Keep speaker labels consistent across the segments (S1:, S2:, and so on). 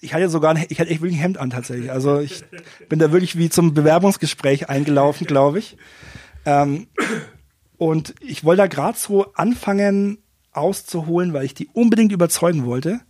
S1: Ich hatte sogar, ein, ich hatte echt wirklich ein Hemd an tatsächlich. Also ich bin da wirklich wie zum Bewerbungsgespräch eingelaufen, glaube ich. Ähm, und ich wollte da gerade so anfangen auszuholen, weil ich die unbedingt überzeugen wollte.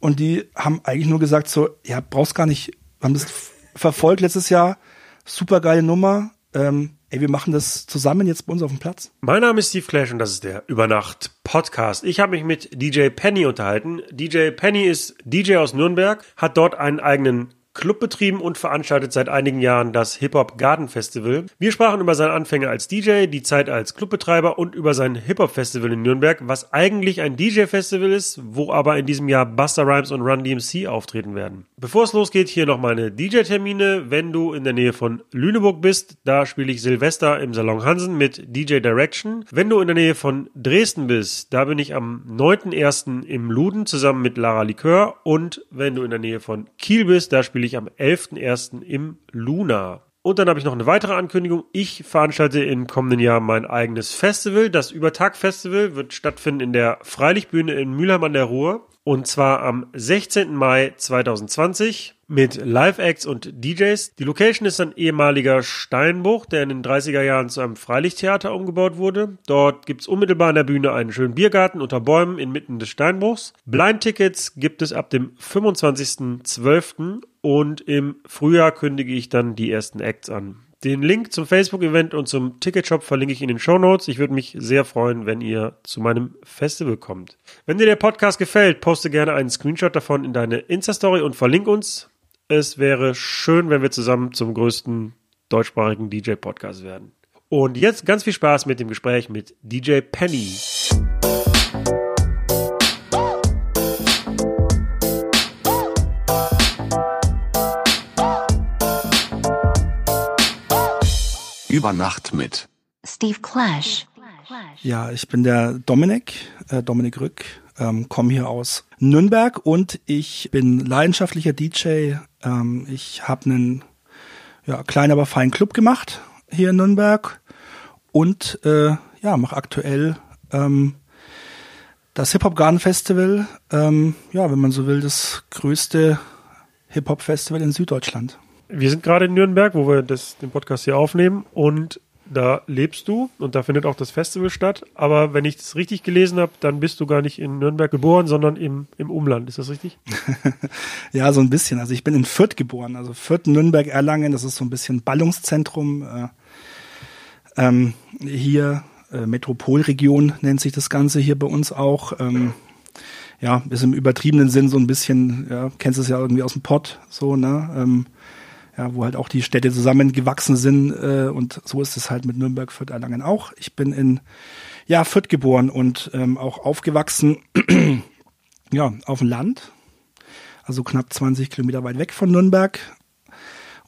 S1: Und die haben eigentlich nur gesagt so, ja, brauchst gar nicht, haben das verfolgt letztes Jahr, super geile Nummer. Ähm, ey, wir machen das zusammen jetzt bei uns auf dem Platz.
S2: Mein Name ist Steve Clash und das ist der Übernacht Podcast. Ich habe mich mit DJ Penny unterhalten. DJ Penny ist DJ aus Nürnberg, hat dort einen eigenen Club betrieben und veranstaltet seit einigen Jahren das Hip-Hop Garden Festival. Wir sprachen über seine Anfänge als DJ, die Zeit als Clubbetreiber und über sein Hip-Hop Festival in Nürnberg, was eigentlich ein DJ-Festival ist, wo aber in diesem Jahr Buster Rhymes und Run DMC auftreten werden. Bevor es losgeht, hier noch meine DJ-Termine. Wenn du in der Nähe von Lüneburg bist, da spiele ich Silvester im Salon Hansen mit DJ Direction. Wenn du in der Nähe von Dresden bist, da bin ich am 9.1. im Luden zusammen mit Lara Likör und wenn du in der Nähe von Kiel bist, da spiele ich am 11.01. im Luna. Und dann habe ich noch eine weitere Ankündigung. Ich veranstalte im kommenden Jahr mein eigenes Festival. Das Übertag-Festival wird stattfinden in der Freilichtbühne in Mülheim an der Ruhr. Und zwar am 16. Mai 2020 mit Live-Acts und DJs. Die Location ist ein ehemaliger Steinbruch, der in den 30er Jahren zu einem Freilichttheater umgebaut wurde. Dort gibt's unmittelbar an der Bühne einen schönen Biergarten unter Bäumen inmitten des Steinbruchs. Blind-Tickets gibt es ab dem 25.12. und im Frühjahr kündige ich dann die ersten Acts an. Den Link zum Facebook-Event und zum Ticketshop verlinke ich in den Show Notes. Ich würde mich sehr freuen, wenn ihr zu meinem Festival kommt. Wenn dir der Podcast gefällt, poste gerne einen Screenshot davon in deine Insta-Story und verlinke uns. Es wäre schön, wenn wir zusammen zum größten deutschsprachigen DJ-Podcast werden. Und jetzt ganz viel Spaß mit dem Gespräch mit DJ Penny.
S3: Über Nacht mit
S4: Steve Clash.
S1: Ja, ich bin der Dominik, äh, Dominik Rück, ähm, komme hier aus Nürnberg und ich bin leidenschaftlicher DJ. Ähm, ich habe einen ja, kleinen, aber feinen Club gemacht hier in Nürnberg und äh, ja, mache aktuell ähm, das Hip-Hop Garden Festival. Ähm, ja, wenn man so will, das größte Hip-Hop Festival in Süddeutschland.
S2: Wir sind gerade in Nürnberg, wo wir das, den Podcast hier aufnehmen und da lebst du und da findet auch das Festival statt. Aber wenn ich das richtig gelesen habe, dann bist du gar nicht in Nürnberg geboren, sondern im, im Umland. Ist das richtig?
S1: ja, so ein bisschen. Also ich bin in Fürth geboren. Also Fürth, Nürnberg, Erlangen, das ist so ein bisschen Ballungszentrum. Äh, ähm, hier, äh, Metropolregion nennt sich das Ganze hier bei uns auch. Ähm, ja, ist im übertriebenen Sinn so ein bisschen, ja, kennst es ja irgendwie aus dem Pott, so, ne? Ähm, ja, wo halt auch die Städte zusammengewachsen sind äh, und so ist es halt mit Nürnberg, Fürth, Erlangen auch. Ich bin in ja Fürth geboren und ähm, auch aufgewachsen, ja auf dem Land, also knapp 20 Kilometer weit weg von Nürnberg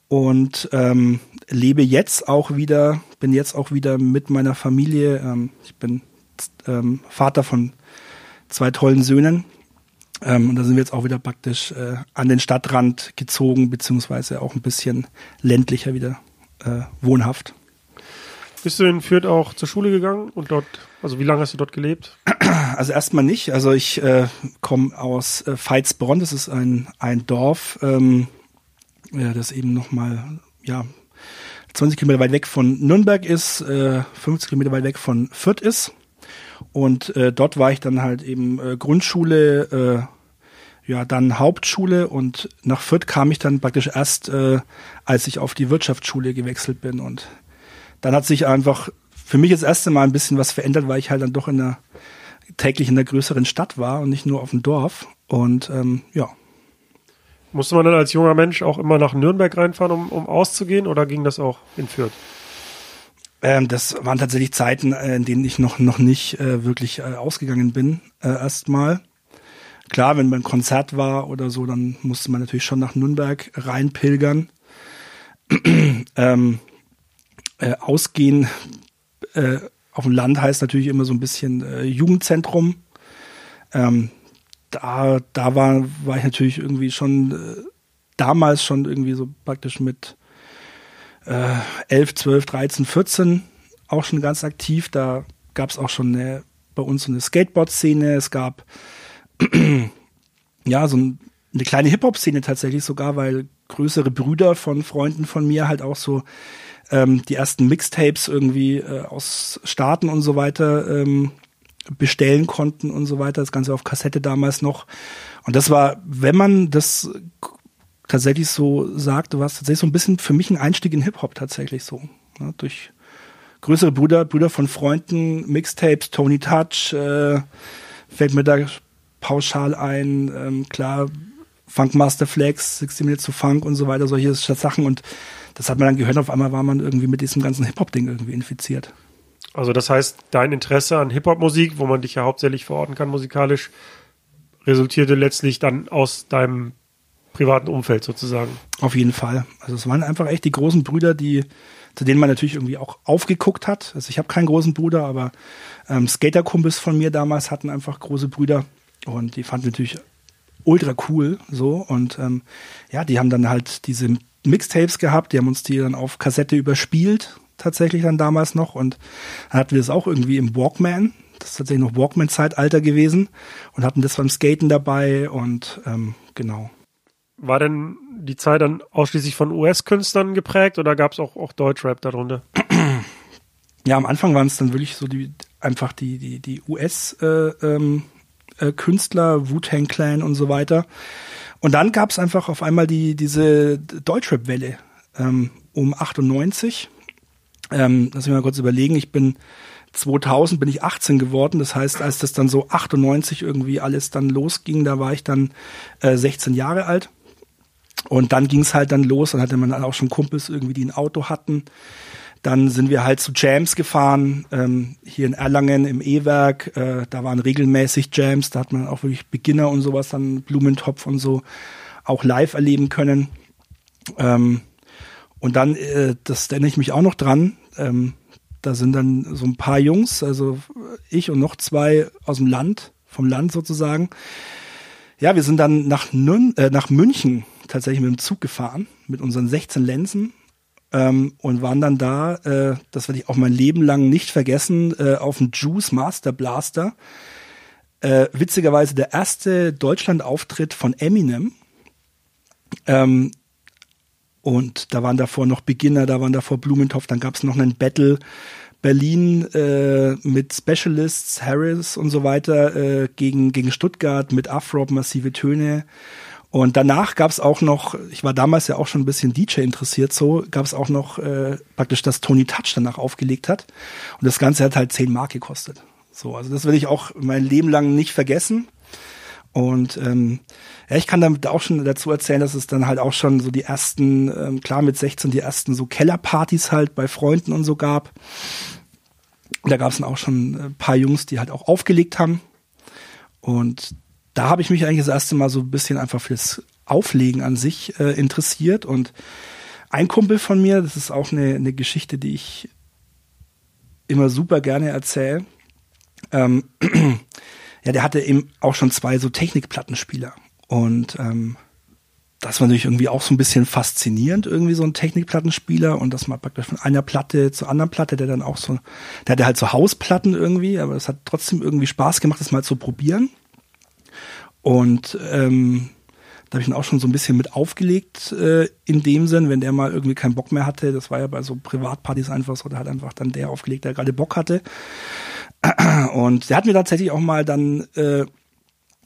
S1: und ähm, lebe jetzt auch wieder, bin jetzt auch wieder mit meiner Familie. Ähm, ich bin ähm, Vater von zwei tollen Söhnen ähm, und da sind wir jetzt auch wieder praktisch äh, an den Stadtrand gezogen, beziehungsweise auch ein bisschen ländlicher wieder äh, wohnhaft.
S2: Bist du in Fürth auch zur Schule gegangen und dort, also wie lange hast du dort gelebt?
S1: Also erstmal nicht. Also ich äh, komme aus äh, Veitsbronn, das ist ein, ein Dorf, ähm, ja, das eben nochmal, ja, 20 Kilometer weit weg von Nürnberg ist, äh, 50 Kilometer weit weg von Fürth ist. Und äh, dort war ich dann halt eben äh, Grundschule, äh, ja, dann Hauptschule und nach Fürth kam ich dann praktisch erst, äh, als ich auf die Wirtschaftsschule gewechselt bin. Und dann hat sich einfach für mich das erste Mal ein bisschen was verändert, weil ich halt dann doch in der täglich in der größeren Stadt war und nicht nur auf dem Dorf. Und ähm, ja.
S2: Musste man dann als junger Mensch auch immer nach Nürnberg reinfahren, um, um auszugehen, oder ging das auch in Fürth?
S1: Ähm, das waren tatsächlich Zeiten, äh, in denen ich noch, noch nicht äh, wirklich äh, ausgegangen bin, äh, erstmal. Klar, wenn man Konzert war oder so, dann musste man natürlich schon nach Nürnberg reinpilgern. ähm, äh, ausgehen äh, auf dem Land heißt natürlich immer so ein bisschen Jugendzentrum. Ähm, da da war, war ich natürlich irgendwie schon damals schon irgendwie so praktisch mit äh, 11, 12, 13, 14 auch schon ganz aktiv. Da gab es auch schon eine, bei uns so eine Skateboard-Szene. Es gab ja so ein eine kleine Hip-Hop-Szene tatsächlich sogar, weil größere Brüder von Freunden von mir halt auch so ähm, die ersten Mixtapes irgendwie äh, aus Staaten und so weiter ähm, bestellen konnten und so weiter. Das Ganze auf Kassette damals noch. Und das war, wenn man das tatsächlich so sagt, war es tatsächlich so ein bisschen für mich ein Einstieg in Hip-Hop tatsächlich so. Ne? Durch größere Brüder, Brüder von Freunden, Mixtapes, Tony Touch, äh, fällt mir da pauschal ein, ähm, klar, Funkmaster Flex, 60 Minutes zu Funk und so weiter, solche Sachen und das hat man dann gehört, auf einmal war man irgendwie mit diesem ganzen Hip-Hop-Ding irgendwie infiziert.
S2: Also das heißt, dein Interesse an Hip-Hop-Musik, wo man dich ja hauptsächlich verorten kann musikalisch, resultierte letztlich dann aus deinem privaten Umfeld sozusagen.
S1: Auf jeden Fall. Also es waren einfach echt die großen Brüder, die zu denen man natürlich irgendwie auch aufgeguckt hat. Also ich habe keinen großen Bruder, aber ähm, Skaterkumpels von mir damals hatten einfach große Brüder und die fanden natürlich ultra cool so und ähm, ja, die haben dann halt diese Mixtapes gehabt, die haben uns die dann auf Kassette überspielt, tatsächlich dann damals noch und dann hatten wir das auch irgendwie im Walkman, das ist tatsächlich noch Walkman-Zeitalter gewesen und hatten das beim Skaten dabei und ähm, genau.
S2: War denn die Zeit dann ausschließlich von US-Künstlern geprägt oder gab es auch, auch Deutschrap darunter?
S1: Ja, am Anfang waren es dann wirklich so die einfach die, die, die US-Künstler, äh, ähm, äh, Wu-Tang Clan und so weiter. Und dann gab es einfach auf einmal die, diese Deutschrap-Welle ähm, um 98. Ähm, lass mich mal kurz überlegen, ich bin 2000 bin ich 18 geworden. Das heißt, als das dann so 98 irgendwie alles dann losging, da war ich dann äh, 16 Jahre alt. Und dann ging es halt dann los, dann hatte man dann auch schon Kumpels irgendwie, die ein Auto hatten. Dann sind wir halt zu Jams gefahren, ähm, hier in Erlangen im E-Werk. Äh, da waren regelmäßig Jams, da hat man auch wirklich Beginner und sowas, dann Blumentopf und so auch live erleben können. Ähm, und dann, äh, das erinnere ich mich auch noch dran, ähm, da sind dann so ein paar Jungs, also ich und noch zwei aus dem Land, vom Land sozusagen. Ja, wir sind dann nach, Nün äh, nach München tatsächlich mit dem Zug gefahren, mit unseren 16 Lenzen ähm, und waren dann da, äh, das werde ich auch mein Leben lang nicht vergessen, äh, auf dem Juice Master Blaster. Äh, witzigerweise der erste Deutschland-Auftritt von Eminem. Ähm, und da waren davor noch Beginner, da waren davor Blumentopf, dann gab es noch einen Battle Berlin äh, mit Specialists, Harris und so weiter äh, gegen, gegen Stuttgart mit Afro, massive Töne. Und danach gab es auch noch, ich war damals ja auch schon ein bisschen DJ interessiert, so gab es auch noch äh, praktisch, dass Tony Touch danach aufgelegt hat. Und das Ganze hat halt 10 Mark gekostet. So, also das will ich auch mein Leben lang nicht vergessen. Und ähm, ja, ich kann damit auch schon dazu erzählen, dass es dann halt auch schon so die ersten, ähm, klar mit 16 die ersten so Kellerpartys halt bei Freunden und so gab. Da gab es dann auch schon ein paar Jungs, die halt auch aufgelegt haben. Und da habe ich mich eigentlich das erste Mal so ein bisschen einfach fürs Auflegen an sich äh, interessiert. Und ein Kumpel von mir, das ist auch eine, eine Geschichte, die ich immer super gerne erzähle. Ähm, ja, der hatte eben auch schon zwei so Technikplattenspieler. Und ähm, das war natürlich irgendwie auch so ein bisschen faszinierend, irgendwie so ein Technikplattenspieler und das mal praktisch von einer Platte zur anderen Platte, der dann auch so, der hatte halt so Hausplatten irgendwie, aber es hat trotzdem irgendwie Spaß gemacht, das mal zu probieren. Und ähm, da habe ich ihn auch schon so ein bisschen mit aufgelegt äh, in dem Sinn, wenn der mal irgendwie keinen Bock mehr hatte. Das war ja bei so Privatpartys einfach so, da hat einfach dann der aufgelegt, der gerade Bock hatte. Und der hat mir tatsächlich auch mal dann äh,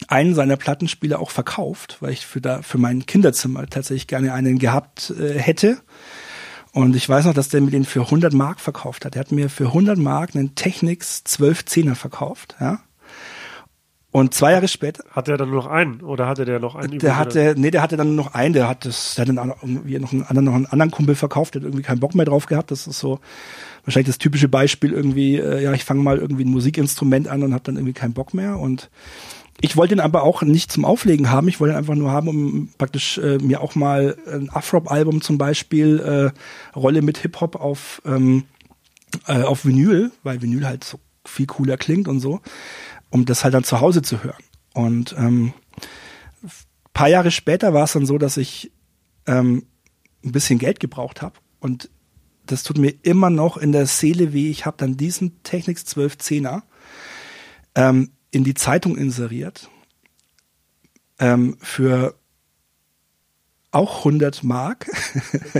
S1: einen seiner Plattenspieler auch verkauft, weil ich für da für mein Kinderzimmer tatsächlich gerne einen gehabt äh, hätte. Und ich weiß noch, dass der mir den für 100 Mark verkauft hat. Er hat mir für 100 Mark einen Technics 1210er verkauft, ja. Und zwei Jahre später.
S2: Hatte er dann nur noch einen oder hatte der noch einen?
S1: Der hatte, nee, der hatte dann nur noch einen, der hat das, der hat dann irgendwie noch einen anderen, noch einen anderen Kumpel verkauft, der hat irgendwie keinen Bock mehr drauf gehabt. Das ist so wahrscheinlich das typische Beispiel irgendwie, äh, ja, ich fange mal irgendwie ein Musikinstrument an und habe dann irgendwie keinen Bock mehr. Und ich wollte ihn aber auch nicht zum Auflegen haben, ich wollte ihn einfach nur haben, um praktisch äh, mir auch mal ein Afrop-Album zum Beispiel, äh, Rolle mit Hip-Hop auf, ähm, äh, auf Vinyl, weil Vinyl halt so viel cooler klingt und so um das halt dann zu Hause zu hören. Und ähm, paar Jahre später war es dann so, dass ich ähm, ein bisschen Geld gebraucht habe und das tut mir immer noch in der Seele weh. Ich habe dann diesen Technics 1210er ähm, in die Zeitung inseriert ähm, für auch 100 Mark.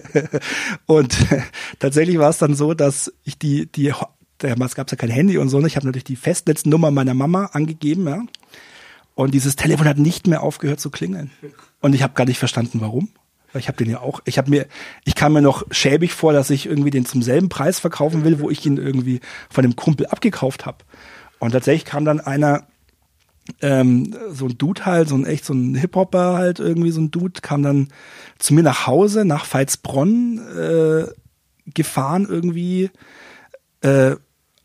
S1: und tatsächlich war es dann so, dass ich die, die, damals gab es ja kein Handy und so, ne? ich habe natürlich die Festnetznummer meiner Mama angegeben, ja. Und dieses Telefon hat nicht mehr aufgehört zu klingeln. Und ich habe gar nicht verstanden, warum. Ich habe den ja auch, ich habe mir, ich kam mir noch schäbig vor, dass ich irgendwie den zum selben Preis verkaufen will, wo ich ihn irgendwie von dem Kumpel abgekauft habe. Und tatsächlich kam dann einer, ähm, so ein Dude halt, so ein echt so ein Hip-Hopper halt irgendwie, so ein Dude, kam dann zu mir nach Hause, nach Veitsbronn äh, gefahren irgendwie äh,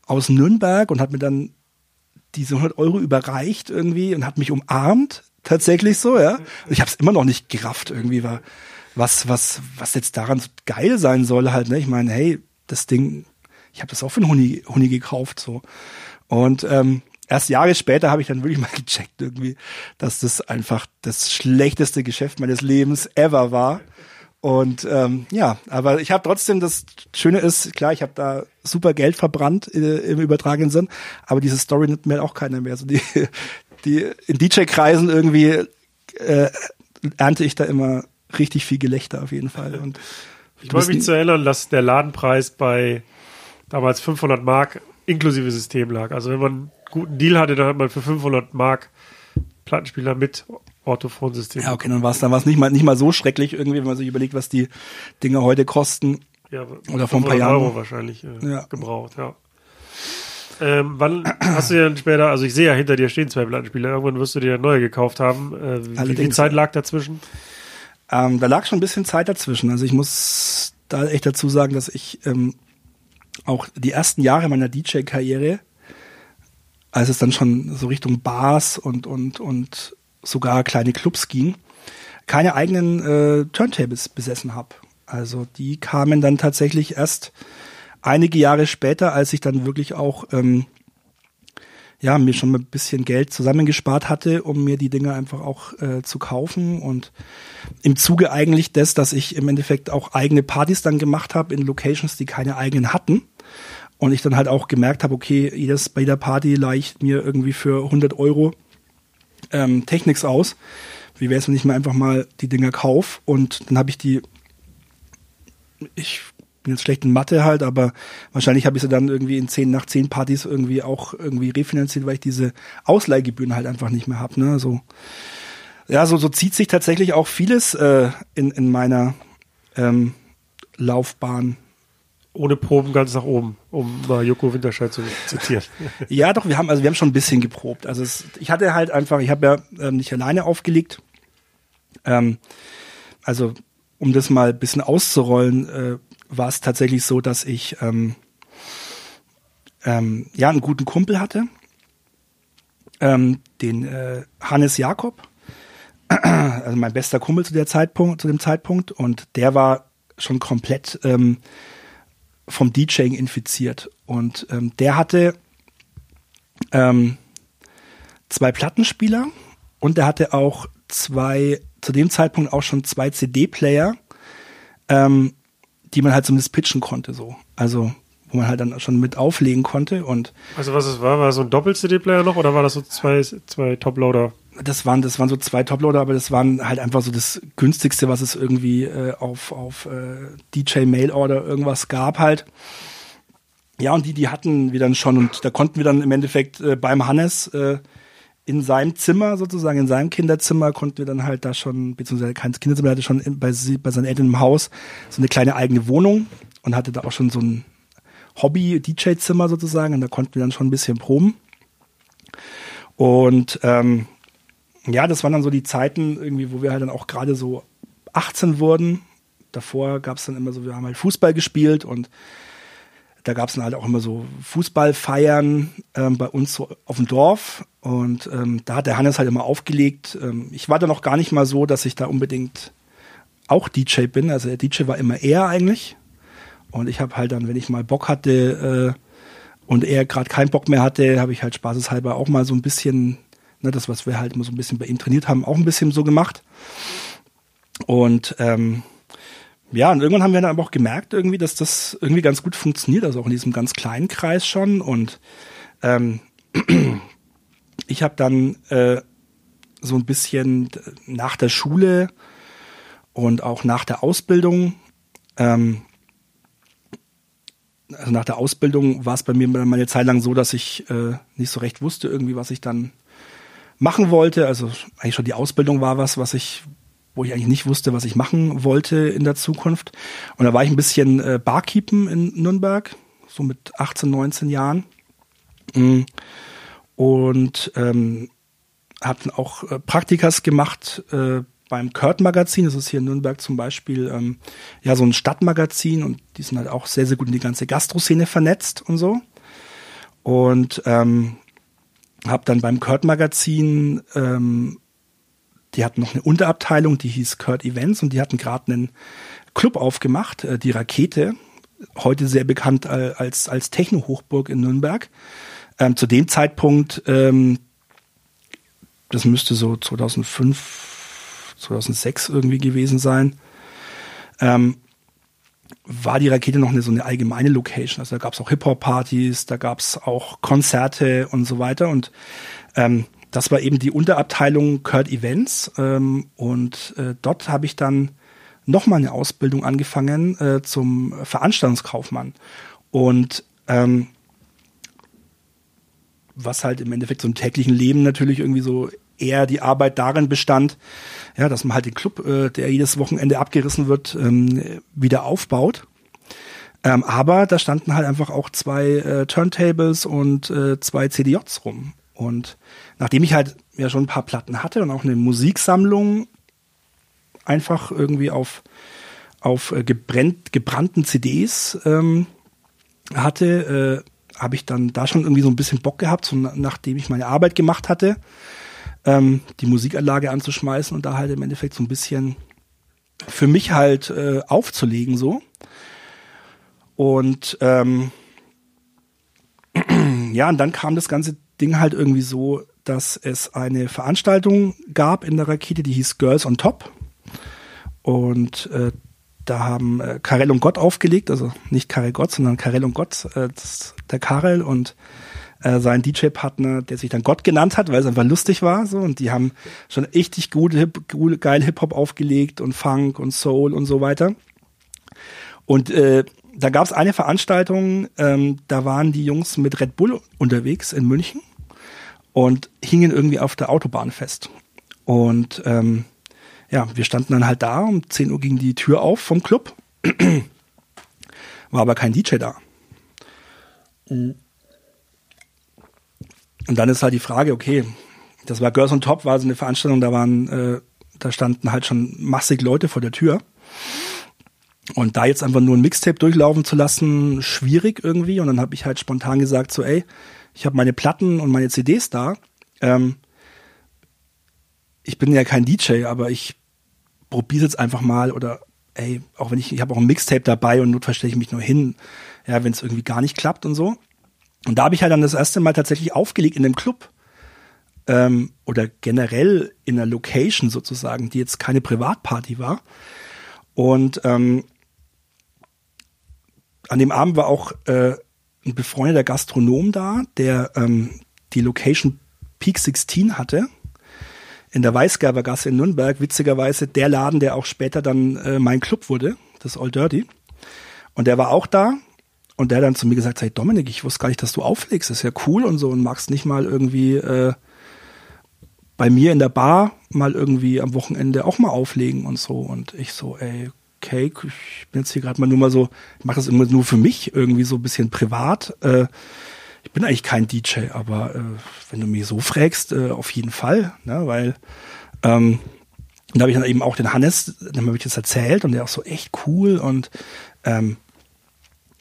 S1: aus Nürnberg und hat mir dann diese 100 Euro überreicht irgendwie und hat mich umarmt, tatsächlich so, ja. Und ich habe es immer noch nicht gerafft irgendwie, war was was was jetzt daran so geil sein soll halt, ne? Ich meine, hey, das Ding, ich habe das auch für einen Huni, Huni gekauft so. Und ähm, erst Jahre später habe ich dann wirklich mal gecheckt irgendwie, dass das einfach das schlechteste Geschäft meines Lebens ever war. Und ähm, ja, aber ich habe trotzdem, das Schöne ist, klar, ich habe da super Geld verbrannt äh, im übertragenen Sinn, aber diese Story nimmt mir auch keiner mehr. So die, die in DJ-Kreisen irgendwie äh, ernte ich da immer richtig viel Gelächter auf jeden Fall. Und
S2: ich wollte mich zu erinnern, dass der Ladenpreis bei damals 500 Mark inklusive System lag. Also wenn man einen guten Deal hatte, dann hat man für 500 Mark Plattenspieler mit Orthophonsystem.
S1: Ja, okay, dann war es dann war's nicht mal nicht mal so schrecklich irgendwie, wenn man sich überlegt, was die Dinge heute kosten.
S2: Ja,
S1: oder vor ein paar Jahren.
S2: Euro wahrscheinlich äh, ja. gebraucht, ja. Ähm, wann hast du dir dann später, also ich sehe ja hinter dir stehen zwei Plattenspieler, irgendwann wirst du dir neue gekauft haben. Äh, wie viel Zeit lag dazwischen?
S1: Ähm, da lag schon ein bisschen Zeit dazwischen. Also ich muss da echt dazu sagen, dass ich ähm, auch die ersten Jahre meiner DJ-Karriere, als es dann schon so Richtung Bars und, und, und sogar kleine Clubs ging, keine eigenen äh, Turntables besessen habe. Also die kamen dann tatsächlich erst einige Jahre später, als ich dann wirklich auch ähm, ja mir schon ein bisschen Geld zusammengespart hatte, um mir die Dinge einfach auch äh, zu kaufen und im Zuge eigentlich des, dass ich im Endeffekt auch eigene Partys dann gemacht habe in Locations, die keine eigenen hatten. Und ich dann halt auch gemerkt habe, okay, jedes, bei jeder Party leicht mir irgendwie für 100 Euro ähm, Technics aus. Wie wäre es, wenn ich mir einfach mal die Dinger kauf und dann habe ich die, ich bin jetzt schlecht in Mathe halt, aber wahrscheinlich habe ich sie dann irgendwie in 10 nach 10 Partys irgendwie auch irgendwie refinanziert, weil ich diese Ausleihgebühren halt einfach nicht mehr habe. Ne? So, ja, so, so zieht sich tatsächlich auch vieles äh, in, in meiner ähm, Laufbahn.
S2: Ohne Proben ganz nach oben, um mal Joko Winterscheid zu zitieren.
S1: ja, doch, wir haben, also wir haben schon ein bisschen geprobt. Also es, ich hatte halt einfach, ich habe ja ähm, nicht alleine aufgelegt. Ähm, also um das mal ein bisschen auszurollen, äh, war es tatsächlich so, dass ich ähm, ähm, ja einen guten Kumpel hatte, ähm, den äh, Hannes Jakob, also mein bester Kumpel zu der Zeitpunkt, zu dem Zeitpunkt, und der war schon komplett ähm, vom DJing infiziert und ähm, der hatte ähm, zwei Plattenspieler und der hatte auch zwei zu dem Zeitpunkt auch schon zwei CD-Player, ähm, die man halt zumindest pitchen konnte, so. Also, wo man halt dann schon mit auflegen konnte und.
S2: Also, was es war, war so ein Doppel-CD-Player noch oder war das so zwei, zwei Top-Loader?
S1: Das waren, das waren so zwei Toploader, aber das waren halt einfach so das günstigste, was es irgendwie äh, auf, auf äh, DJ Mail Order irgendwas gab halt. Ja, und die, die hatten wir dann schon und da konnten wir dann im Endeffekt äh, beim Hannes äh, in seinem Zimmer sozusagen, in seinem Kinderzimmer konnten wir dann halt da schon, beziehungsweise kein Kinderzimmer, er hatte schon bei, bei seinen Eltern im Haus so eine kleine eigene Wohnung und hatte da auch schon so ein Hobby-DJ-Zimmer sozusagen und da konnten wir dann schon ein bisschen proben. Und ähm, ja, das waren dann so die Zeiten irgendwie, wo wir halt dann auch gerade so 18 wurden. Davor gab es dann immer so, wir haben halt Fußball gespielt und da gab es dann halt auch immer so Fußballfeiern ähm, bei uns so auf dem Dorf. Und ähm, da hat der Hannes halt immer aufgelegt. Ähm, ich war da noch gar nicht mal so, dass ich da unbedingt auch DJ bin. Also der DJ war immer er eigentlich. Und ich habe halt dann, wenn ich mal Bock hatte äh, und er gerade keinen Bock mehr hatte, habe ich halt spaßeshalber auch mal so ein bisschen, ne, das, was wir halt immer so ein bisschen bei ihm trainiert haben, auch ein bisschen so gemacht. Und ähm, ja, und irgendwann haben wir dann aber auch gemerkt, irgendwie, dass das irgendwie ganz gut funktioniert, also auch in diesem ganz kleinen Kreis schon. Und ähm, ich habe dann äh, so ein bisschen nach der Schule und auch nach der Ausbildung, ähm, also nach der Ausbildung war es bei mir mal eine Zeit lang so, dass ich äh, nicht so recht wusste irgendwie, was ich dann machen wollte. Also eigentlich schon die Ausbildung war was, was ich, wo ich eigentlich nicht wusste, was ich machen wollte in der Zukunft. Und da war ich ein bisschen äh, Barkeepen in Nürnberg, so mit 18, 19 Jahren. Mm. Und ähm, habe dann auch äh, Praktikas gemacht äh, beim Kurt Magazin, das ist hier in Nürnberg zum Beispiel, ähm, ja, so ein Stadtmagazin und die sind halt auch sehr, sehr gut in die ganze Gastroszene vernetzt und so. Und ähm, habe dann beim Kurt Magazin, ähm, die hatten noch eine Unterabteilung, die hieß Kurt Events und die hatten gerade einen Club aufgemacht, äh, die Rakete, heute sehr bekannt als, als Techno-Hochburg in Nürnberg. Ähm, zu dem Zeitpunkt, ähm, das müsste so 2005, 2006 irgendwie gewesen sein, ähm, war die Rakete noch eine so eine allgemeine Location. Also da gab es auch Hip-Hop-Partys, da gab es auch Konzerte und so weiter. Und ähm, das war eben die Unterabteilung Kurt Events. Ähm, und äh, dort habe ich dann nochmal eine Ausbildung angefangen äh, zum Veranstaltungskaufmann. Und ähm, was halt im Endeffekt so im täglichen Leben natürlich irgendwie so eher die Arbeit darin bestand, ja, dass man halt den Club, äh, der jedes Wochenende abgerissen wird, ähm, wieder aufbaut. Ähm, aber da standen halt einfach auch zwei äh, Turntables und äh, zwei CDJs rum. Und nachdem ich halt ja schon ein paar Platten hatte und auch eine Musiksammlung einfach irgendwie auf, auf äh, gebrennt, gebrannten CDs ähm, hatte, äh, habe ich dann da schon irgendwie so ein bisschen Bock gehabt, so nachdem ich meine Arbeit gemacht hatte ähm, die Musikanlage anzuschmeißen und da halt im Endeffekt so ein bisschen für mich halt äh, aufzulegen so. Und ähm, ja, und dann kam das ganze Ding halt irgendwie so, dass es eine Veranstaltung gab in der Rakete, die hieß Girls on Top. Und äh, da haben äh, Karel und Gott aufgelegt, also nicht Karel Gott, sondern Karel und Gott, äh, der Karel und äh, sein DJ-Partner, der sich dann Gott genannt hat, weil es einfach lustig war. So und die haben schon richtig gute, Hip, gute geil Hip-Hop aufgelegt und Funk und Soul und so weiter. Und äh, da gab es eine Veranstaltung, ähm, da waren die Jungs mit Red Bull unterwegs in München und hingen irgendwie auf der Autobahn fest. Und ähm, ja, wir standen dann halt da, um 10 Uhr ging die Tür auf vom Club, war aber kein DJ da. Und dann ist halt die Frage, okay, das war Girls on Top, war so eine Veranstaltung, da waren, äh, da standen halt schon massig Leute vor der Tür. Und da jetzt einfach nur ein Mixtape durchlaufen zu lassen, schwierig irgendwie. Und dann habe ich halt spontan gesagt, so, ey, ich habe meine Platten und meine CDs da. Ähm, ich bin ja kein DJ, aber ich probiere jetzt einfach mal oder ey, auch wenn ich, ich habe auch ein Mixtape dabei und notfalls stelle ich mich nur hin, ja, wenn es irgendwie gar nicht klappt und so. Und da habe ich halt dann das erste Mal tatsächlich aufgelegt in einem Club ähm, oder generell in einer Location sozusagen, die jetzt keine Privatparty war. Und ähm, an dem Abend war auch äh, ein befreundeter Gastronom da, der ähm, die Location Peak 16 hatte in der Weißgerber Gasse in Nürnberg. Witzigerweise der Laden, der auch später dann äh, mein Club wurde, das All Dirty. Und der war auch da und der dann zu mir gesagt, hey Dominik, ich wusste gar nicht, dass du auflegst, das ist ja cool und so und magst nicht mal irgendwie äh, bei mir in der Bar mal irgendwie am Wochenende auch mal auflegen und so. Und ich so, ey, okay, ich bin jetzt hier gerade mal nur mal so, ich mache das immer nur für mich, irgendwie so ein bisschen privat. Äh, ich bin eigentlich kein DJ, aber äh, wenn du mich so fragst, äh, auf jeden Fall, ne, weil ähm, da habe ich dann eben auch den Hannes, dem habe ich das erzählt und der auch so echt cool und ähm,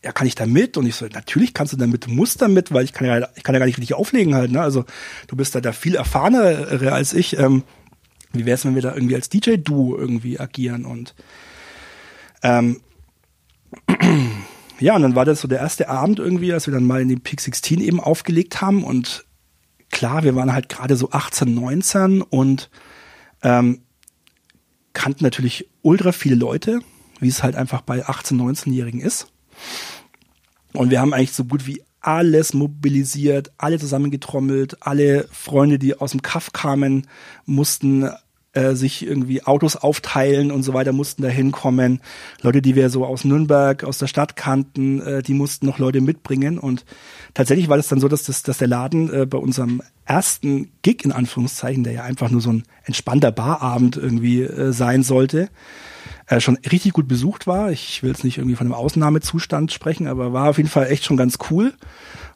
S1: ja, kann ich da mit? Und ich so, natürlich kannst du damit, du musst damit, weil ich kann ja, ich kann ja gar nicht richtig auflegen halt, ne? Also du bist da, da viel erfahrener als ich. Ähm, wie wäre es, wenn wir da irgendwie als DJ-Duo irgendwie agieren? Und ähm, ja, und dann war das so der erste Abend irgendwie, als wir dann mal in den Peak 16 eben aufgelegt haben. Und klar, wir waren halt gerade so 18, 19 und ähm, kannten natürlich ultra viele Leute, wie es halt einfach bei 18, 19-Jährigen ist. Und wir haben eigentlich so gut wie alles mobilisiert, alle zusammengetrommelt, alle Freunde, die aus dem Kaff kamen, mussten äh, sich irgendwie Autos aufteilen und so weiter mussten da hinkommen. Leute, die wir so aus Nürnberg, aus der Stadt kannten, äh, die mussten noch Leute mitbringen. Und tatsächlich war das dann so, dass, das, dass der Laden äh, bei unserem ersten Gig in Anführungszeichen, der ja einfach nur so ein entspannter Barabend irgendwie äh, sein sollte, äh, schon richtig gut besucht war. Ich will jetzt nicht irgendwie von einem Ausnahmezustand sprechen, aber war auf jeden Fall echt schon ganz cool.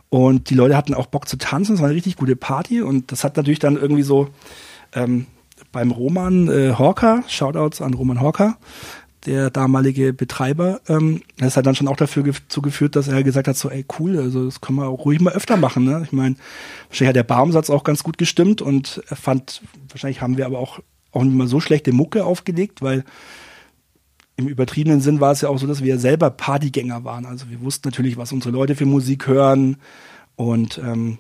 S1: Und die Leute hatten auch Bock zu tanzen. Es war eine richtig gute Party. Und das hat natürlich dann irgendwie so ähm, beim Roman äh, Horker, Shoutouts an Roman Horker, der damalige Betreiber, ähm, das hat dann schon auch dafür zugeführt, dass er gesagt hat, so, ey, cool, also das können wir auch ruhig mal öfter machen. Ne? Ich meine, wahrscheinlich hat der Baumsatz auch ganz gut gestimmt und er fand, wahrscheinlich haben wir aber auch, auch nicht mal so schlechte Mucke aufgelegt, weil im übertriebenen Sinn war es ja auch so, dass wir selber Partygänger waren. Also wir wussten natürlich, was unsere Leute für Musik hören und ähm,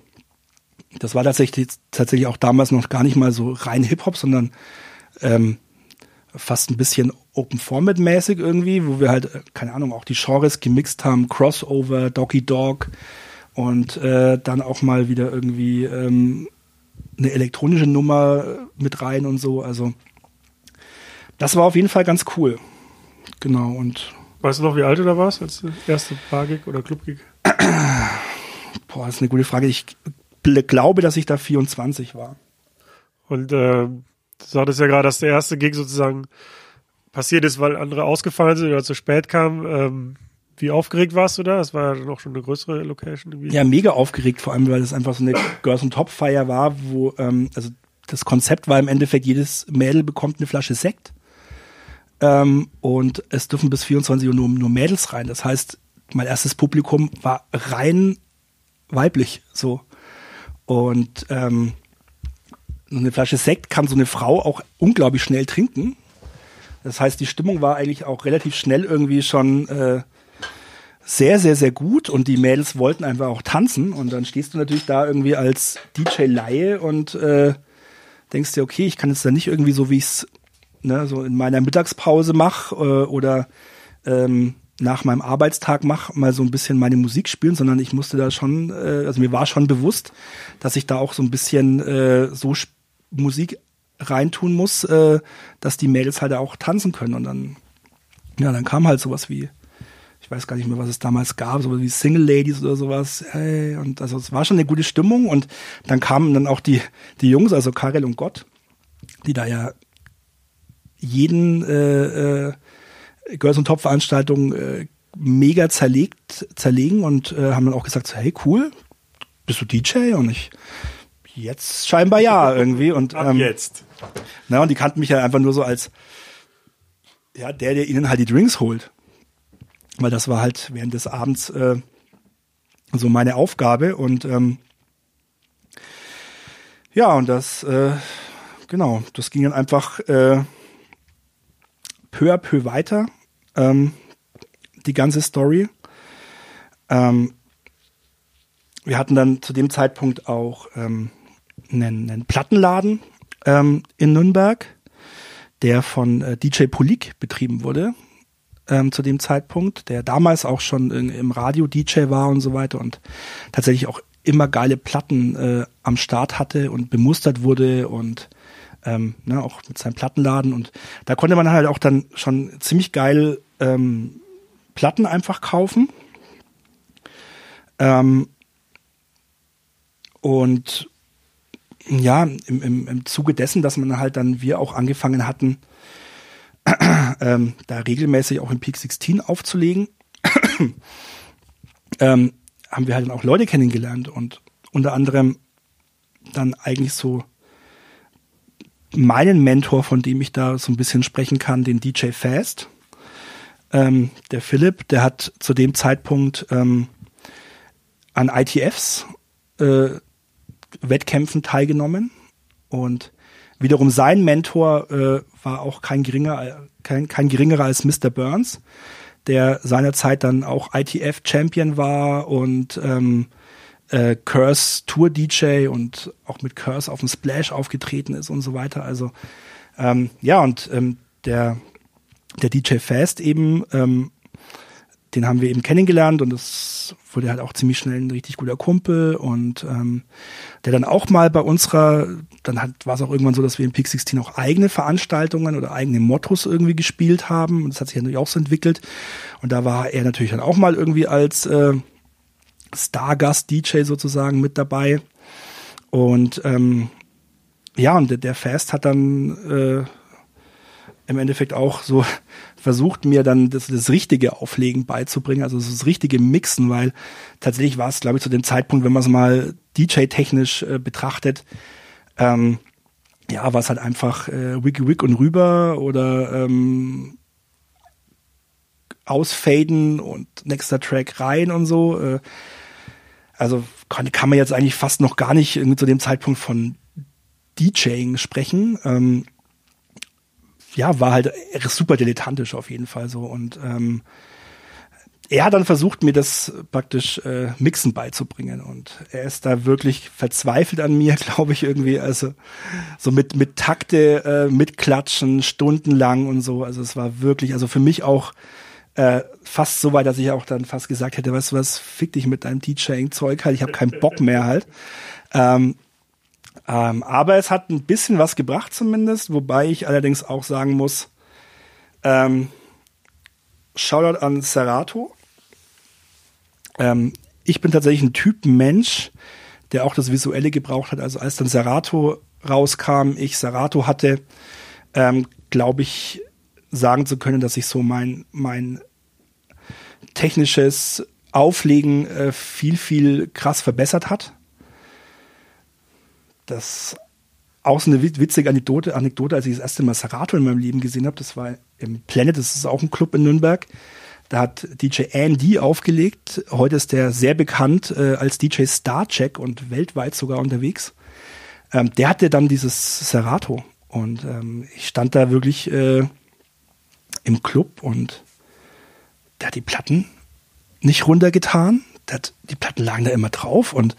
S1: das war tatsächlich, tatsächlich auch damals noch gar nicht mal so rein Hip-Hop, sondern ähm, fast ein bisschen Open-Format-mäßig irgendwie, wo wir halt, äh, keine Ahnung, auch die Genres gemixt haben, Crossover, Doggy Dog und äh, dann auch mal wieder irgendwie ähm, eine elektronische Nummer mit rein und so. Also das war auf jeden Fall ganz cool. Genau und
S2: Weißt du noch, wie alt du da warst als erste Bar-Gig oder Club-Gig?
S1: Boah, das ist eine gute Frage. Ich glaube, dass ich da 24 war.
S2: Und äh, du sagtest ja gerade, dass der erste Gig sozusagen passiert ist, weil andere ausgefallen sind oder zu spät kamen. Ähm, wie aufgeregt warst du da? Das war ja dann auch schon eine größere Location. Irgendwie.
S1: Ja, mega aufgeregt, vor allem, weil das einfach so eine Girls on Top Feier war, wo, ähm, also das Konzept war im Endeffekt, jedes Mädel bekommt eine Flasche Sekt. Ähm, und es dürfen bis 24 Uhr nur, nur Mädels rein. Das heißt, mein erstes Publikum war rein weiblich, so. Und ähm, eine Flasche Sekt kann so eine Frau auch unglaublich schnell trinken. Das heißt, die Stimmung war eigentlich auch relativ schnell irgendwie schon äh, sehr, sehr, sehr gut und die Mädels wollten einfach auch tanzen und dann stehst du natürlich da irgendwie als DJ-Laie und äh, denkst dir, okay, ich kann jetzt da nicht irgendwie so, wie ich es ne, so in meiner Mittagspause mache äh, oder ähm, nach meinem Arbeitstag mache, mal so ein bisschen meine Musik spielen, sondern ich musste da schon, äh, also mir war schon bewusst, dass ich da auch so ein bisschen äh, so Musik reintun muss, äh, dass die Mädels halt auch tanzen können. Und dann, ja, dann kam halt sowas wie, ich weiß gar nicht mehr, was es damals gab, sowas wie Single Ladies oder sowas. Hey, und also es war schon eine gute Stimmung. Und dann kamen dann auch die, die Jungs, also Karel und Gott, die da ja jeden äh, äh, Girls und Top Veranstaltung äh, mega zerlegt, zerlegen und äh, haben dann auch gesagt, so, hey cool, bist du DJ? Und ich, jetzt scheinbar ja irgendwie. Und,
S2: Ab ähm, jetzt.
S1: Na, und die kannten mich ja einfach nur so als ja, der, der ihnen halt die Drinks holt. Weil das war halt während des Abends äh, so meine Aufgabe. Und ähm, ja, und das, äh, genau, das ging dann einfach äh, peu à peu weiter ähm, die ganze Story. Ähm, wir hatten dann zu dem Zeitpunkt auch ähm, einen, einen Plattenladen ähm, in Nürnberg, der von äh, DJ Polik betrieben wurde ähm, zu dem Zeitpunkt, der damals auch schon in, im Radio DJ war und so weiter und tatsächlich auch immer geile Platten äh, am Start hatte und bemustert wurde und ähm, ne, auch mit seinem Plattenladen und da konnte man halt auch dann schon ziemlich geil ähm, Platten einfach kaufen. Ähm, und ja, im, im, im Zuge dessen, dass man halt dann wir auch angefangen hatten, ähm, da regelmäßig auch im Peak 16 aufzulegen, ähm, haben wir halt dann auch Leute kennengelernt und unter anderem dann eigentlich so meinen Mentor, von dem ich da so ein bisschen sprechen kann, den DJ Fast. Ähm, der Philipp, der hat zu dem Zeitpunkt ähm, an ITFs äh, Wettkämpfen teilgenommen und wiederum sein Mentor äh, war auch kein geringer, kein, kein geringerer als Mr. Burns, der seinerzeit dann auch ITF Champion war und ähm, äh, Curse Tour DJ und auch mit Curse auf dem Splash aufgetreten ist und so weiter. Also ähm, ja, und ähm, der, der DJ Fast eben, ähm, den haben wir eben kennengelernt und das wurde halt auch ziemlich schnell ein richtig guter Kumpel und ähm, der dann auch mal bei unserer, dann hat, war es auch irgendwann so, dass wir in Peak 16 auch eigene Veranstaltungen oder eigene Mottos irgendwie gespielt haben und das hat sich natürlich auch so entwickelt und da war er natürlich dann auch mal irgendwie als äh, Stargast-DJ sozusagen mit dabei und ähm, ja, und der, Fast hat dann äh, im Endeffekt auch so versucht, mir dann das, das richtige Auflegen beizubringen, also das richtige Mixen, weil tatsächlich war es, glaube ich, zu dem Zeitpunkt, wenn man es mal DJ-technisch äh, betrachtet, ähm, ja, war es halt einfach äh, Wiki Wick und rüber oder ähm, ausfaden und nächster Track rein und so. Äh, also kann, kann man jetzt eigentlich fast noch gar nicht zu dem Zeitpunkt von DJing sprechen. Ähm, ja, war halt super dilettantisch auf jeden Fall so. Und ähm, er hat dann versucht, mir das praktisch äh, Mixen beizubringen. Und er ist da wirklich verzweifelt an mir, glaube ich, irgendwie. Also so mit, mit Takte, äh, mit Klatschen, stundenlang und so. Also es war wirklich, also für mich auch äh, fast so weit, dass ich auch dann fast gesagt hätte, weißt du was, fick dich mit deinem DJing-Zeug halt, ich habe keinen Bock mehr halt. Ähm, ähm, aber es hat ein bisschen was gebracht zumindest, wobei ich allerdings auch sagen muss, ähm, Shoutout an Serato. Ähm, ich bin tatsächlich ein Typ Mensch, der auch das Visuelle gebraucht hat. Also als dann Serato rauskam, ich Serato hatte, ähm, glaube ich, sagen zu können, dass sich so mein, mein technisches Auflegen äh, viel, viel krass verbessert hat. Das auch so eine witzige Anekdote, Anekdote, als ich das erste Mal Serato in meinem Leben gesehen habe, das war im Planet, das ist auch ein Club in Nürnberg. Da hat DJ Andy aufgelegt. Heute ist der sehr bekannt äh, als DJ Starcheck und weltweit sogar unterwegs. Ähm, der hatte dann dieses Serato und ähm, ich stand da wirklich äh, im Club und der hat die Platten nicht runtergetan. Hat, die Platten lagen da immer drauf und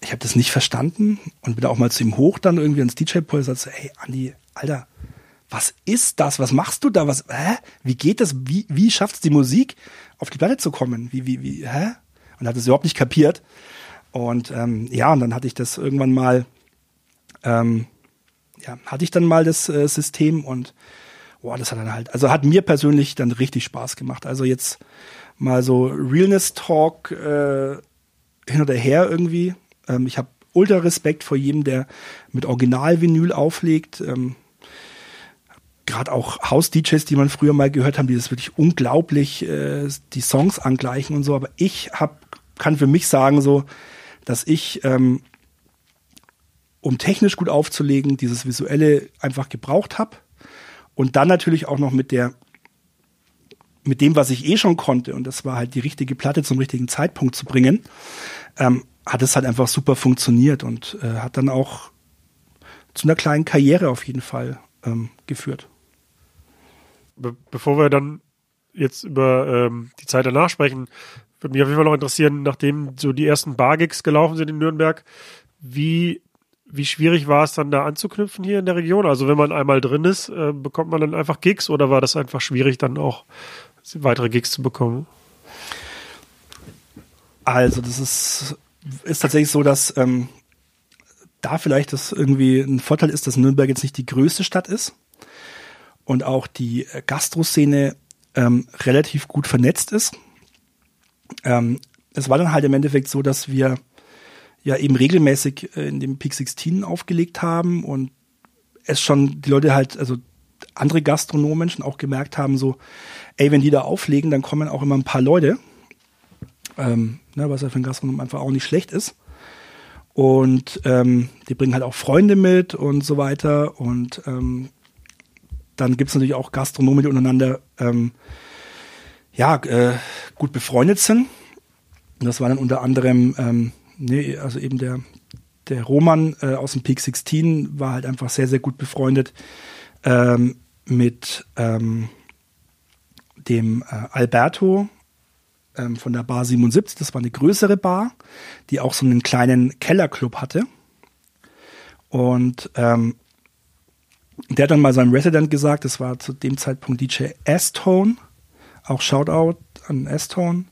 S1: ich habe das nicht verstanden und bin auch mal zu ihm hoch dann irgendwie ans DJ-Pult und sagte, hey Andi, Alter, was ist das? Was machst du da? Was, hä? Wie geht das? Wie, wie schafft es die Musik, auf die Platte zu kommen? Wie, wie, wie, hä? Und hat es überhaupt nicht kapiert. Und ähm, ja, und dann hatte ich das irgendwann mal, ähm, ja, hatte ich dann mal das äh, System und boah, das hat dann halt, also hat mir persönlich dann richtig Spaß gemacht. Also jetzt mal so Realness Talk äh, hin oder her irgendwie. Ähm, ich habe ultra Respekt vor jedem, der mit Original-Vinyl auflegt. Ähm, Gerade auch House-DJs, die man früher mal gehört haben, die das wirklich unglaublich äh, die Songs angleichen und so. Aber ich hab, kann für mich sagen so, dass ich ähm, um technisch gut aufzulegen, dieses Visuelle einfach gebraucht habe. Und dann natürlich auch noch mit der, mit dem, was ich eh schon konnte, und das war halt die richtige Platte zum richtigen Zeitpunkt zu bringen, ähm, hat es halt einfach super funktioniert und äh, hat dann auch zu einer kleinen Karriere auf jeden Fall ähm, geführt.
S2: Be bevor wir dann jetzt über ähm, die Zeit danach sprechen, würde mich auf jeden Fall noch interessieren, nachdem so die ersten Bargigs gelaufen sind in Nürnberg, wie, wie schwierig war es dann da anzuknüpfen hier in der Region? Also wenn man einmal drin ist, äh, bekommt man dann einfach Gigs oder war das einfach schwierig, dann auch weitere Gigs zu bekommen?
S1: Also das ist ist tatsächlich so, dass ähm, da vielleicht das irgendwie ein Vorteil ist, dass Nürnberg jetzt nicht die größte Stadt ist und auch die Gastroszene ähm, relativ gut vernetzt ist. Ähm, es war dann halt im Endeffekt so, dass wir ja eben regelmäßig äh, in dem Peak 16 aufgelegt haben und es schon die Leute halt, also andere Gastronomen schon auch gemerkt haben, so, ey, wenn die da auflegen, dann kommen auch immer ein paar Leute ähm, ne, was ja für einen Gastronom einfach auch nicht schlecht ist. Und ähm, die bringen halt auch Freunde mit und so weiter. Und ähm, dann gibt's natürlich auch Gastronomen, die untereinander ähm, ja, äh, gut befreundet sind. Das war dann unter anderem, ähm, nee, also eben der, der Roman äh, aus dem Peak 16 war halt einfach sehr, sehr gut befreundet ähm, mit ähm, dem äh, Alberto, ähm, von der Bar 77. Das war eine größere Bar, die auch so einen kleinen Kellerclub hatte. Und ähm, der hat dann mal seinem Resident gesagt, das war zu dem Zeitpunkt DJ S-Tone auch Shoutout an S-Tone,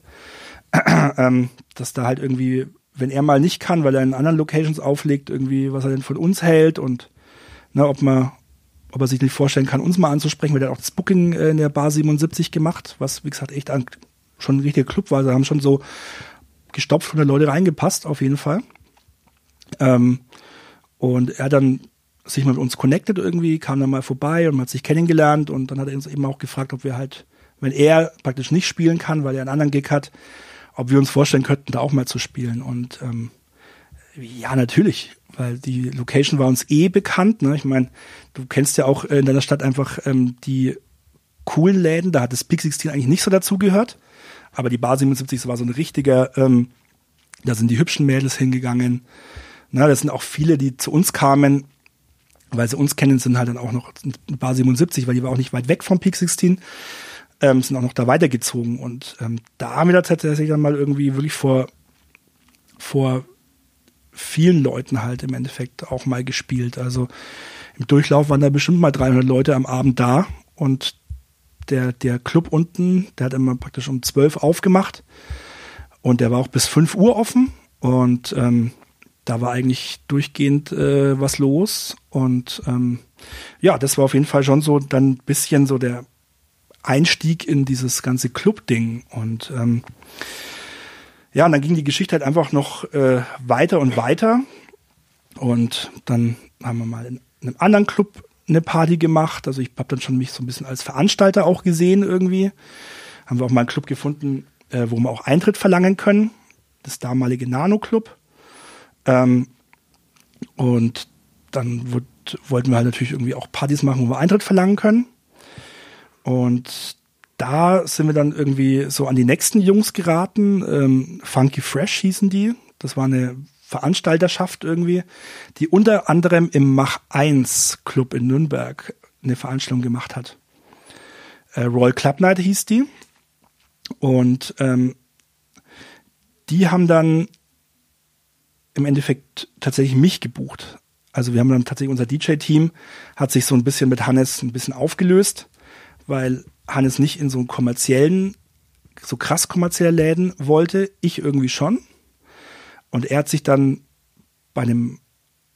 S1: ähm, dass da halt irgendwie, wenn er mal nicht kann, weil er in anderen Locations auflegt, irgendwie, was er denn von uns hält und ne, ob man, ob er sich nicht vorstellen kann, uns mal anzusprechen, weil er auch das Booking äh, in der Bar 77 gemacht, was, wie gesagt, echt ein, schon ein richtiger Club war. Da haben schon so gestopft 100 Leute reingepasst, auf jeden Fall. Ähm, und er dann sich mit uns connected irgendwie, kam dann mal vorbei und man hat sich kennengelernt und dann hat er uns eben auch gefragt, ob wir halt, wenn er praktisch nicht spielen kann, weil er einen anderen Gig hat, ob wir uns vorstellen könnten, da auch mal zu spielen. Und ähm, ja, natürlich, weil die Location war uns eh bekannt. Ne? Ich meine, du kennst ja auch in deiner Stadt einfach ähm, die coolen Läden, da hat das Pixie 16 eigentlich nicht so dazugehört. Aber die Bar 77 war so ein richtiger, ähm, da sind die hübschen Mädels hingegangen. Na, das sind auch viele, die zu uns kamen, weil sie uns kennen, sind halt dann auch noch Bar 77, weil die war auch nicht weit weg vom Peak 16, ähm, sind auch noch da weitergezogen. Und ähm, da haben wir tatsächlich dann mal irgendwie wirklich vor, vor vielen Leuten halt im Endeffekt auch mal gespielt. Also im Durchlauf waren da bestimmt mal 300 Leute am Abend da und der, der Club unten, der hat immer praktisch um 12 aufgemacht und der war auch bis 5 Uhr offen und ähm, da war eigentlich durchgehend äh, was los. Und ähm, ja, das war auf jeden Fall schon so dann ein bisschen so der Einstieg in dieses ganze Club-Ding. Und ähm, ja, und dann ging die Geschichte halt einfach noch äh, weiter und weiter. Und dann haben wir mal in einem anderen Club eine Party gemacht. Also ich habe dann schon mich so ein bisschen als Veranstalter auch gesehen irgendwie. Haben wir auch mal einen Club gefunden, äh, wo wir auch Eintritt verlangen können. Das damalige Nano Club. Ähm, und dann wollten wir halt natürlich irgendwie auch Partys machen, wo wir Eintritt verlangen können. Und da sind wir dann irgendwie so an die nächsten Jungs geraten. Ähm, Funky Fresh hießen die. Das war eine Veranstalterschaft irgendwie, die unter anderem im Mach 1 Club in Nürnberg eine Veranstaltung gemacht hat. Äh, Royal Club Night hieß die. Und ähm, die haben dann im Endeffekt tatsächlich mich gebucht. Also wir haben dann tatsächlich unser DJ-Team hat sich so ein bisschen mit Hannes ein bisschen aufgelöst, weil Hannes nicht in so einen kommerziellen, so krass kommerzielle Läden wollte, ich irgendwie schon. Und er hat sich dann bei einem,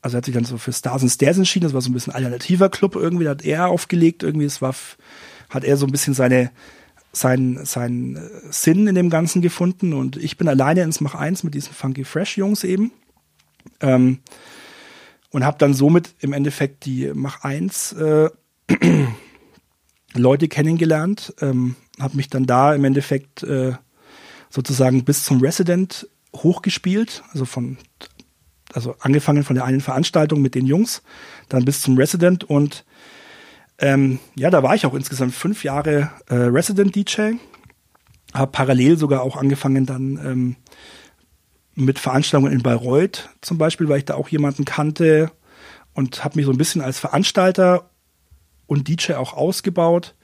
S1: also er hat sich dann so für Stars and Stairs entschieden, das war so ein bisschen alternativer Club irgendwie, da hat er aufgelegt irgendwie, es war, hat er so ein bisschen seine, seinen, seinen äh, Sinn in dem Ganzen gefunden. Und ich bin alleine ins Mach 1 mit diesen Funky Fresh Jungs eben. Ähm, und habe dann somit im Endeffekt die Mach 1 äh, Leute kennengelernt, ähm, habe mich dann da im Endeffekt äh, sozusagen bis zum Resident hochgespielt, also von also angefangen von der einen Veranstaltung mit den Jungs, dann bis zum Resident und ähm, ja, da war ich auch insgesamt fünf Jahre äh, Resident DJ, habe parallel sogar auch angefangen dann ähm, mit Veranstaltungen in Bayreuth zum Beispiel, weil ich da auch jemanden kannte und habe mich so ein bisschen als Veranstalter und DJ auch ausgebaut.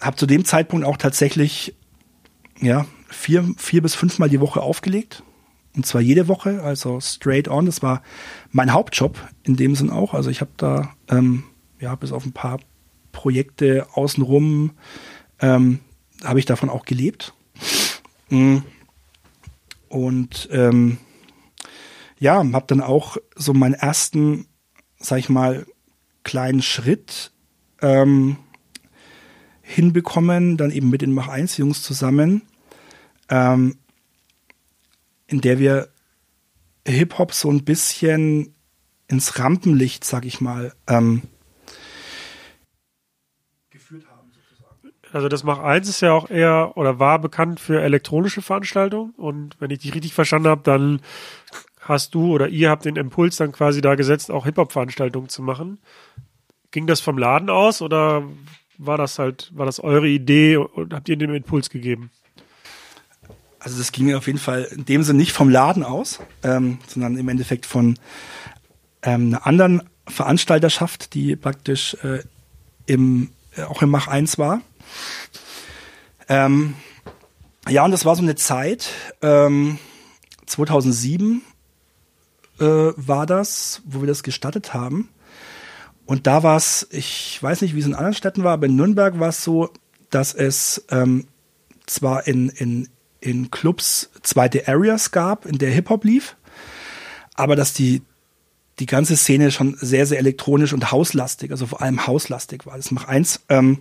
S1: Habe zu dem Zeitpunkt auch tatsächlich ja vier, vier bis fünfmal die Woche aufgelegt. Und zwar jede Woche, also straight on. Das war mein Hauptjob in dem Sinn auch. Also ich habe da ähm, ja bis auf ein paar Projekte außenrum ähm, habe ich davon auch gelebt. Mhm. Und ähm, ja, habe dann auch so meinen ersten, sag ich mal, kleinen Schritt ähm, hinbekommen, dann eben mit den Mach 1 Jungs zusammen, ähm, in der wir Hip-Hop so ein bisschen ins Rampenlicht, sag ich mal, ähm,
S2: Also das Mach 1 ist ja auch eher oder war bekannt für elektronische Veranstaltungen und wenn ich dich richtig verstanden habe, dann hast du oder ihr habt den Impuls dann quasi da gesetzt, auch Hip-Hop-Veranstaltungen zu machen. Ging das vom Laden aus oder war das halt, war das eure Idee und habt ihr den Impuls gegeben?
S1: Also das ging auf jeden Fall in dem Sinne nicht vom Laden aus, ähm, sondern im Endeffekt von ähm, einer anderen Veranstalterschaft, die praktisch äh, im, äh, auch im Mach 1 war. Ähm, ja, und das war so eine Zeit, ähm, 2007 äh, war das, wo wir das gestattet haben. Und da war es, ich weiß nicht, wie es in anderen Städten war, aber in Nürnberg war es so, dass es ähm, zwar in, in, in Clubs zweite Areas gab, in der Hip-Hop lief, aber dass die, die ganze Szene schon sehr, sehr elektronisch und hauslastig, also vor allem hauslastig war. Das Mach eins ähm,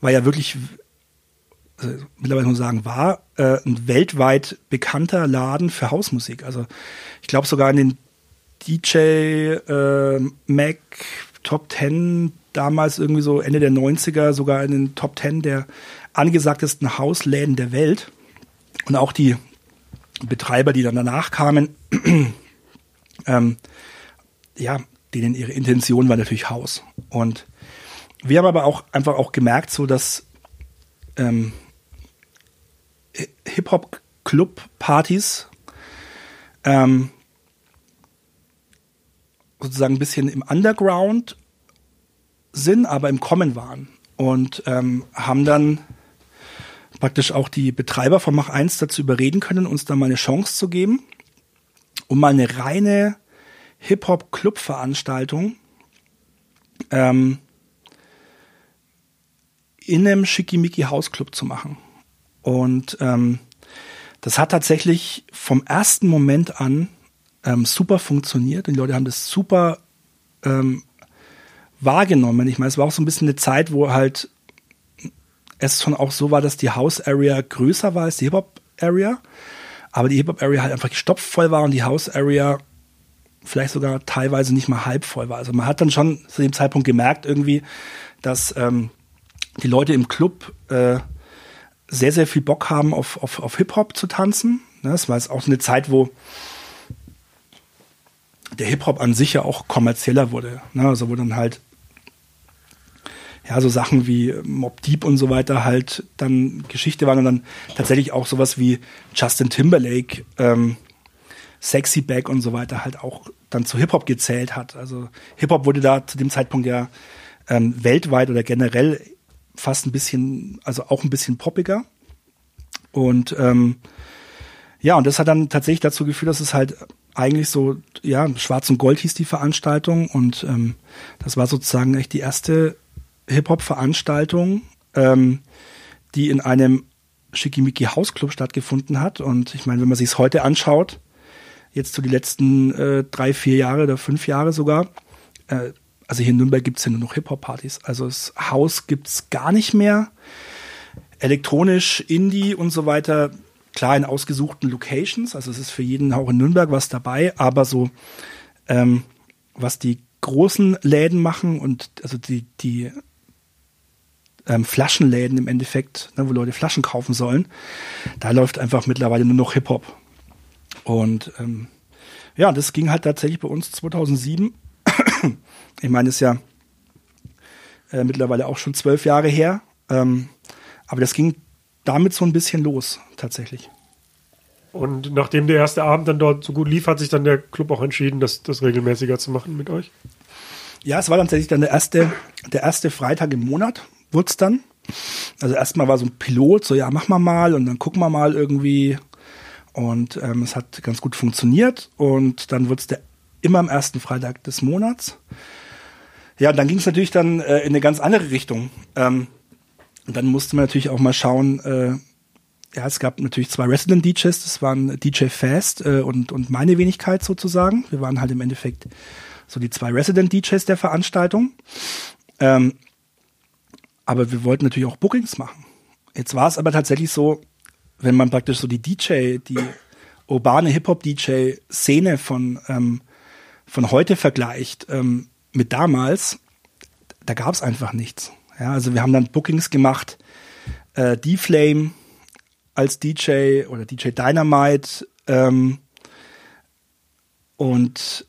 S1: war ja wirklich, also mittlerweile muss man sagen, war äh, ein weltweit bekannter Laden für Hausmusik. Also ich glaube sogar in den DJ äh, Mac Top 10 damals irgendwie so Ende der 90er sogar in den Top 10 der angesagtesten Hausläden der Welt. Und auch die Betreiber, die dann danach kamen, ähm, ja, denen ihre Intention war natürlich Haus. Und wir haben aber auch einfach auch gemerkt, so dass ähm, Hip-Hop-Club-Partys ähm, sozusagen ein bisschen im Underground sind, aber im Kommen waren. Und ähm, haben dann praktisch auch die Betreiber von Mach 1 dazu überreden können, uns da mal eine Chance zu geben, um mal eine reine Hip-Hop-Club-Veranstaltung ähm, in einem Schickimicki Hausclub zu machen. Und ähm, das hat tatsächlich vom ersten Moment an ähm, super funktioniert. Und die Leute haben das super ähm, wahrgenommen. Ich meine, es war auch so ein bisschen eine Zeit, wo halt es schon auch so war, dass die House Area größer war als die Hip Hop Area, aber die Hip Hop Area halt einfach gestopft voll war und die House Area vielleicht sogar teilweise nicht mal halb voll war. Also man hat dann schon zu dem Zeitpunkt gemerkt irgendwie, dass ähm, die Leute im Club äh, sehr, sehr viel Bock haben, auf, auf, auf Hip-Hop zu tanzen. Ne, das war jetzt auch so eine Zeit, wo der Hip-Hop an sich ja auch kommerzieller wurde. Ne? Also wo dann halt ja, so Sachen wie Mob Deep und so weiter halt dann Geschichte waren und dann tatsächlich auch sowas wie Justin Timberlake, ähm, Sexy Back und so weiter halt auch dann zu Hip-Hop gezählt hat. Also Hip-Hop wurde da zu dem Zeitpunkt ja ähm, weltweit oder generell fast ein bisschen, also auch ein bisschen poppiger. Und ähm, ja, und das hat dann tatsächlich dazu geführt, dass es halt eigentlich so, ja, Schwarz und Gold hieß die Veranstaltung und ähm, das war sozusagen echt die erste Hip-Hop-Veranstaltung, ähm, die in einem Schickimicki Hausclub stattgefunden hat. Und ich meine, wenn man sich es heute anschaut, jetzt so die letzten äh, drei, vier Jahre oder fünf Jahre sogar, äh, also hier in Nürnberg gibt es ja nur noch Hip-Hop-Partys. Also das Haus gibt es gar nicht mehr. Elektronisch, Indie und so weiter, klar in ausgesuchten Locations. Also es ist für jeden auch in Nürnberg was dabei, aber so ähm, was die großen Läden machen und also die, die ähm, Flaschenläden im Endeffekt, ne, wo Leute Flaschen kaufen sollen, da läuft einfach mittlerweile nur noch Hip-Hop. Und ähm, ja, das ging halt tatsächlich bei uns 2007. ich meine, ist ja äh, mittlerweile auch schon zwölf Jahre her. Ähm, aber das ging damit so ein bisschen los, tatsächlich.
S2: Und nachdem der erste Abend dann dort so gut lief, hat sich dann der Club auch entschieden, das, das regelmäßiger zu machen mit euch?
S1: Ja, es war dann tatsächlich dann der erste, der erste Freitag im Monat, wurde es dann. Also erstmal war so ein Pilot, so ja, machen wir mal und dann gucken wir mal irgendwie. Und ähm, es hat ganz gut funktioniert und dann wurde es der immer am ersten Freitag des Monats. Ja, und dann ging es natürlich dann äh, in eine ganz andere Richtung. Ähm, und dann musste man natürlich auch mal schauen, äh, ja, es gab natürlich zwei Resident DJs, das waren DJ Fast äh, und, und meine Wenigkeit sozusagen. Wir waren halt im Endeffekt so die zwei Resident DJs der Veranstaltung. Ähm, aber wir wollten natürlich auch Bookings machen. Jetzt war es aber tatsächlich so, wenn man praktisch so die DJ, die urbane Hip-Hop-DJ-Szene von, ähm, von heute vergleicht ähm, mit damals, da gab es einfach nichts. Ja, also wir haben dann Bookings gemacht, äh, D-Flame als DJ oder DJ Dynamite ähm, und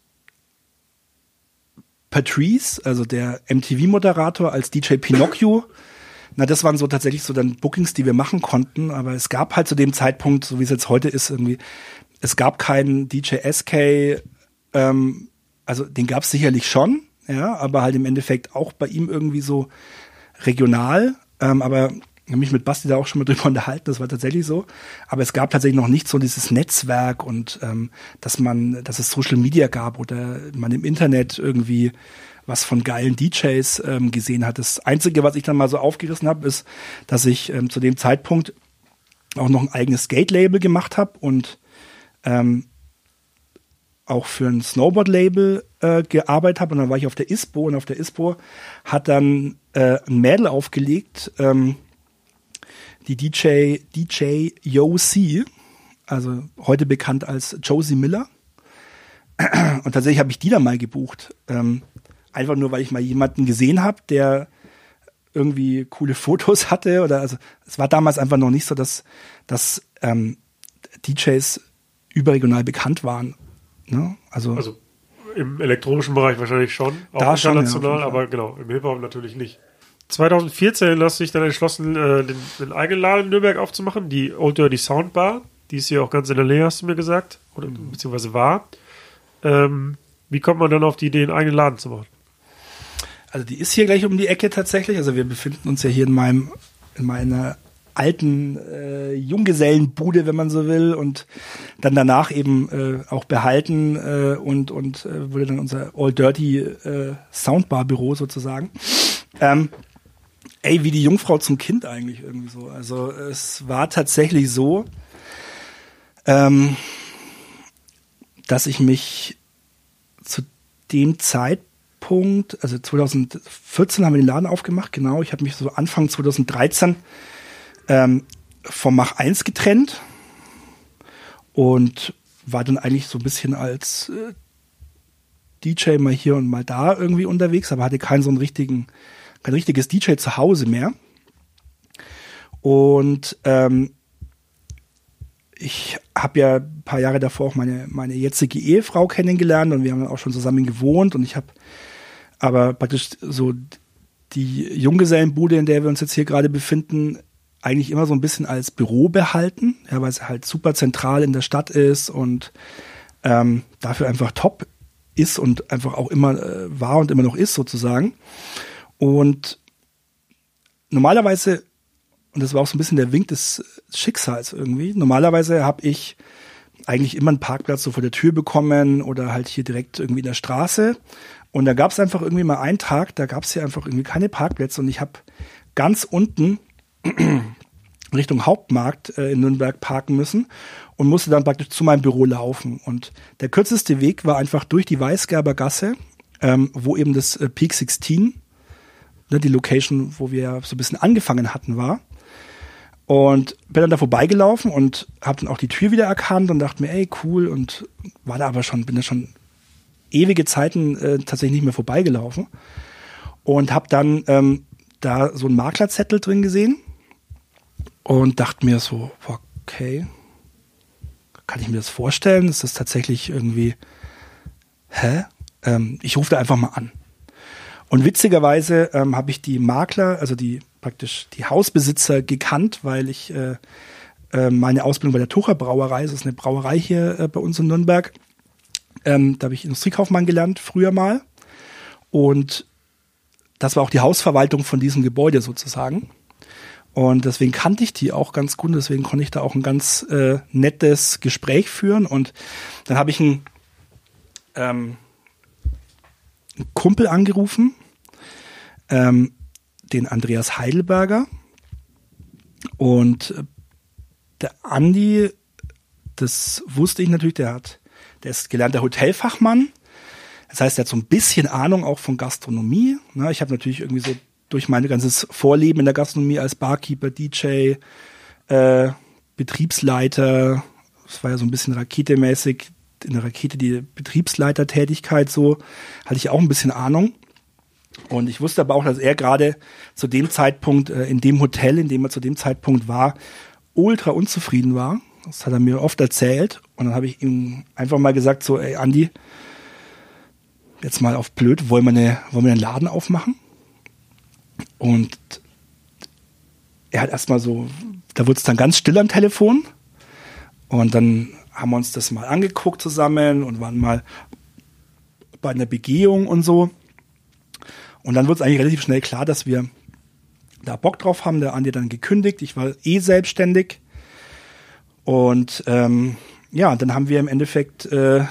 S1: Patrice, also der MTV-Moderator als DJ Pinocchio. Na, das waren so tatsächlich so dann Bookings, die wir machen konnten, aber es gab halt zu dem Zeitpunkt, so wie es jetzt heute ist, irgendwie, es gab keinen DJ SK, ähm, also den gab es sicherlich schon, ja, aber halt im Endeffekt auch bei ihm irgendwie so regional, ähm, aber mich mit Basti da auch schon mal drüber unterhalten, das war tatsächlich so. Aber es gab tatsächlich noch nicht so dieses Netzwerk und ähm, dass man, dass es Social Media gab oder man im Internet irgendwie was von geilen DJs ähm, gesehen hat. Das Einzige, was ich dann mal so aufgerissen habe, ist, dass ich ähm, zu dem Zeitpunkt auch noch ein eigenes Skate-Label gemacht habe und ähm, auch für ein Snowboard-Label äh, gearbeitet habe. Und dann war ich auf der ISPO und auf der ISPO hat dann äh, ein Mädel aufgelegt, ähm, die DJ, DJ C, also heute bekannt als Josie Miller. Und tatsächlich habe ich die dann mal gebucht. Ähm, einfach nur, weil ich mal jemanden gesehen habe, der irgendwie coole Fotos hatte. Oder also es war damals einfach noch nicht so, dass, dass ähm, DJs überregional bekannt waren. Ne? Also,
S2: also im elektronischen Bereich wahrscheinlich schon, auch
S1: Da schon,
S2: international,
S1: ja, auf jeden
S2: aber genau, im Hip-Hop natürlich nicht. 2014 hast du dich dann entschlossen, äh, den, den eigenen Laden in Nürnberg aufzumachen, die Old Dirty Soundbar. Die ist hier auch ganz in der Nähe, hast du mir gesagt, oder
S1: Mhm.
S2: beziehungsweise war. Ähm, wie kommt man dann auf die Idee, einen eigenen Laden zu machen?
S1: Also die ist hier gleich um die Ecke tatsächlich. Also wir befinden uns ja hier in meinem, in meiner alten äh, Junggesellenbude, wenn man so will, und dann danach eben äh, auch behalten äh, und und äh, wurde dann unser All Dirty äh, Soundbar Büro sozusagen. Ähm, ey, wie die Jungfrau zum Kind eigentlich irgendwie so. Also es war tatsächlich so, ähm, dass ich mich zu dem Zeitpunkt, also 2014 haben wir den Laden aufgemacht, genau. Ich habe mich so Anfang 2013 ähm, vom Mach 1 getrennt und war dann eigentlich so ein bisschen als äh, DJ mal hier und mal da irgendwie unterwegs, aber hatte keinen so einen richtigen, kein richtiges DJ zu Hause mehr. Und ähm, ich habe ja ein paar Jahre davor auch meine, meine jetzige Ehefrau kennengelernt und wir haben dann auch schon zusammen gewohnt und ich habe aber praktisch so die Junggesellenbude, in der wir uns jetzt hier gerade befinden, eigentlich immer so ein bisschen als Büro behalten, ja, weil es halt super zentral in der Stadt ist und ähm, dafür einfach top ist und einfach auch immer äh, war und immer noch ist sozusagen. Und normalerweise, und das war auch so ein bisschen der Wink des Schicksals irgendwie, normalerweise habe ich eigentlich immer einen Parkplatz so vor der Tür bekommen oder halt hier direkt irgendwie in der Straße. Und da gab es einfach irgendwie mal einen Tag, da gab es hier einfach irgendwie keine Parkplätze und ich habe ganz unten Richtung Hauptmarkt äh, in Nürnberg parken müssen und musste dann praktisch zu meinem Büro laufen. Und der kürzeste Weg war einfach durch die Weißgerber Gasse, ähm, wo eben das äh, Peak 16, ne, die Location, wo wir so ein bisschen angefangen hatten, war. Und bin dann da vorbeigelaufen und habe dann auch die Tür wieder erkannt und dachte mir, ey, cool. Und war da aber schon, bin da schon ewige Zeiten äh, tatsächlich nicht mehr vorbeigelaufen. Und habe dann ähm, da so einen Maklerzettel drin gesehen und dachte mir so, okay, kann ich mir das vorstellen? Ist das tatsächlich irgendwie, hä? Ähm, ich rufe da einfach mal an. Und witzigerweise ähm, habe ich die Makler, also die praktisch die Hausbesitzer gekannt, weil ich äh, äh, meine Ausbildung bei der Tucher Brauerei, das ist eine Brauerei hier äh, bei uns in Nürnberg, ähm, da habe ich Industriekaufmann gelernt, früher mal. Und das war auch die Hausverwaltung von diesem Gebäude sozusagen. Und deswegen kannte ich die auch ganz gut. Deswegen konnte ich da auch ein ganz äh, nettes Gespräch führen. Und dann habe ich einen, ähm, einen Kumpel angerufen, ähm, den Andreas Heidelberger. Und äh, der Andi, das wusste ich natürlich, der hat, der ist gelernter Hotelfachmann. Das heißt, er hat so ein bisschen Ahnung auch von Gastronomie. Ne? Ich habe natürlich irgendwie so durch mein ganzes Vorleben in der Gastronomie als Barkeeper, DJ, äh, Betriebsleiter, das war ja so ein bisschen raketemäßig, in der Rakete die Betriebsleitertätigkeit so, hatte ich auch ein bisschen Ahnung. Und ich wusste aber auch, dass er gerade zu dem Zeitpunkt äh, in dem Hotel, in dem er zu dem Zeitpunkt war, ultra unzufrieden war. Das hat er mir oft erzählt. Und dann habe ich ihm einfach mal gesagt, so, ey Andi, jetzt mal auf blöd, wollen wir, eine, wollen wir einen Laden aufmachen? Und er hat erstmal so, da wurde es dann ganz still am Telefon. Und dann haben wir uns das mal angeguckt zusammen und waren mal bei einer Begehung und so. Und dann wurde es eigentlich relativ schnell klar, dass wir da Bock drauf haben. Der Andi dann gekündigt. Ich war eh selbstständig. Und ähm, ja, dann haben wir im Endeffekt äh,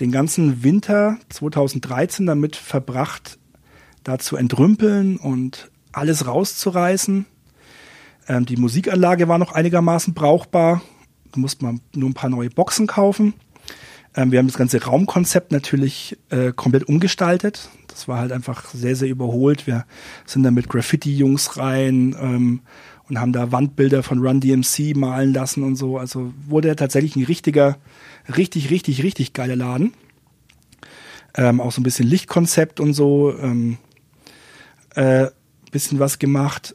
S1: den ganzen Winter 2013 damit verbracht, da zu entrümpeln und alles rauszureißen. Ähm, die Musikanlage war noch einigermaßen brauchbar. Da musste man nur ein paar neue Boxen kaufen. Ähm, wir haben das ganze Raumkonzept natürlich äh, komplett umgestaltet. Das war halt einfach sehr, sehr überholt. Wir sind dann mit Graffiti-Jungs rein ähm, und haben da Wandbilder von Run DMC malen lassen und so. Also wurde tatsächlich ein richtiger, richtig, richtig, richtig geiler Laden. Ähm, auch so ein bisschen Lichtkonzept und so. Ähm, äh, bisschen was gemacht.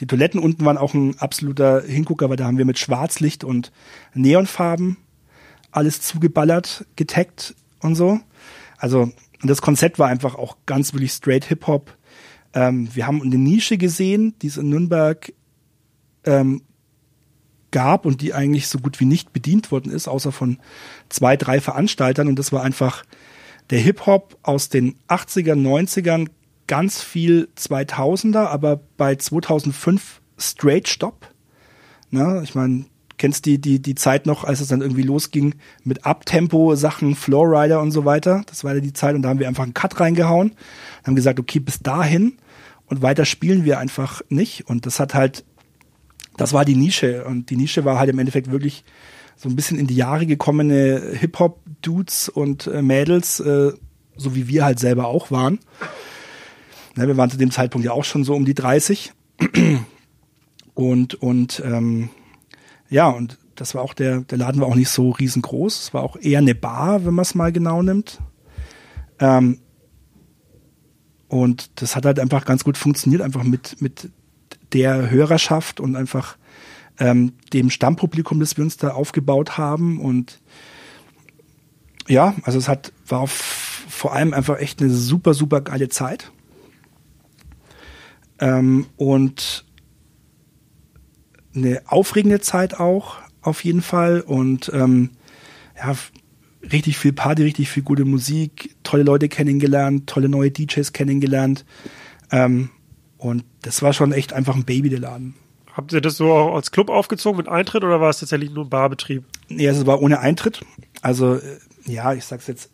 S1: Die Toiletten unten waren auch ein absoluter Hingucker, weil da haben wir mit Schwarzlicht und Neonfarben alles zugeballert, getaggt und so. Also das Konzept war einfach auch ganz wirklich straight Hip-Hop. Ähm, wir haben eine Nische gesehen, die es in Nürnberg ähm, gab und die eigentlich so gut wie nicht bedient worden ist, außer von zwei, drei Veranstaltern. Und das war einfach der Hip-Hop aus den 80ern, 90ern, ganz viel 2000er, aber bei 2005 straight Stop. Ne? Ich meine, kennst die, die, die Zeit noch, als es dann irgendwie losging mit Abtempo, Sachen, Flowrider und so weiter. Das war ja die Zeit und da haben wir einfach einen Cut reingehauen, haben gesagt, okay, bis dahin und weiter spielen wir einfach nicht. Und das hat halt, das war die Nische und die Nische war halt im Endeffekt wirklich so ein bisschen in die Jahre gekommene Hip-Hop-Dudes und äh, Mädels, äh, so wie wir halt selber auch waren. Ja, wir waren zu dem Zeitpunkt ja auch schon so um die 30. Und, und ähm, ja, und das war auch der, der Laden war auch nicht so riesengroß. Es war auch eher eine Bar, wenn man es mal genau nimmt. Ähm, und das hat halt einfach ganz gut funktioniert, einfach mit, mit der Hörerschaft und einfach ähm, dem Stammpublikum, das wir uns da aufgebaut haben. Und ja, also es hat, war auf, vor allem einfach echt eine super, super geile Zeit. Ähm, und eine aufregende Zeit auch, auf jeden Fall. Und ähm, ja, richtig viel Party, richtig viel gute Musik, tolle Leute kennengelernt, tolle neue DJs kennengelernt. Ähm, und das war schon echt einfach ein Baby, der Laden.
S2: Habt ihr das so auch als Club aufgezogen mit Eintritt oder war es tatsächlich nur ein Barbetrieb?
S1: Nee, es war ohne Eintritt. Also, äh, ja, ich sag's jetzt.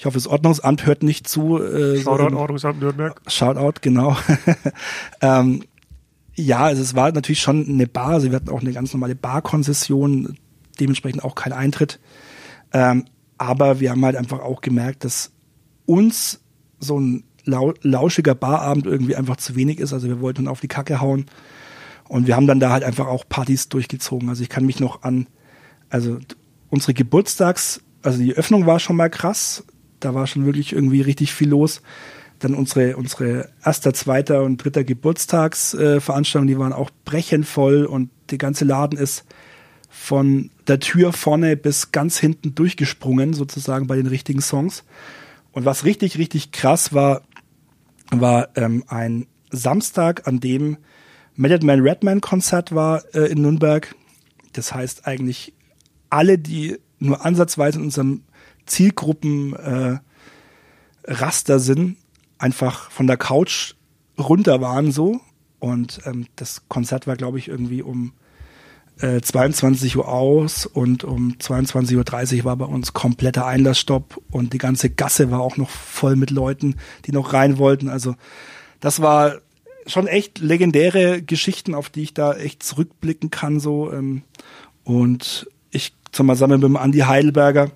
S1: Ich hoffe, das Ordnungsamt hört nicht zu. Äh,
S2: Shoutout so Ordnungsamt Nürnberg.
S1: Shoutout, genau. ähm, ja, also es war natürlich schon eine Bar, also wir hatten auch eine ganz normale Barkonzession, dementsprechend auch kein Eintritt. Ähm, aber wir haben halt einfach auch gemerkt, dass uns so ein lau lauschiger Barabend irgendwie einfach zu wenig ist. Also wir wollten auf die Kacke hauen. Und wir haben dann da halt einfach auch Partys durchgezogen. Also ich kann mich noch an, also unsere Geburtstags, also die Öffnung war schon mal krass. Da war schon wirklich irgendwie richtig viel los dann unsere, unsere erster, zweiter und dritter Geburtstagsveranstaltung, äh, die waren auch brechend voll und der ganze Laden ist von der Tür vorne bis ganz hinten durchgesprungen, sozusagen bei den richtigen Songs. Und was richtig, richtig krass war, war ähm, ein Samstag, an dem Method Man Redman Konzert war äh, in Nürnberg. Das heißt eigentlich alle, die nur ansatzweise in unserem Zielgruppen äh, sind, einfach von der Couch runter waren so. Und ähm, das Konzert war, glaube ich, irgendwie um äh, 22 Uhr aus und um 22.30 Uhr war bei uns kompletter Einlassstopp und die ganze Gasse war auch noch voll mit Leuten, die noch rein wollten. Also das war schon echt legendäre Geschichten, auf die ich da echt zurückblicken kann. so ähm, Und ich zusammen mit dem Andi Heidelberger.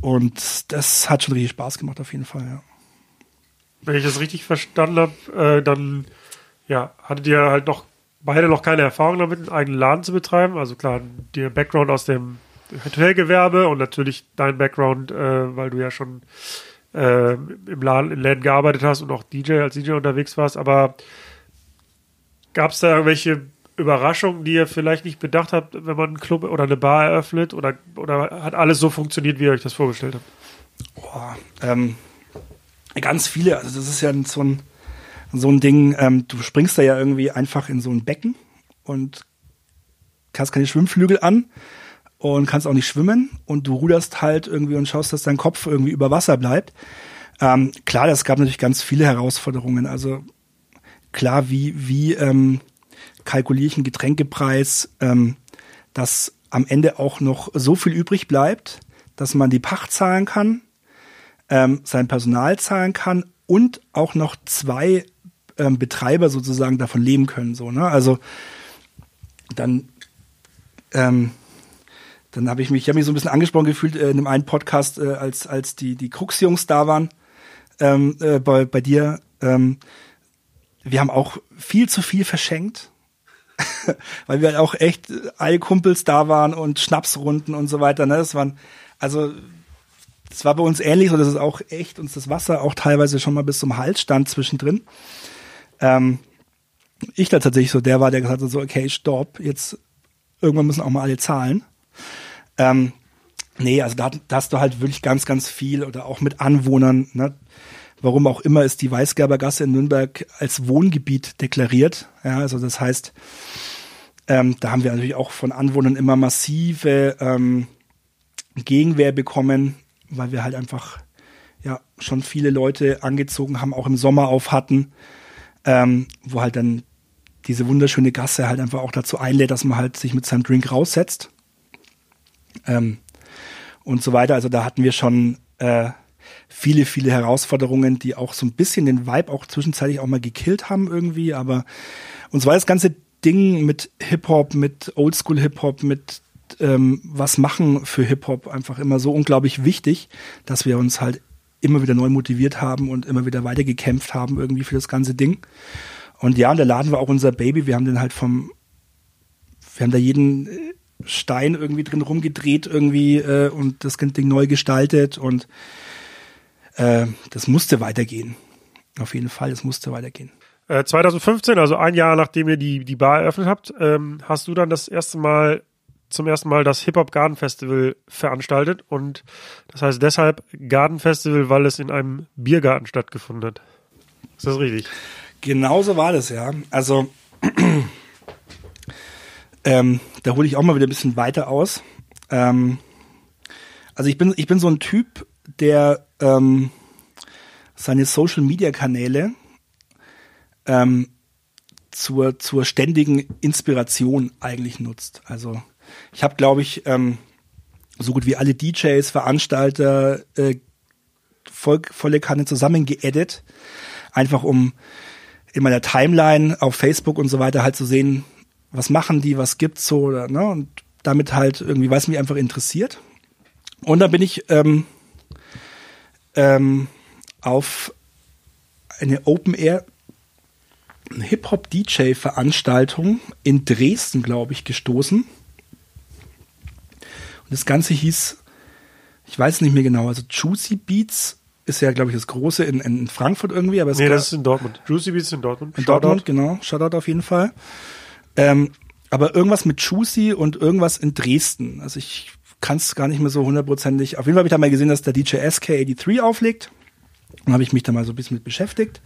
S1: Und das hat schon richtig Spaß gemacht, auf jeden Fall, ja
S2: wenn ich das richtig verstanden habe, äh, dann ja, hattet ihr halt noch beide noch keine Erfahrung damit, einen eigenen Laden zu betreiben. Also klar, der Background aus dem Hotelgewerbe und natürlich dein Background, äh, weil du ja schon äh, im Laden, in Läden gearbeitet hast und auch DJ als DJ unterwegs warst. Aber gab es da irgendwelche Überraschungen, die ihr vielleicht nicht bedacht habt, wenn man einen Club oder eine Bar eröffnet? Oder, oder hat alles so funktioniert, wie ihr euch das vorgestellt habt?
S1: Boah, ähm, ganz viele, also das ist ja so ein, so ein Ding, ähm, du springst da ja irgendwie einfach in so ein Becken und hast keine Schwimmflügel an und kannst auch nicht schwimmen und du ruderst halt irgendwie und schaust, dass dein Kopf irgendwie über Wasser bleibt. Ähm, klar, das gab natürlich ganz viele Herausforderungen. Also klar, wie, wie ähm, kalkuliere ich einen Getränkepreis, ähm, dass am Ende auch noch so viel übrig bleibt, dass man die Pacht zahlen kann, ähm, sein Personal zahlen kann und auch noch zwei ähm, Betreiber sozusagen davon leben können. So, ne? Also dann, ähm, dann habe ich mich, ich habe mich so ein bisschen angesprochen gefühlt äh, in einem einen Podcast, äh, als als die die Krux-Jungs da waren ähm, äh, bei bei dir. Ähm, wir haben auch viel zu viel verschenkt, weil wir halt auch echt alle Kumpels da waren und Schnapsrunden und so weiter. Ne? Das waren also das war bei uns ähnlich, so dass es auch echt uns das Wasser auch teilweise schon mal bis zum Hals stand zwischendrin. Ähm, ich da tatsächlich so der war, der gesagt hat so, okay, stopp, jetzt irgendwann müssen auch mal alle zahlen. Ähm, nee, also da, da hast du halt wirklich ganz, ganz viel oder auch mit Anwohnern, ne? Warum auch immer ist die Weißgerbergasse in Nürnberg als Wohngebiet deklariert. Ja, also das heißt, ähm, da haben wir natürlich auch von Anwohnern immer massive ähm, Gegenwehr bekommen, weil wir halt einfach ja schon viele Leute angezogen haben, auch im Sommer auf hatten, ähm, wo halt dann diese wunderschöne Gasse halt einfach auch dazu einlädt, dass man halt sich mit seinem Drink raussetzt ähm, und so weiter. Also da hatten wir schon äh, viele, viele Herausforderungen, die auch so ein bisschen den Vibe auch zwischenzeitlich auch mal gekillt haben irgendwie. Aber uns war das ganze Ding mit Hip-Hop, mit Oldschool-Hip-Hop, mit ähm, was machen für Hip-Hop einfach immer so unglaublich wichtig, dass wir uns halt immer wieder neu motiviert haben und immer wieder weitergekämpft haben irgendwie für das ganze Ding. Und ja, und der Laden war auch unser Baby. Wir haben den halt vom, wir haben da jeden Stein irgendwie drin rumgedreht irgendwie äh, und das Ding neu gestaltet und äh, das musste weitergehen. Auf jeden Fall, es musste weitergehen.
S2: 2015, äh, also ein Jahr nachdem ihr die, die Bar eröffnet habt, ähm, hast du dann das erste Mal zum ersten Mal das Hip Hop Garden Festival veranstaltet und das heißt deshalb Garden Festival, weil es in einem Biergarten stattgefunden hat. Ist das richtig?
S1: Genauso war das, ja. Also ähm, da hole ich auch mal wieder ein bisschen weiter aus. Ähm, also ich bin, ich bin so ein Typ, der ähm, seine Social Media Kanäle ähm, zur, zur ständigen Inspiration eigentlich nutzt. Also ich habe, glaube ich, ähm, so gut wie alle DJs, Veranstalter äh, voll, volle Kanne zusammen geedit, einfach um in meiner Timeline auf Facebook und so weiter halt zu sehen, was machen die, was gibt's so, oder, ne? Und damit halt irgendwie, was mich einfach interessiert. Und dann bin ich ähm, ähm, auf eine Open Air Hip-Hop-DJ-Veranstaltung in Dresden, glaube ich, gestoßen. Und das Ganze hieß, ich weiß nicht mehr genau, also Juicy Beats ist ja, glaube ich, das große in, in Frankfurt irgendwie. Aber es
S2: nee, das ist in Dortmund. Juicy Beats in Dortmund.
S1: In Shoutout. Dortmund, genau. Shoutout auf jeden Fall. Ähm, aber irgendwas mit Juicy und irgendwas in Dresden. Also ich kann es gar nicht mehr so hundertprozentig. Auf jeden Fall habe ich da mal gesehen, dass der DJ SK83 auflegt. Und habe ich mich da mal so ein bisschen mit beschäftigt.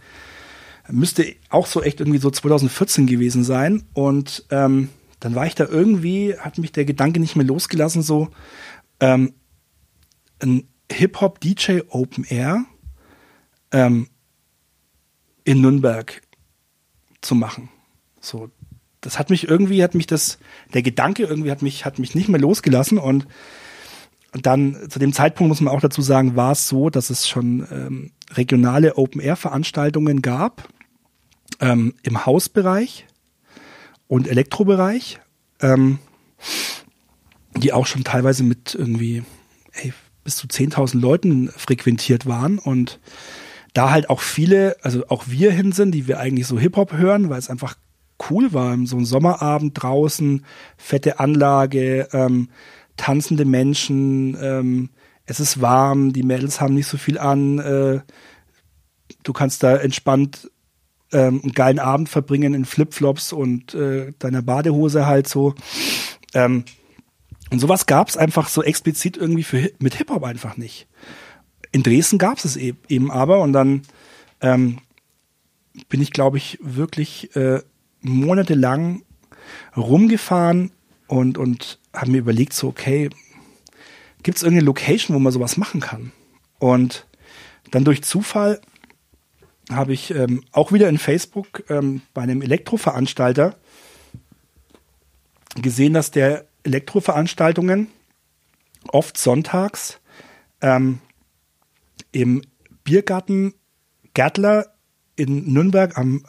S1: Müsste auch so echt irgendwie so 2014 gewesen sein. Und ähm, dann war ich da irgendwie, hat mich der Gedanke nicht mehr losgelassen, so ähm, ein Hip-Hop-DJ Open Air ähm, in Nürnberg zu machen. So, das hat mich irgendwie, hat mich das, der Gedanke irgendwie hat mich, hat mich nicht mehr losgelassen und, dann zu dem Zeitpunkt muss man auch dazu sagen, war es so, dass es schon ähm, regionale Open-Air-Veranstaltungen gab ähm, im Hausbereich und Elektrobereich, ähm, die auch schon teilweise mit irgendwie ey, bis zu 10.000 Leuten frequentiert waren und da halt auch viele, also auch wir hin sind, die wir eigentlich so Hip-Hop hören, weil es einfach cool war. So ein Sommerabend draußen, fette Anlage, ähm, tanzende Menschen, ähm, es ist warm, die Mädels haben nicht so viel an, äh, du kannst da entspannt ähm, einen geilen Abend verbringen in Flipflops und äh, deiner Badehose halt so. Ähm, und sowas gab es einfach so explizit irgendwie für mit Hip-Hop einfach nicht. In Dresden gab es e eben aber und dann ähm, bin ich, glaube ich, wirklich äh, monatelang rumgefahren und, und habe mir überlegt, so, okay, gibt es irgendeine Location, wo man sowas machen kann? Und dann durch Zufall habe ich ähm, auch wieder in Facebook ähm, bei einem Elektroveranstalter gesehen, dass der Elektroveranstaltungen oft sonntags ähm, im Biergarten Gärtler in Nürnberg am,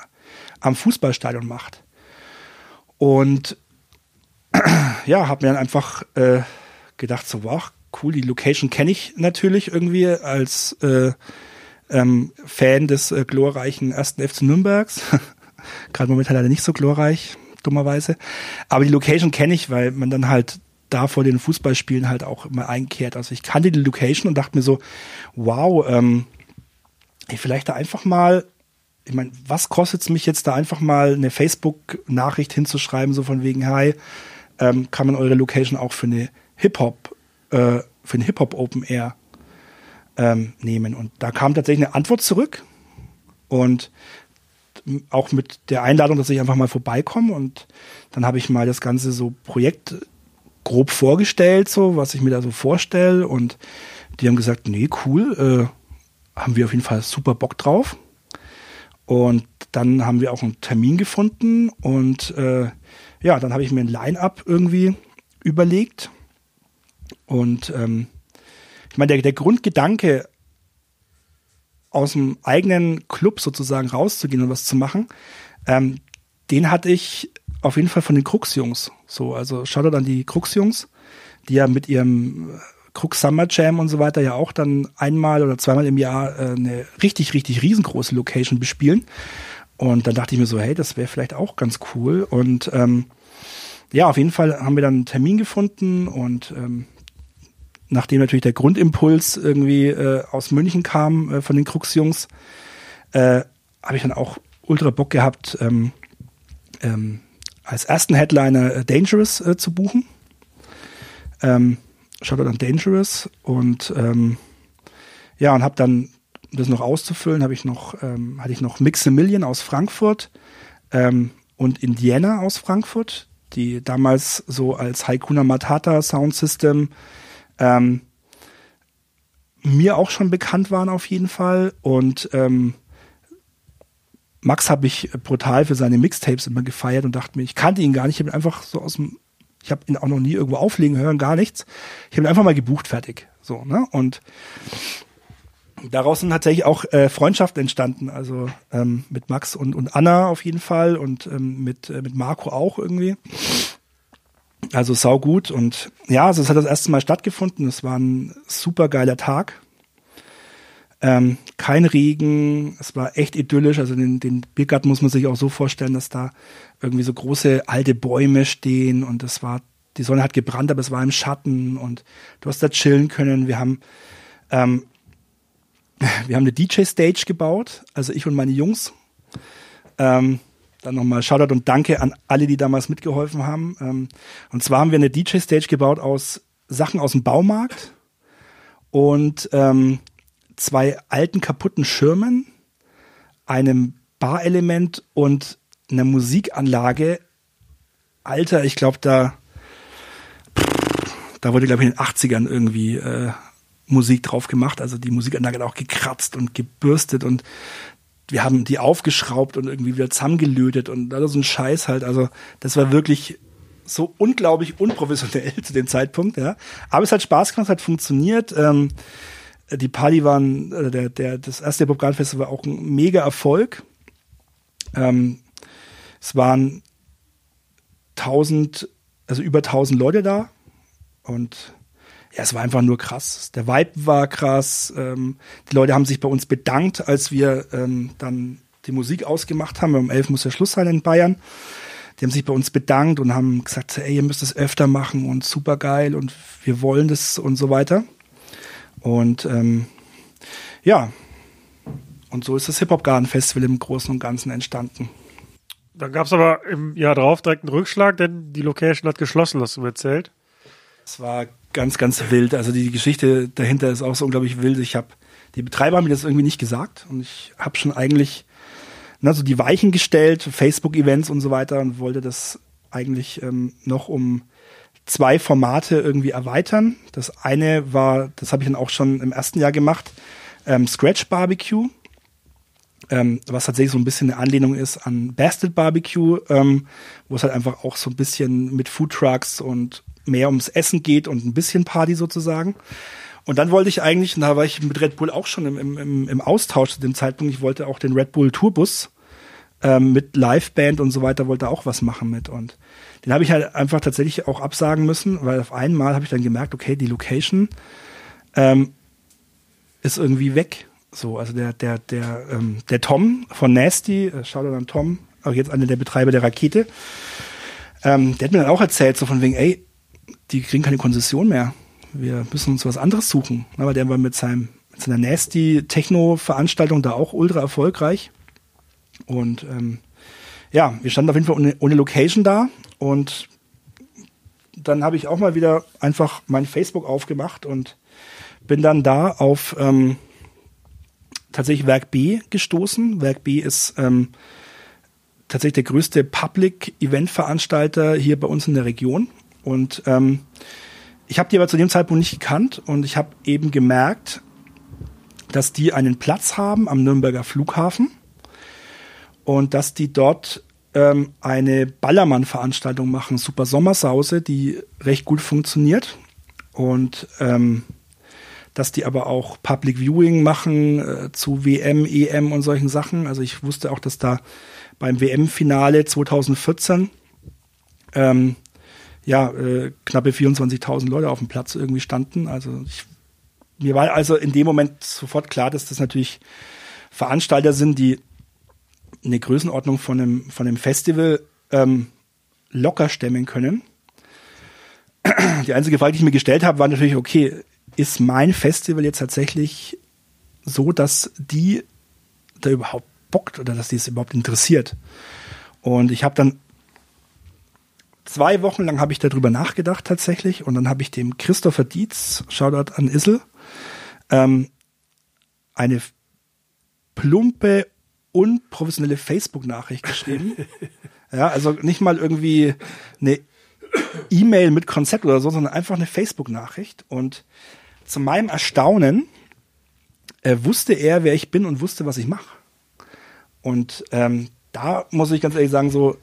S1: am Fußballstadion macht. Und ja, habe mir dann einfach äh, gedacht, so, wow, cool, die Location kenne ich natürlich irgendwie als äh, ähm, Fan des äh, glorreichen ersten FC Nürnbergs. Gerade momentan leider nicht so glorreich, dummerweise. Aber die Location kenne ich, weil man dann halt da vor den Fußballspielen halt auch immer einkehrt. Also ich kannte die Location und dachte mir so, wow, ähm, vielleicht da einfach mal, ich meine, was kostet es mich jetzt da einfach mal eine Facebook-Nachricht hinzuschreiben, so von wegen, hi, ähm, kann man eure Location auch für eine Hip-Hop, äh, für ein Hip-Hop Open Air ähm, nehmen. Und da kam tatsächlich eine Antwort zurück und auch mit der Einladung, dass ich einfach mal vorbeikomme und dann habe ich mal das ganze so Projekt grob vorgestellt, so was ich mir da so vorstelle und die haben gesagt, nee, cool, äh, haben wir auf jeden Fall super Bock drauf. Und dann haben wir auch einen Termin gefunden und äh, ja, dann habe ich mir ein Line-up irgendwie überlegt und ähm, ich meine, der, der Grundgedanke, aus dem eigenen Club sozusagen rauszugehen und was zu machen, ähm, den hatte ich auf jeden Fall von den Krux-Jungs. So, also Shoutout an die Krux-Jungs, die ja mit ihrem Krux Summer Jam und so weiter ja auch dann einmal oder zweimal im Jahr äh, eine richtig, richtig riesengroße Location bespielen. Und dann dachte ich mir so, hey, das wäre vielleicht auch ganz cool. Und ähm, ja, auf jeden Fall haben wir dann einen Termin gefunden und ähm, nachdem natürlich der Grundimpuls irgendwie äh, aus München kam äh, von den Krux-Jungs, äh, habe ich dann auch ultra Bock gehabt, ähm, ähm, als ersten Headliner äh, Dangerous äh, zu buchen. Ähm, Shoutout an Dangerous und ähm, ja, und habe dann, um das noch auszufüllen, habe ich noch, ähm, hatte ich noch Mixamillion aus Frankfurt ähm, und Indiana aus Frankfurt, die damals so als Haikuna Matata Sound System ähm, mir auch schon bekannt waren auf jeden Fall. Und ähm, Max habe ich brutal für seine Mixtapes immer gefeiert und dachte mir, ich kannte ihn gar nicht. Ich habe ihn einfach so aus dem, ich habe ihn auch noch nie irgendwo auflegen hören, gar nichts. Ich habe ihn einfach mal gebucht, fertig. So, ne? Und daraus sind tatsächlich auch äh, Freundschaften entstanden. Also ähm, mit Max und, und Anna auf jeden Fall und ähm, mit, äh, mit Marco auch irgendwie. Also sau gut und ja, also es hat das erste Mal stattgefunden. Es war ein super geiler Tag. Ähm, kein Regen, es war echt idyllisch. Also den, den Biergarten muss man sich auch so vorstellen, dass da irgendwie so große alte Bäume stehen und es war, die Sonne hat gebrannt, aber es war im Schatten und du hast da chillen können. Wir haben, ähm, wir haben eine DJ-Stage gebaut, also ich und meine Jungs. Ähm, dann nochmal Shoutout und Danke an alle, die damals mitgeholfen haben. Ähm, und zwar haben wir eine DJ-Stage gebaut aus Sachen aus dem Baumarkt und ähm, zwei alten kaputten Schirmen, einem Barelement und einer Musikanlage. Alter, ich glaube, da, da wurde, glaube ich, in den 80ern irgendwie äh, Musik drauf gemacht. Also die Musikanlage hat auch gekratzt und gebürstet und wir haben die aufgeschraubt und irgendwie wieder zusammengelötet und alles so ein Scheiß halt. Also das war wirklich so unglaublich unprofessionell zu dem Zeitpunkt, ja. Aber es hat Spaß gemacht, es hat funktioniert. Ähm, die Party waren, äh, der, der, das erste Hip Hop Festival war auch ein mega Erfolg. Ähm, es waren tausend, also über tausend Leute da und ja, es war einfach nur krass. Der Vibe war krass. Ähm, die Leute haben sich bei uns bedankt, als wir ähm, dann die Musik ausgemacht haben. Um elf muss der Schluss sein in Bayern. Die haben sich bei uns bedankt und haben gesagt, ey, ihr müsst es öfter machen und super geil und wir wollen das und so weiter. Und ähm, ja, und so ist das Hip Hop Garden Festival im Großen und Ganzen entstanden.
S2: Dann gab es aber im Jahr drauf direkt einen Rückschlag, denn die Location hat geschlossen, hast du mir erzählt.
S1: Es war ganz, ganz wild. Also die Geschichte dahinter ist auch so unglaublich wild. Ich habe die Betreiber haben mir das irgendwie nicht gesagt und ich habe schon eigentlich na, so die Weichen gestellt, Facebook-Events und so weiter und wollte das eigentlich ähm, noch um zwei Formate irgendwie erweitern. Das eine war, das habe ich dann auch schon im ersten Jahr gemacht, ähm, Scratch Barbecue. ähm, was tatsächlich so ein bisschen eine Anlehnung ist an Bastard Barbecue, ähm, wo es halt einfach auch so ein bisschen mit Food Trucks und mehr ums Essen geht und ein bisschen Party sozusagen. Und dann wollte ich eigentlich, und da war ich mit Red Bull auch schon im, im, im Austausch zu dem Zeitpunkt, ich wollte auch den Red Bull Tourbus ähm, mit Liveband und so weiter, wollte auch was machen mit. Und den habe ich halt einfach tatsächlich auch absagen müssen, weil auf einmal habe ich dann gemerkt, okay, die Location ähm, ist irgendwie weg. So, also der, der, der, ähm, der Tom von Nasty, äh, dir an Tom, auch jetzt einer der Betreiber der Rakete, ähm, der hat mir dann auch erzählt, so von wegen, ey, die kriegen keine Konzession mehr. Wir müssen uns was anderes suchen. Aber der war mit seinem mit seiner Nasty Techno-Veranstaltung da auch ultra erfolgreich. Und ähm, ja, wir standen auf jeden Fall ohne, ohne Location da und dann habe ich auch mal wieder einfach mein Facebook aufgemacht und bin dann da auf ähm, tatsächlich Werk B gestoßen. Werk B ist ähm, tatsächlich der größte Public-Event-Veranstalter hier bei uns in der Region. Und ähm, ich habe die aber zu dem Zeitpunkt nicht gekannt und ich habe eben gemerkt, dass die einen Platz haben am Nürnberger Flughafen und dass die dort ähm, eine Ballermann-Veranstaltung machen, Super Sommersause, die recht gut funktioniert und ähm, dass die aber auch Public Viewing machen äh, zu WM, EM und solchen Sachen. Also ich wusste auch, dass da beim WM-Finale 2014 ähm, ja, äh, knappe 24.000 Leute auf dem Platz irgendwie standen. Also ich, mir war also in dem Moment sofort klar, dass das natürlich Veranstalter sind, die eine Größenordnung von einem, von einem Festival ähm, locker stemmen können. Die einzige Frage, die ich mir gestellt habe, war natürlich, okay, ist mein Festival jetzt tatsächlich so, dass die da überhaupt bockt oder dass die es überhaupt interessiert? Und ich habe dann zwei Wochen lang habe ich darüber nachgedacht tatsächlich und dann habe ich dem Christopher Dietz, Shoutout an Issel, ähm, eine plumpe, unprofessionelle Facebook-Nachricht geschrieben. ja, also nicht mal irgendwie eine E-Mail mit Konzept oder so, sondern einfach eine Facebook-Nachricht. Und zu meinem Erstaunen äh, wusste er, wer ich bin und wusste, was ich mache. Und ähm, da muss ich ganz ehrlich sagen, so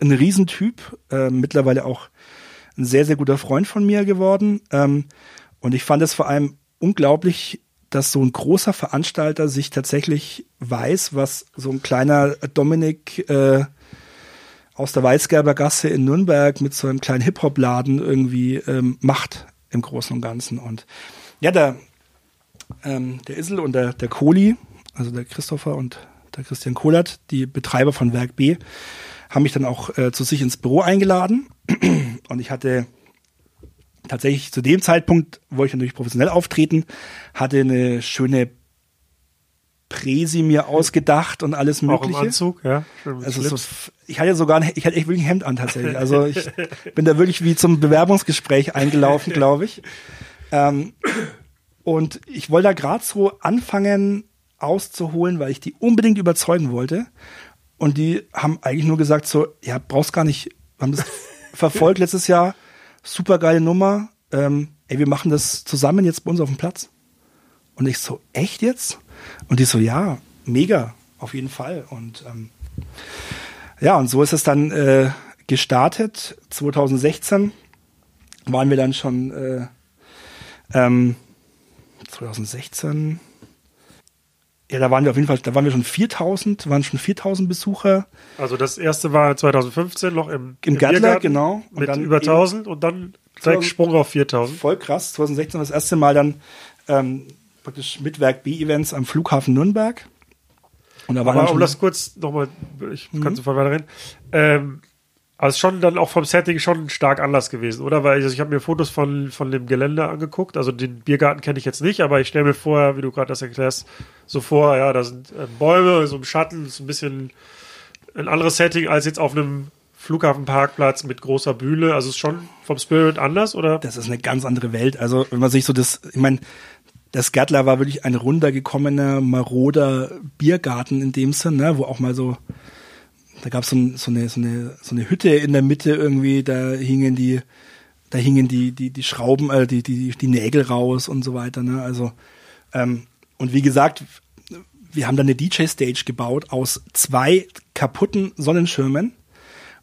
S1: ein Riesentyp, äh, mittlerweile auch ein sehr, sehr guter Freund von mir geworden. Ähm, und ich fand es vor allem unglaublich, dass so ein großer Veranstalter sich tatsächlich weiß, was so ein kleiner Dominik äh, aus der Weißgerber Gasse in Nürnberg mit so einem kleinen Hip-Hop-Laden irgendwie ähm, macht im Großen und Ganzen. Und ja, der, ähm, der Isel und der, der Kohli, also der Christopher und der Christian Kohlert, die Betreiber von Werk B, haben mich dann auch äh, zu sich ins Büro eingeladen und ich hatte tatsächlich zu dem Zeitpunkt, wo ich natürlich professionell auftreten, hatte eine schöne Präsi mir ausgedacht und alles mögliche. Auch im
S2: Anzug, ja.
S1: Also so, ich hatte sogar, ein, ich hatte echt wirklich ein Hemd an tatsächlich. Also ich bin da wirklich wie zum Bewerbungsgespräch eingelaufen, glaube ich. Ähm, und ich wollte da gerade so anfangen auszuholen, weil ich die unbedingt überzeugen wollte. Und die haben eigentlich nur gesagt so, ja, brauchst gar nicht, haben das verfolgt letztes Jahr, super geile Nummer, ähm, ey, wir machen das zusammen jetzt bei uns auf dem Platz. Und ich so, echt jetzt? Und die so, ja, mega, auf jeden Fall. Und ähm, ja, und so ist es dann äh, gestartet. 2016 waren wir dann schon äh, ähm, 2016 ja, da waren wir auf jeden Fall, da waren wir schon 4000, waren schon 4000 Besucher.
S2: Also das erste war 2015 noch im,
S1: im, im Gattler, genau.
S2: Und mit dann über 1000 und dann direkt Sprung auf 4000.
S1: Voll krass. 2016 das erste Mal dann ähm, praktisch mit Werk B-Events am Flughafen Nürnberg.
S2: Und da war Aber um das kurz nochmal, ich mhm. kann sofort weiterreden. Ähm, also schon dann auch vom Setting schon stark anders gewesen, oder? Weil also ich habe mir Fotos von, von dem Gelände angeguckt. Also den Biergarten kenne ich jetzt nicht, aber ich stelle mir vor, wie du gerade das erklärst, so vor, ja, da sind äh, Bäume, so im Schatten, ist ein bisschen ein anderes Setting als jetzt auf einem Flughafenparkplatz mit großer Bühne. Also ist schon vom Spirit anders, oder?
S1: Das ist eine ganz andere Welt. Also wenn man sich so das, ich meine, das Gärtler war wirklich ein runtergekommener, maroder Biergarten in dem Sinn, ne, wo auch mal so da gab so es so, eine, so, eine, so eine Hütte in der Mitte irgendwie, da hingen die, da hingen die, die, die Schrauben, äh, die, die, die Nägel raus und so weiter. Ne? Also, ähm, und wie gesagt, wir haben dann eine DJ-Stage gebaut aus zwei kaputten Sonnenschirmen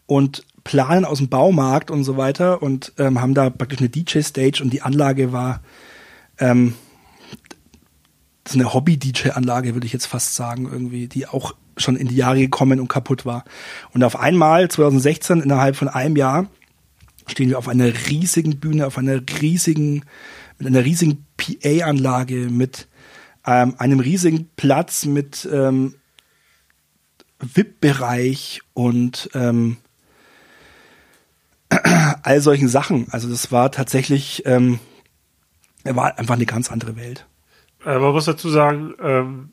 S1: und Planen aus dem Baumarkt und so weiter und ähm, haben da praktisch eine DJ-Stage und die Anlage war ähm, das ist eine Hobby-DJ-Anlage, würde ich jetzt fast sagen, irgendwie, die auch schon in die Jahre gekommen und kaputt war. Und auf einmal, 2016, innerhalb von einem Jahr, stehen wir auf einer riesigen Bühne, auf einer riesigen, mit einer riesigen PA-Anlage, mit ähm, einem riesigen Platz, mit ähm, VIP-Bereich und ähm, all solchen Sachen. Also das war tatsächlich, ähm, war einfach eine ganz andere Welt.
S2: Äh, man muss dazu sagen, ähm,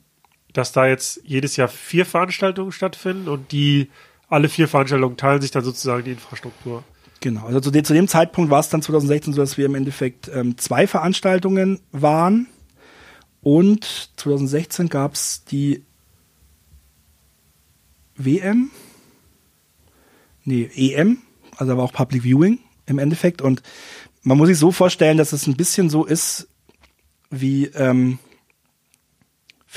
S2: dass da jetzt jedes Jahr vier Veranstaltungen stattfinden und die alle vier Veranstaltungen teilen sich dann sozusagen die Infrastruktur.
S1: Genau, also zu dem, Zeitpunkt war es dann 2016 so, dass wir im Endeffekt ähm, zwei Veranstaltungen waren. Und 2016 gab es die WM, nee, EM, also war auch Public Viewing im Endeffekt. Und man muss sich so vorstellen, dass es ein bisschen so ist wie ähm,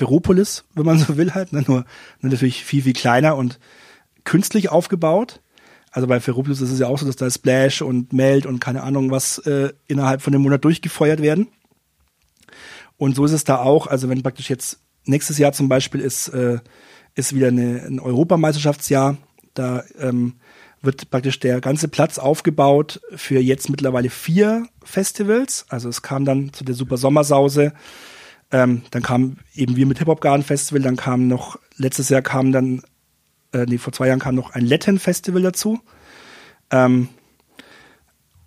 S1: Ferropolis, wenn man so will halt, ne? nur, nur natürlich viel, viel kleiner und künstlich aufgebaut. Also bei Ferropolis ist es ja auch so, dass da Splash und Meld und keine Ahnung was äh, innerhalb von einem Monat durchgefeuert werden. Und so ist es da auch. Also wenn praktisch jetzt nächstes Jahr zum Beispiel ist, äh, ist wieder eine, ein Europameisterschaftsjahr, da ähm, wird praktisch der ganze Platz aufgebaut für jetzt mittlerweile vier Festivals. Also es kam dann zu der Super Sommersause, ähm, dann kam eben wir mit Hip Hop Garden Festival, dann kam noch, letztes Jahr kam dann äh, nee, vor zwei Jahren kam noch ein Latin-Festival dazu. Ähm,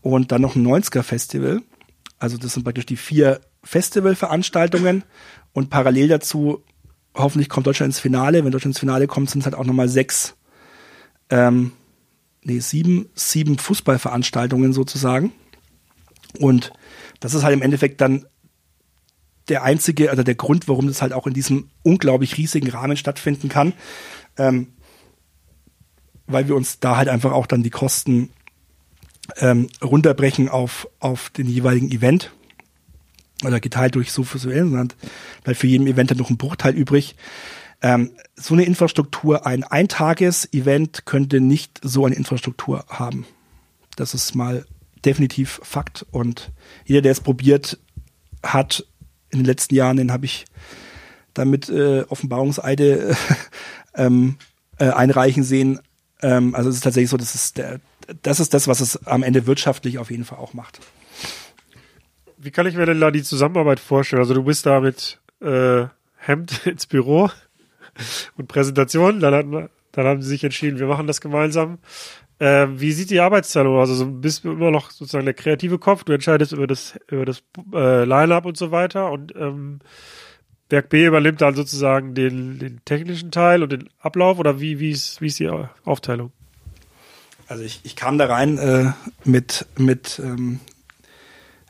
S1: und dann noch ein 90er-Festival. Also das sind praktisch die vier Festivalveranstaltungen und parallel dazu, hoffentlich kommt Deutschland ins Finale. Wenn Deutschland ins Finale kommt, sind es halt auch nochmal sechs, ähm, nee, sieben, sieben Fußballveranstaltungen sozusagen. Und das ist halt im Endeffekt dann der einzige, also der Grund, warum das halt auch in diesem unglaublich riesigen Rahmen stattfinden kann. Ähm, weil wir uns da halt einfach auch dann die Kosten ähm, runterbrechen auf, auf den jeweiligen Event. Oder geteilt durch so viel, sondern weil für jeden Event dann noch ein Bruchteil übrig. Ähm, so eine Infrastruktur, ein Eintages-Event könnte nicht so eine Infrastruktur haben. Das ist mal definitiv Fakt. Und jeder, der es probiert hat in den letzten Jahren, den habe ich damit äh, Offenbarungseide ähm, äh, einreichen sehen, ähm, also es ist tatsächlich so, das ist, der, das ist das, was es am Ende wirtschaftlich auf jeden Fall auch macht.
S2: Wie kann ich mir denn da die Zusammenarbeit vorstellen? Also du bist da mit äh, Hemd ins Büro und Präsentation, dann, hat, dann haben sie sich entschieden, wir machen das gemeinsam. Äh, wie sieht die Arbeitsteilung aus? Also bist du immer noch sozusagen der kreative Kopf, du entscheidest über das, über das äh, Line-Up und so weiter und ähm, Werk B übernimmt dann sozusagen den, den technischen Teil und den Ablauf oder wie, wie, ist, wie ist die Aufteilung?
S1: Also ich, ich kam da rein äh, mit, mit, ähm,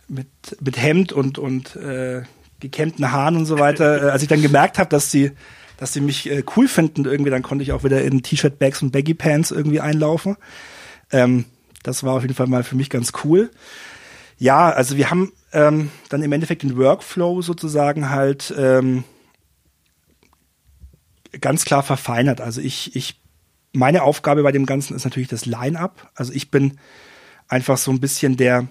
S1: mit, mit Hemd und, und äh, gekämmten Haaren und so weiter. äh, als ich dann gemerkt habe, dass sie, dass sie mich äh, cool finden, irgendwie, dann konnte ich auch wieder in T-Shirt, Bags und Baggy Pants irgendwie einlaufen. Ähm, das war auf jeden Fall mal für mich ganz cool. Ja, also wir haben ähm, dann im Endeffekt den Workflow sozusagen halt ähm, ganz klar verfeinert. Also ich, ich, meine Aufgabe bei dem Ganzen ist natürlich das Line-up. Also ich bin einfach so ein bisschen der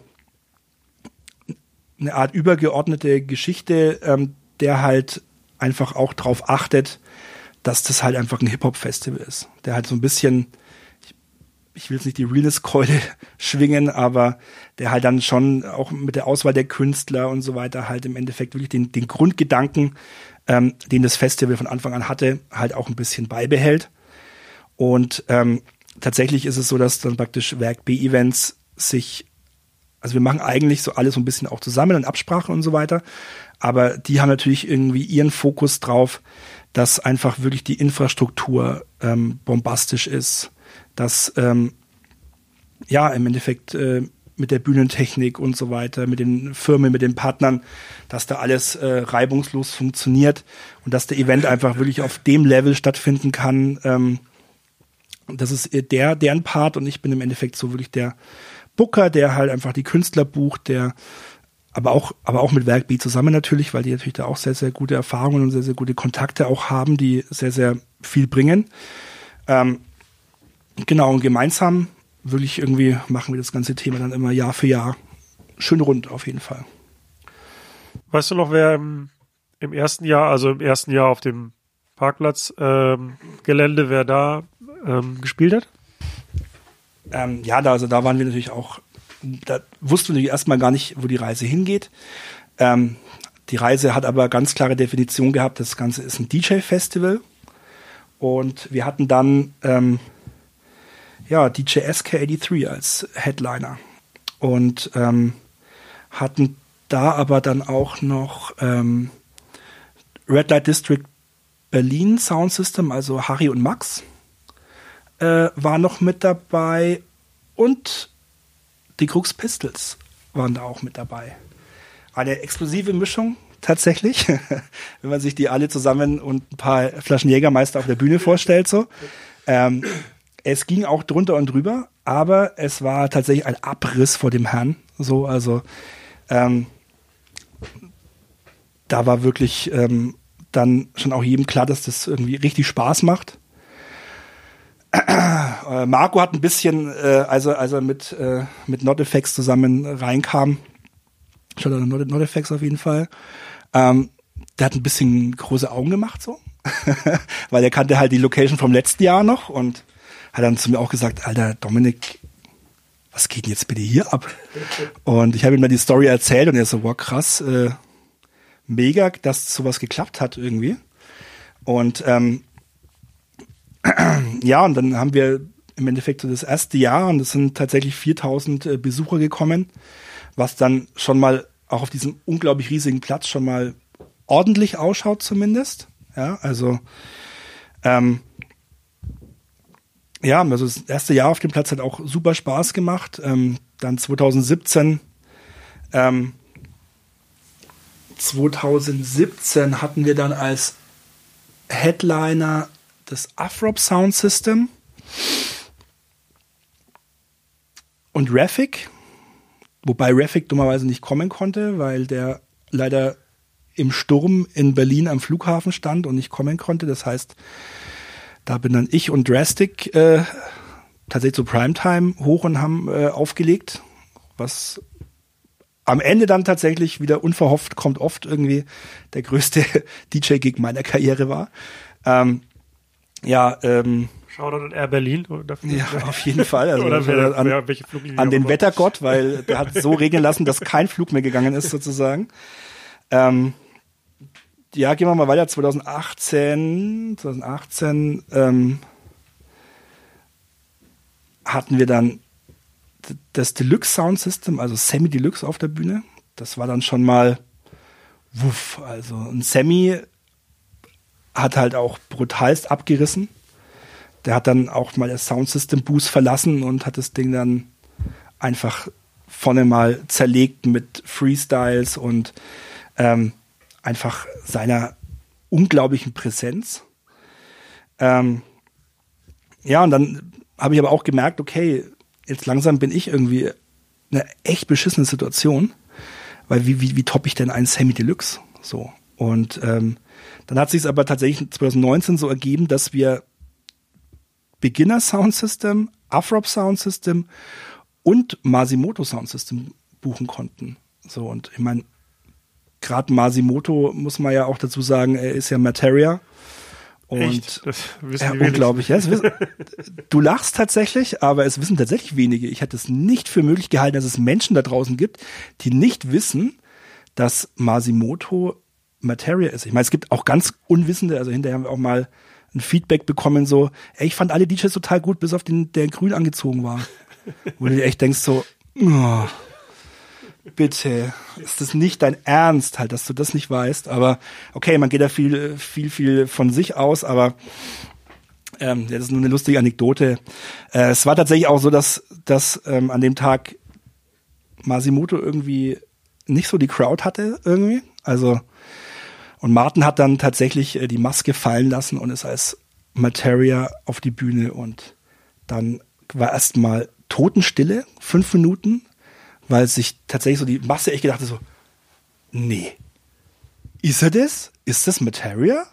S1: eine Art übergeordnete Geschichte, ähm, der halt einfach auch darauf achtet, dass das halt einfach ein Hip-Hop-Festival ist. Der halt so ein bisschen ich will jetzt nicht die Realist-Keule schwingen, aber der halt dann schon auch mit der Auswahl der Künstler und so weiter halt im Endeffekt wirklich den, den Grundgedanken, ähm, den das Festival von Anfang an hatte, halt auch ein bisschen beibehält. Und ähm, tatsächlich ist es so, dass dann praktisch Werk B-Events sich, also wir machen eigentlich so alles so ein bisschen auch zusammen in Absprache und so weiter, aber die haben natürlich irgendwie ihren Fokus drauf, dass einfach wirklich die Infrastruktur ähm, bombastisch ist dass ähm, ja im Endeffekt äh, mit der Bühnentechnik und so weiter, mit den Firmen, mit den Partnern, dass da alles äh, reibungslos funktioniert und dass der Event einfach wirklich auf dem Level stattfinden kann. Ähm, das ist der, deren Part und ich bin im Endeffekt so wirklich der Booker, der halt einfach die Künstler bucht, der aber auch, aber auch mit Werk B zusammen natürlich, weil die natürlich da auch sehr, sehr gute Erfahrungen und sehr, sehr gute Kontakte auch haben, die sehr, sehr viel bringen. Ähm, genau, und gemeinsam wirklich irgendwie machen wir das ganze Thema dann immer Jahr für Jahr schön rund auf jeden Fall.
S2: Weißt du noch, wer im, im ersten Jahr, also im ersten Jahr auf dem Parkplatzgelände, ähm, wer da ähm, gespielt hat?
S1: Ähm, ja, da, also da waren wir natürlich auch, da wussten wir erstmal gar nicht, wo die Reise hingeht. Ähm, die Reise hat aber ganz klare Definition gehabt, das Ganze ist ein DJ-Festival. Und wir hatten dann ähm, ja, DJ SK83 als Headliner. Und ähm, hatten da aber dann auch noch ähm, Red Light District Berlin Sound System, also Harry und Max, äh, war noch mit dabei und die Crux Pistols waren da auch mit dabei. Eine explosive Mischung tatsächlich, wenn man sich die alle zusammen und ein paar Flaschen Jägermeister auf der Bühne vorstellt. So. Ähm, es ging auch drunter und drüber, aber es war tatsächlich ein Abriss vor dem Herrn. So, also ähm, da war wirklich ähm, dann schon auch jedem klar, dass das irgendwie richtig Spaß macht. Äh, Marco hat ein bisschen, äh, also als er mit, äh, mit NotFX zusammen reinkam, schon an Not, NotFX auf jeden Fall, ähm, der hat ein bisschen große Augen gemacht so, weil er kannte halt die Location vom letzten Jahr noch und hat dann zu mir auch gesagt, Alter Dominik, was geht denn jetzt bitte hier ab? Und ich habe ihm dann die Story erzählt und er so, wow, krass, äh, mega, dass sowas geklappt hat irgendwie. Und ähm, ja, und dann haben wir im Endeffekt so das erste Jahr und es sind tatsächlich 4000 äh, Besucher gekommen, was dann schon mal auch auf diesem unglaublich riesigen Platz schon mal ordentlich ausschaut zumindest. Ja, also ähm, ja, also das erste Jahr auf dem Platz hat auch super Spaß gemacht. Ähm, dann 2017 ähm, 2017 hatten wir dann als Headliner das Afrop Sound System und Raffic, wobei Raffic dummerweise nicht kommen konnte, weil der leider im Sturm in Berlin am Flughafen stand und nicht kommen konnte. Das heißt, da bin dann ich und Drastic äh, tatsächlich zu Primetime hoch und haben äh, aufgelegt, was am Ende dann tatsächlich wieder unverhofft kommt oft irgendwie der größte DJ-Gig meiner Karriere war. Ähm, ja, ähm,
S2: Shoutout an Air Berlin.
S1: Ja, auf jeden Fall. Also Oder wer, an, wer, an den Wettergott, weil der hat so regeln lassen, dass kein Flug mehr gegangen ist sozusagen. Ähm, ja, gehen wir mal weiter. 2018, 2018 ähm, hatten wir dann das Deluxe Sound System, also Semi Deluxe auf der Bühne. Das war dann schon mal wuff. Also ein Semi hat halt auch brutalst abgerissen. Der hat dann auch mal das Sound System Boost verlassen und hat das Ding dann einfach vorne mal zerlegt mit Freestyles und ähm, einfach seiner unglaublichen Präsenz. Ähm, ja, und dann habe ich aber auch gemerkt, okay, jetzt langsam bin ich irgendwie eine echt beschissene Situation, weil wie, wie, wie toppe ich denn einen Semi Deluxe? So. Und ähm, dann hat sich es aber tatsächlich 2019 so ergeben, dass wir Beginner Sound System, Afrop Sound System und Masimoto Sound System buchen konnten. So, und ich meine, gerade Masimoto muss man ja auch dazu sagen, er ist ja Materia. Und ja, unglaublich. Ja, wissen, du lachst tatsächlich, aber es wissen tatsächlich wenige. Ich hätte es nicht für möglich gehalten, dass es Menschen da draußen gibt, die nicht wissen, dass Masimoto Materia ist. Ich meine, es gibt auch ganz Unwissende, also hinterher haben wir auch mal ein Feedback bekommen, so, ey, ich fand alle DJs total gut, bis auf den, der grün angezogen war. Wo du dir echt denkst, so, oh, bitte, ist das nicht dein Ernst halt, dass du das nicht weißt? Aber okay, man geht da viel, viel, viel von sich aus, aber ähm, das ist nur eine lustige Anekdote. Äh, es war tatsächlich auch so, dass, dass ähm, an dem Tag Masimoto irgendwie nicht so die Crowd hatte irgendwie. Also und Martin hat dann tatsächlich äh, die Maske fallen lassen und ist als Materia auf die Bühne und dann war erstmal Totenstille, fünf Minuten weil sich tatsächlich so die Masse echt gedacht hat, so, nee. Ist er das? Ist das Materia?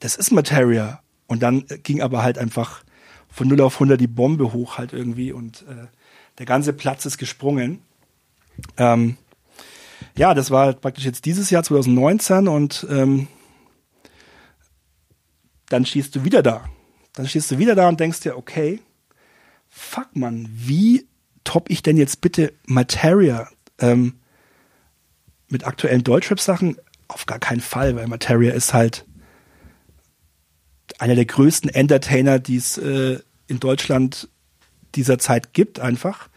S1: Das ist Materia. Und dann ging aber halt einfach von 0 auf 100 die Bombe hoch halt irgendwie und äh, der ganze Platz ist gesprungen. Ähm, ja, das war praktisch jetzt dieses Jahr 2019 und ähm, dann stehst du wieder da. Dann stehst du wieder da und denkst dir, okay, fuck man, wie top ich denn jetzt bitte Materia ähm, mit aktuellen Deutschrap-Sachen? Auf gar keinen Fall, weil Materia ist halt einer der größten Entertainer, die es äh, in Deutschland dieser Zeit gibt, einfach.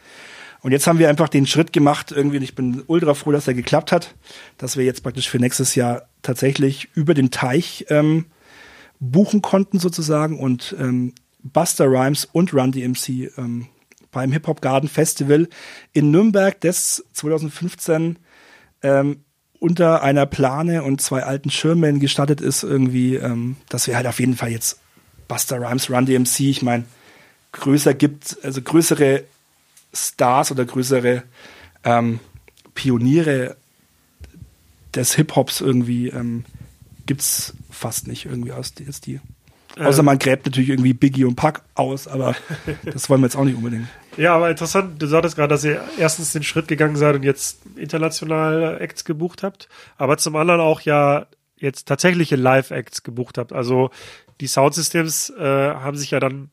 S1: Und jetzt haben wir einfach den Schritt gemacht, irgendwie, und ich bin ultra froh, dass er geklappt hat, dass wir jetzt praktisch für nächstes Jahr tatsächlich über den Teich ähm, buchen konnten sozusagen und ähm, Buster Rhymes und Run DMC ähm, beim Hip Hop Garden Festival in Nürnberg, das 2015 ähm, unter einer Plane und zwei alten Schirmen gestartet ist, irgendwie, ähm, dass wir halt auf jeden Fall jetzt Buster Rhymes, Run DMC, ich meine, größer gibt, also größere Stars oder größere ähm, Pioniere des Hip-Hops irgendwie ähm, es fast nicht irgendwie aus die, die. Außer man gräbt natürlich irgendwie Biggie und Pack aus, aber das wollen wir jetzt auch nicht unbedingt.
S2: Ja, aber interessant, du sagtest gerade, dass ihr erstens den Schritt gegangen seid und jetzt international Acts gebucht habt, aber zum anderen auch ja jetzt tatsächliche Live-Acts gebucht habt. Also die Soundsystems äh, haben sich ja dann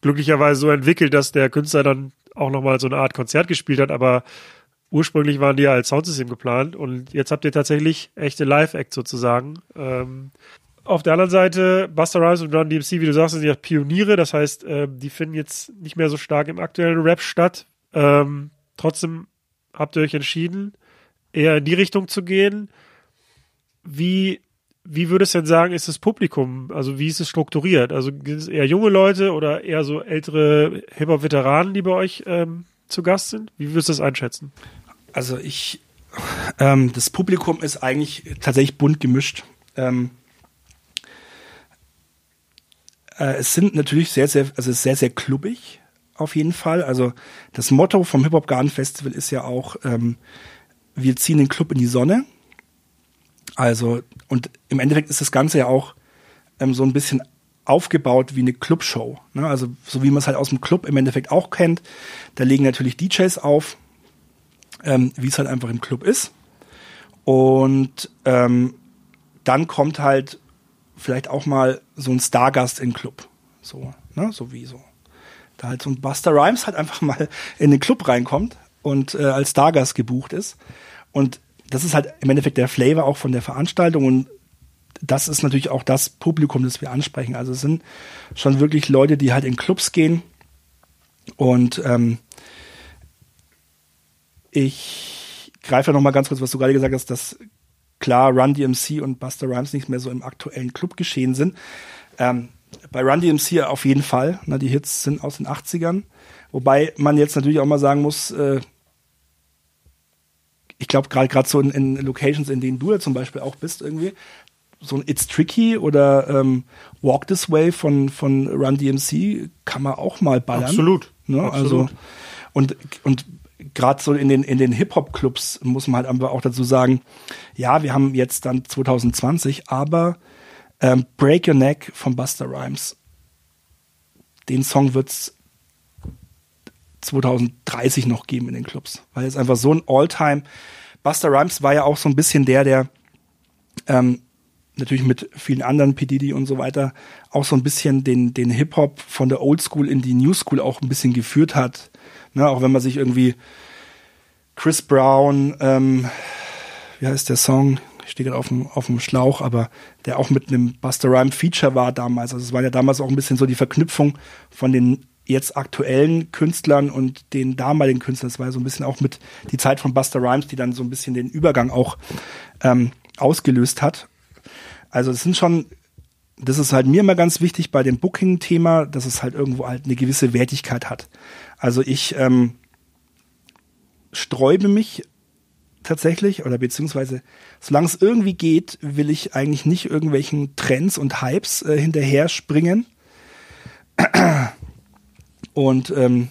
S2: glücklicherweise so entwickelt, dass der Künstler dann auch nochmal so eine Art Konzert gespielt hat, aber ursprünglich waren die ja als Soundsystem geplant und jetzt habt ihr tatsächlich echte Live-Acts sozusagen. Ähm, auf der anderen Seite, Buster Rhymes und Run DMC, wie du sagst, sind ja Pioniere, das heißt, äh, die finden jetzt nicht mehr so stark im aktuellen Rap statt. Ähm, trotzdem habt ihr euch entschieden, eher in die Richtung zu gehen. Wie wie würdest du denn sagen, ist das Publikum? Also wie ist es strukturiert? Also sind es eher junge Leute oder eher so ältere Hip-Hop-Veteranen, die bei euch ähm, zu Gast sind? Wie würdest du das einschätzen?
S1: Also ich, ähm, das Publikum ist eigentlich tatsächlich bunt gemischt. Ähm, äh, es sind natürlich sehr, sehr, also sehr, sehr klubbig auf jeden Fall. Also das Motto vom Hip Hop Garden Festival ist ja auch, ähm, wir ziehen den Club in die Sonne. Also, und im Endeffekt ist das Ganze ja auch ähm, so ein bisschen aufgebaut wie eine Clubshow. Ne? Also, so wie man es halt aus dem Club im Endeffekt auch kennt. Da legen natürlich DJs auf, ähm, wie es halt einfach im Club ist. Und ähm, dann kommt halt vielleicht auch mal so ein Stargast in den Club. So, ne? So wie so. Da halt so ein Buster Rhymes halt einfach mal in den Club reinkommt und äh, als Stargast gebucht ist. Und das ist halt im Endeffekt der Flavor auch von der Veranstaltung und das ist natürlich auch das Publikum, das wir ansprechen. Also es sind schon wirklich Leute, die halt in Clubs gehen und ähm, ich greife ja noch mal ganz kurz, was du gerade gesagt hast, dass klar Run DMC und Buster Rhymes nicht mehr so im aktuellen Club geschehen sind. Ähm, bei Run DMC auf jeden Fall. Na, die Hits sind aus den 80ern. Wobei man jetzt natürlich auch mal sagen muss, äh, ich glaube gerade gerade so in, in, Locations, in denen du ja zum Beispiel auch bist irgendwie, so ein It's Tricky oder ähm, Walk This Way von, von Run DMC kann man auch mal ballern.
S2: Absolut.
S1: Ne?
S2: Absolut.
S1: Also, und, und gerade so in den, in den Hip-Hop-Clubs muss man halt einfach auch dazu sagen, ja, wir haben jetzt dann 2020, aber ähm, Break Your Neck von Buster Rhymes, den Song wird's 2030 noch geben in den Clubs, weil es einfach so ein All-Time. Buster Rhymes war ja auch so ein bisschen der, der ähm, natürlich mit vielen anderen P. Diddy und so weiter auch so ein bisschen den, den Hip-Hop von der Old School in die New School auch ein bisschen geführt hat. Ne, auch wenn man sich irgendwie Chris Brown, ähm, wie heißt der Song? Ich stehe gerade auf dem, auf dem Schlauch, aber der auch mit einem Buster Rhyme Feature war damals. Also es war ja damals auch ein bisschen so die Verknüpfung von den jetzt aktuellen Künstlern und den damaligen Künstlern. Das war ja so ein bisschen auch mit die Zeit von Buster Rhymes, die dann so ein bisschen den Übergang auch ähm, ausgelöst hat. Also es sind schon, das ist halt mir immer ganz wichtig bei dem Booking-Thema, dass es halt irgendwo halt eine gewisse Wertigkeit hat. Also ich ähm, sträube mich tatsächlich oder beziehungsweise solange es irgendwie geht, will ich eigentlich nicht irgendwelchen Trends und Hypes äh, hinterher springen und ähm,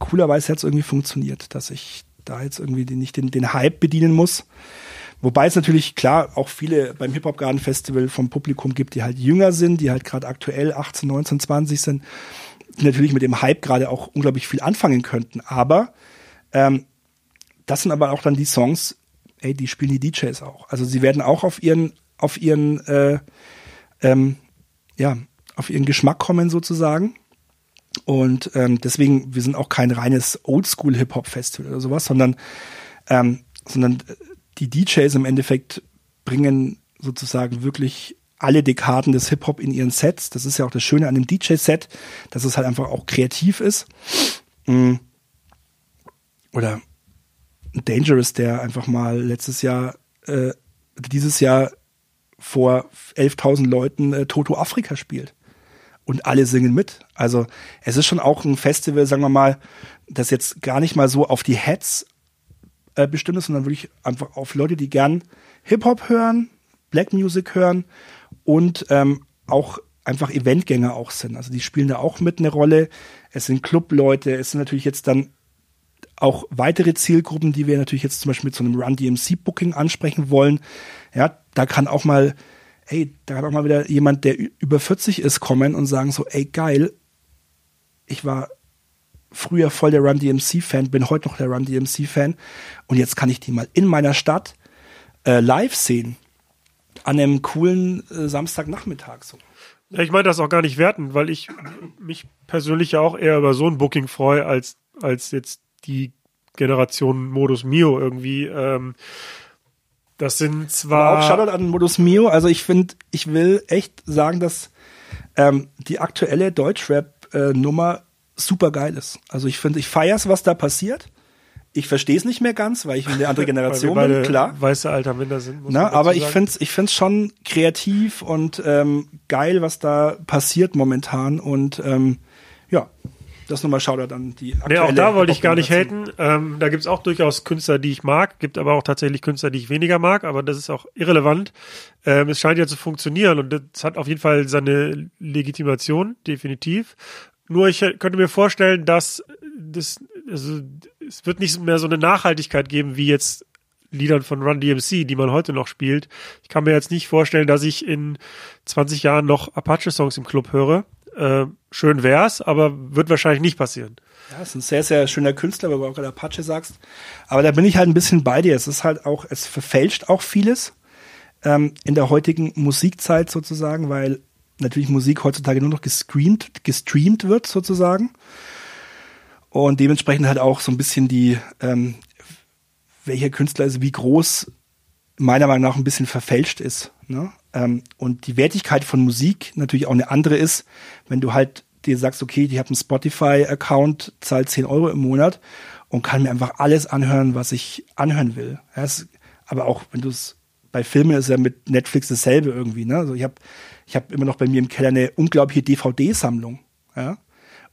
S1: coolerweise hat es irgendwie funktioniert, dass ich da jetzt irgendwie nicht den, den Hype bedienen muss. wobei es natürlich klar auch viele beim Hip Hop Garden Festival vom Publikum gibt, die halt jünger sind, die halt gerade aktuell 18, 19, 20 sind, die natürlich mit dem Hype gerade auch unglaublich viel anfangen könnten. Aber ähm, das sind aber auch dann die Songs, ey, die spielen die DJs auch. Also sie werden auch auf ihren, auf ihren, äh, ähm, ja, auf ihren Geschmack kommen sozusagen. Und ähm, deswegen, wir sind auch kein reines Oldschool-Hip-Hop-Festival oder sowas, sondern, ähm, sondern die DJs im Endeffekt bringen sozusagen wirklich alle Dekaden des Hip-Hop in ihren Sets. Das ist ja auch das Schöne an dem DJ-Set, dass es halt einfach auch kreativ ist. Mm. Oder Dangerous, der einfach mal letztes Jahr, äh, dieses Jahr vor 11.000 Leuten äh, Toto Afrika spielt. Und alle singen mit. Also es ist schon auch ein Festival, sagen wir mal, das jetzt gar nicht mal so auf die Heads äh, bestimmt ist, sondern wirklich einfach auf Leute, die gern Hip-Hop hören, Black Music hören und ähm, auch einfach Eventgänger auch sind. Also die spielen da auch mit eine Rolle. Es sind Clubleute, es sind natürlich jetzt dann auch weitere Zielgruppen, die wir natürlich jetzt zum Beispiel mit so einem Run DMC Booking ansprechen wollen. Ja, da kann auch mal, ey, da kann auch mal wieder jemand, der über 40 ist, kommen und sagen so, ey, geil, ich war früher voll der Run DMC Fan, bin heute noch der Run DMC Fan und jetzt kann ich die mal in meiner Stadt äh, live sehen. An einem coolen äh, Samstagnachmittag so.
S2: Ja, ich meine das auch gar nicht werten, weil ich mich persönlich ja auch eher über so ein Booking freue, als, als jetzt die Generation Modus Mio irgendwie. Ähm, das sind zwar.
S1: Aber auch Shoutout an Modus Mio. Also ich finde, ich will echt sagen, dass ähm, die aktuelle Deutschrap-Nummer super geil ist. Also ich finde, ich feier's, was da passiert. Ich verstehe es nicht mehr ganz, weil ich eine andere Generation bin, klar.
S2: Weiße alter Minder sind.
S1: Na, aber ich finde es ich find's schon kreativ und ähm, geil, was da passiert momentan. Und ähm, ja, das nochmal Shoutout an die
S2: aktuelle Nee, auch da wollte ich gar nicht haten. Ähm, da gibt's auch durchaus Künstler, die ich mag, gibt aber auch tatsächlich Künstler, die ich weniger mag, aber das ist auch irrelevant. Ähm, es scheint ja zu funktionieren und das hat auf jeden Fall seine Legitimation, definitiv. Nur ich könnte mir vorstellen, dass das, also, es wird nicht mehr so eine Nachhaltigkeit geben, wie jetzt Liedern von Run DMC, die man heute noch spielt. Ich kann mir jetzt nicht vorstellen, dass ich in 20 Jahren noch Apache-Songs im Club höre. Äh, schön wär's, aber wird wahrscheinlich nicht passieren.
S1: Ja, ist ein sehr, sehr schöner Künstler, weil du auch gerade Apache sagst. Aber da bin ich halt ein bisschen bei dir. Es ist halt auch, es verfälscht auch vieles ähm, in der heutigen Musikzeit sozusagen, weil natürlich Musik heutzutage nur noch gestreamt, gestreamt wird sozusagen. Und dementsprechend halt auch so ein bisschen die, ähm, welcher Künstler ist, wie groß meiner Meinung nach ein bisschen verfälscht ist. Ne? Ähm, und die Wertigkeit von Musik natürlich auch eine andere ist, wenn du halt dir sagst, okay, ich habe einen Spotify-Account, zahl 10 Euro im Monat und kann mir einfach alles anhören, was ich anhören will. Ja, es, aber auch wenn du es bei Filmen ist ja mit Netflix dasselbe irgendwie. Ne? Also ich habe ich hab immer noch bei mir im Keller eine unglaubliche DVD-Sammlung. Ja?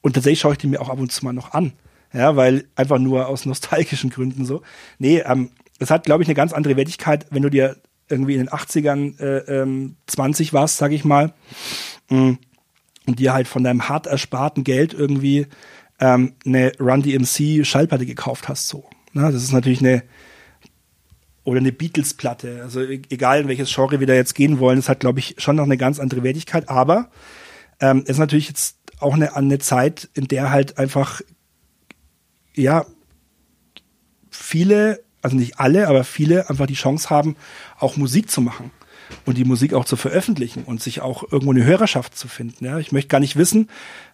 S1: Und tatsächlich schaue ich die mir auch ab und zu mal noch an. Ja, weil einfach nur aus nostalgischen Gründen so. Nee, ähm, es hat, glaube ich, eine ganz andere Wertigkeit, wenn du dir irgendwie in den 80ern äh, ähm, 20 warst, sag ich mal, mm, und dir halt von deinem hart ersparten Geld irgendwie ähm, eine Run DMC Schallplatte gekauft hast, so. Na, das ist natürlich eine oder eine Beatles-Platte. Also e-, egal in welches Genre wir da jetzt gehen wollen, es hat, glaube ich, schon noch eine ganz andere Wertigkeit. Aber ähm, ist natürlich jetzt auch eine, eine Zeit, in der halt einfach ja viele also nicht alle, aber viele einfach die Chance haben, auch Musik zu machen und die Musik auch zu veröffentlichen und sich auch irgendwo eine Hörerschaft zu finden. Ja, ich möchte gar nicht wissen,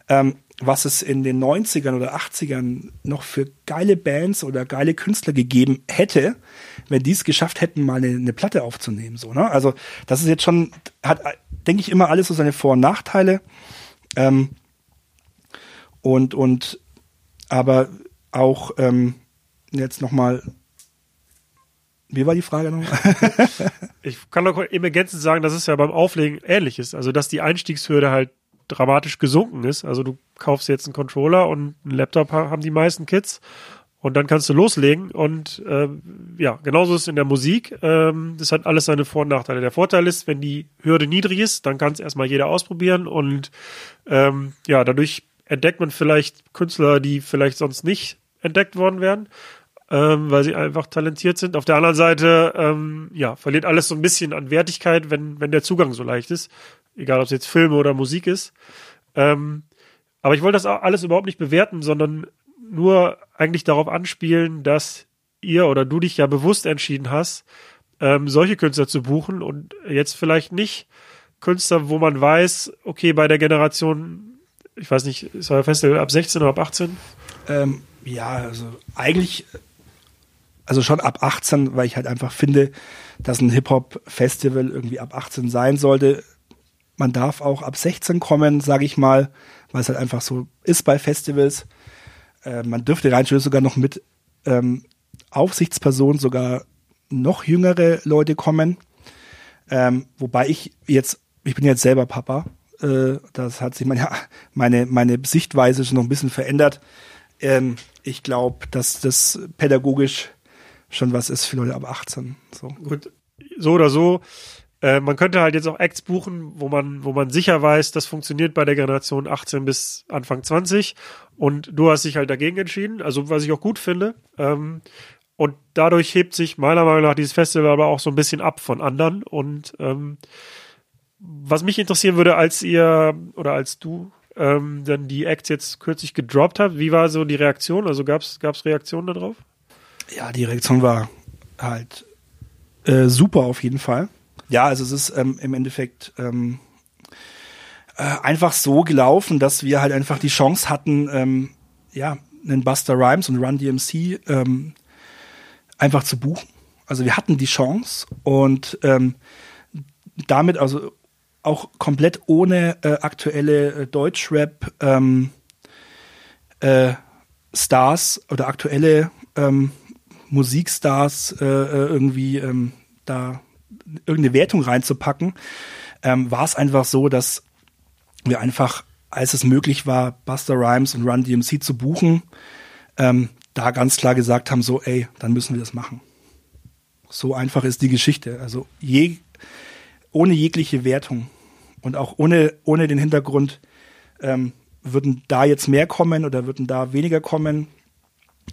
S1: ähm, was es in den 90ern oder 80ern noch für geile Bands oder geile Künstler gegeben hätte, wenn die es geschafft hätten, mal eine, eine Platte aufzunehmen. So, ne? Also das ist jetzt schon, hat, denke ich, immer alles so seine Vor- und Nachteile. Ähm, und, und aber auch ähm, jetzt nochmal wie war die Frage nochmal?
S2: ich kann noch eben ergänzend sagen, dass es ja beim Auflegen ähnlich ist. Also, dass die Einstiegshürde halt dramatisch gesunken ist. Also, du kaufst jetzt einen Controller und einen Laptop haben die meisten Kids. Und dann kannst du loslegen. Und äh, ja, genauso ist es in der Musik. Ähm, das hat alles seine Vor- und Nachteile. Der Vorteil ist, wenn die Hürde niedrig ist, dann kann es erstmal jeder ausprobieren. Und ähm, ja, dadurch entdeckt man vielleicht Künstler, die vielleicht sonst nicht entdeckt worden wären. Ähm, weil sie einfach talentiert sind. Auf der anderen Seite, ähm, ja, verliert alles so ein bisschen an Wertigkeit, wenn, wenn der Zugang so leicht ist. Egal, ob es jetzt Filme oder Musik ist. Ähm, aber ich wollte das auch alles überhaupt nicht bewerten, sondern nur eigentlich darauf anspielen, dass ihr oder du dich ja bewusst entschieden hast, ähm, solche Künstler zu buchen und jetzt vielleicht nicht Künstler, wo man weiß, okay, bei der Generation, ich weiß nicht, ist euer Festival ab 16 oder ab 18?
S1: Ähm, ja, also eigentlich, also schon ab 18, weil ich halt einfach finde, dass ein Hip-Hop-Festival irgendwie ab 18 sein sollte. Man darf auch ab 16 kommen, sage ich mal, weil es halt einfach so ist bei Festivals. Äh, man dürfte rein sogar noch mit ähm, Aufsichtspersonen sogar noch jüngere Leute kommen. Ähm, wobei ich jetzt, ich bin jetzt selber Papa. Äh, das hat sich meine, meine, meine Sichtweise schon noch ein bisschen verändert. Ähm, ich glaube, dass das pädagogisch schon was ist für Leute ab 18. So.
S2: Gut, so oder so. Äh, man könnte halt jetzt auch Acts buchen, wo man, wo man sicher weiß, das funktioniert bei der Generation 18 bis Anfang 20. Und du hast dich halt dagegen entschieden, also was ich auch gut finde. Ähm, und dadurch hebt sich meiner Meinung nach dieses Festival aber auch so ein bisschen ab von anderen. Und ähm, was mich interessieren würde, als ihr oder als du ähm, dann die Acts jetzt kürzlich gedroppt habt, wie war so die Reaktion? Also gab es Reaktionen darauf?
S1: Ja, die Reaktion war halt äh, super auf jeden Fall. Ja, also es ist ähm, im Endeffekt ähm, äh, einfach so gelaufen, dass wir halt einfach die Chance hatten, ähm, ja, einen Buster Rhymes und Run DMC ähm, einfach zu buchen. Also wir hatten die Chance und ähm, damit also auch komplett ohne äh, aktuelle äh, Deutschrap ähm, äh, Stars oder aktuelle ähm, Musikstars äh, äh, irgendwie ähm, da irgendeine Wertung reinzupacken, ähm, war es einfach so, dass wir einfach, als es möglich war, Buster Rhymes und Run DMC zu buchen, ähm, da ganz klar gesagt haben, so, ey, dann müssen wir das machen. So einfach ist die Geschichte. Also je, ohne jegliche Wertung und auch ohne, ohne den Hintergrund, ähm, würden da jetzt mehr kommen oder würden da weniger kommen.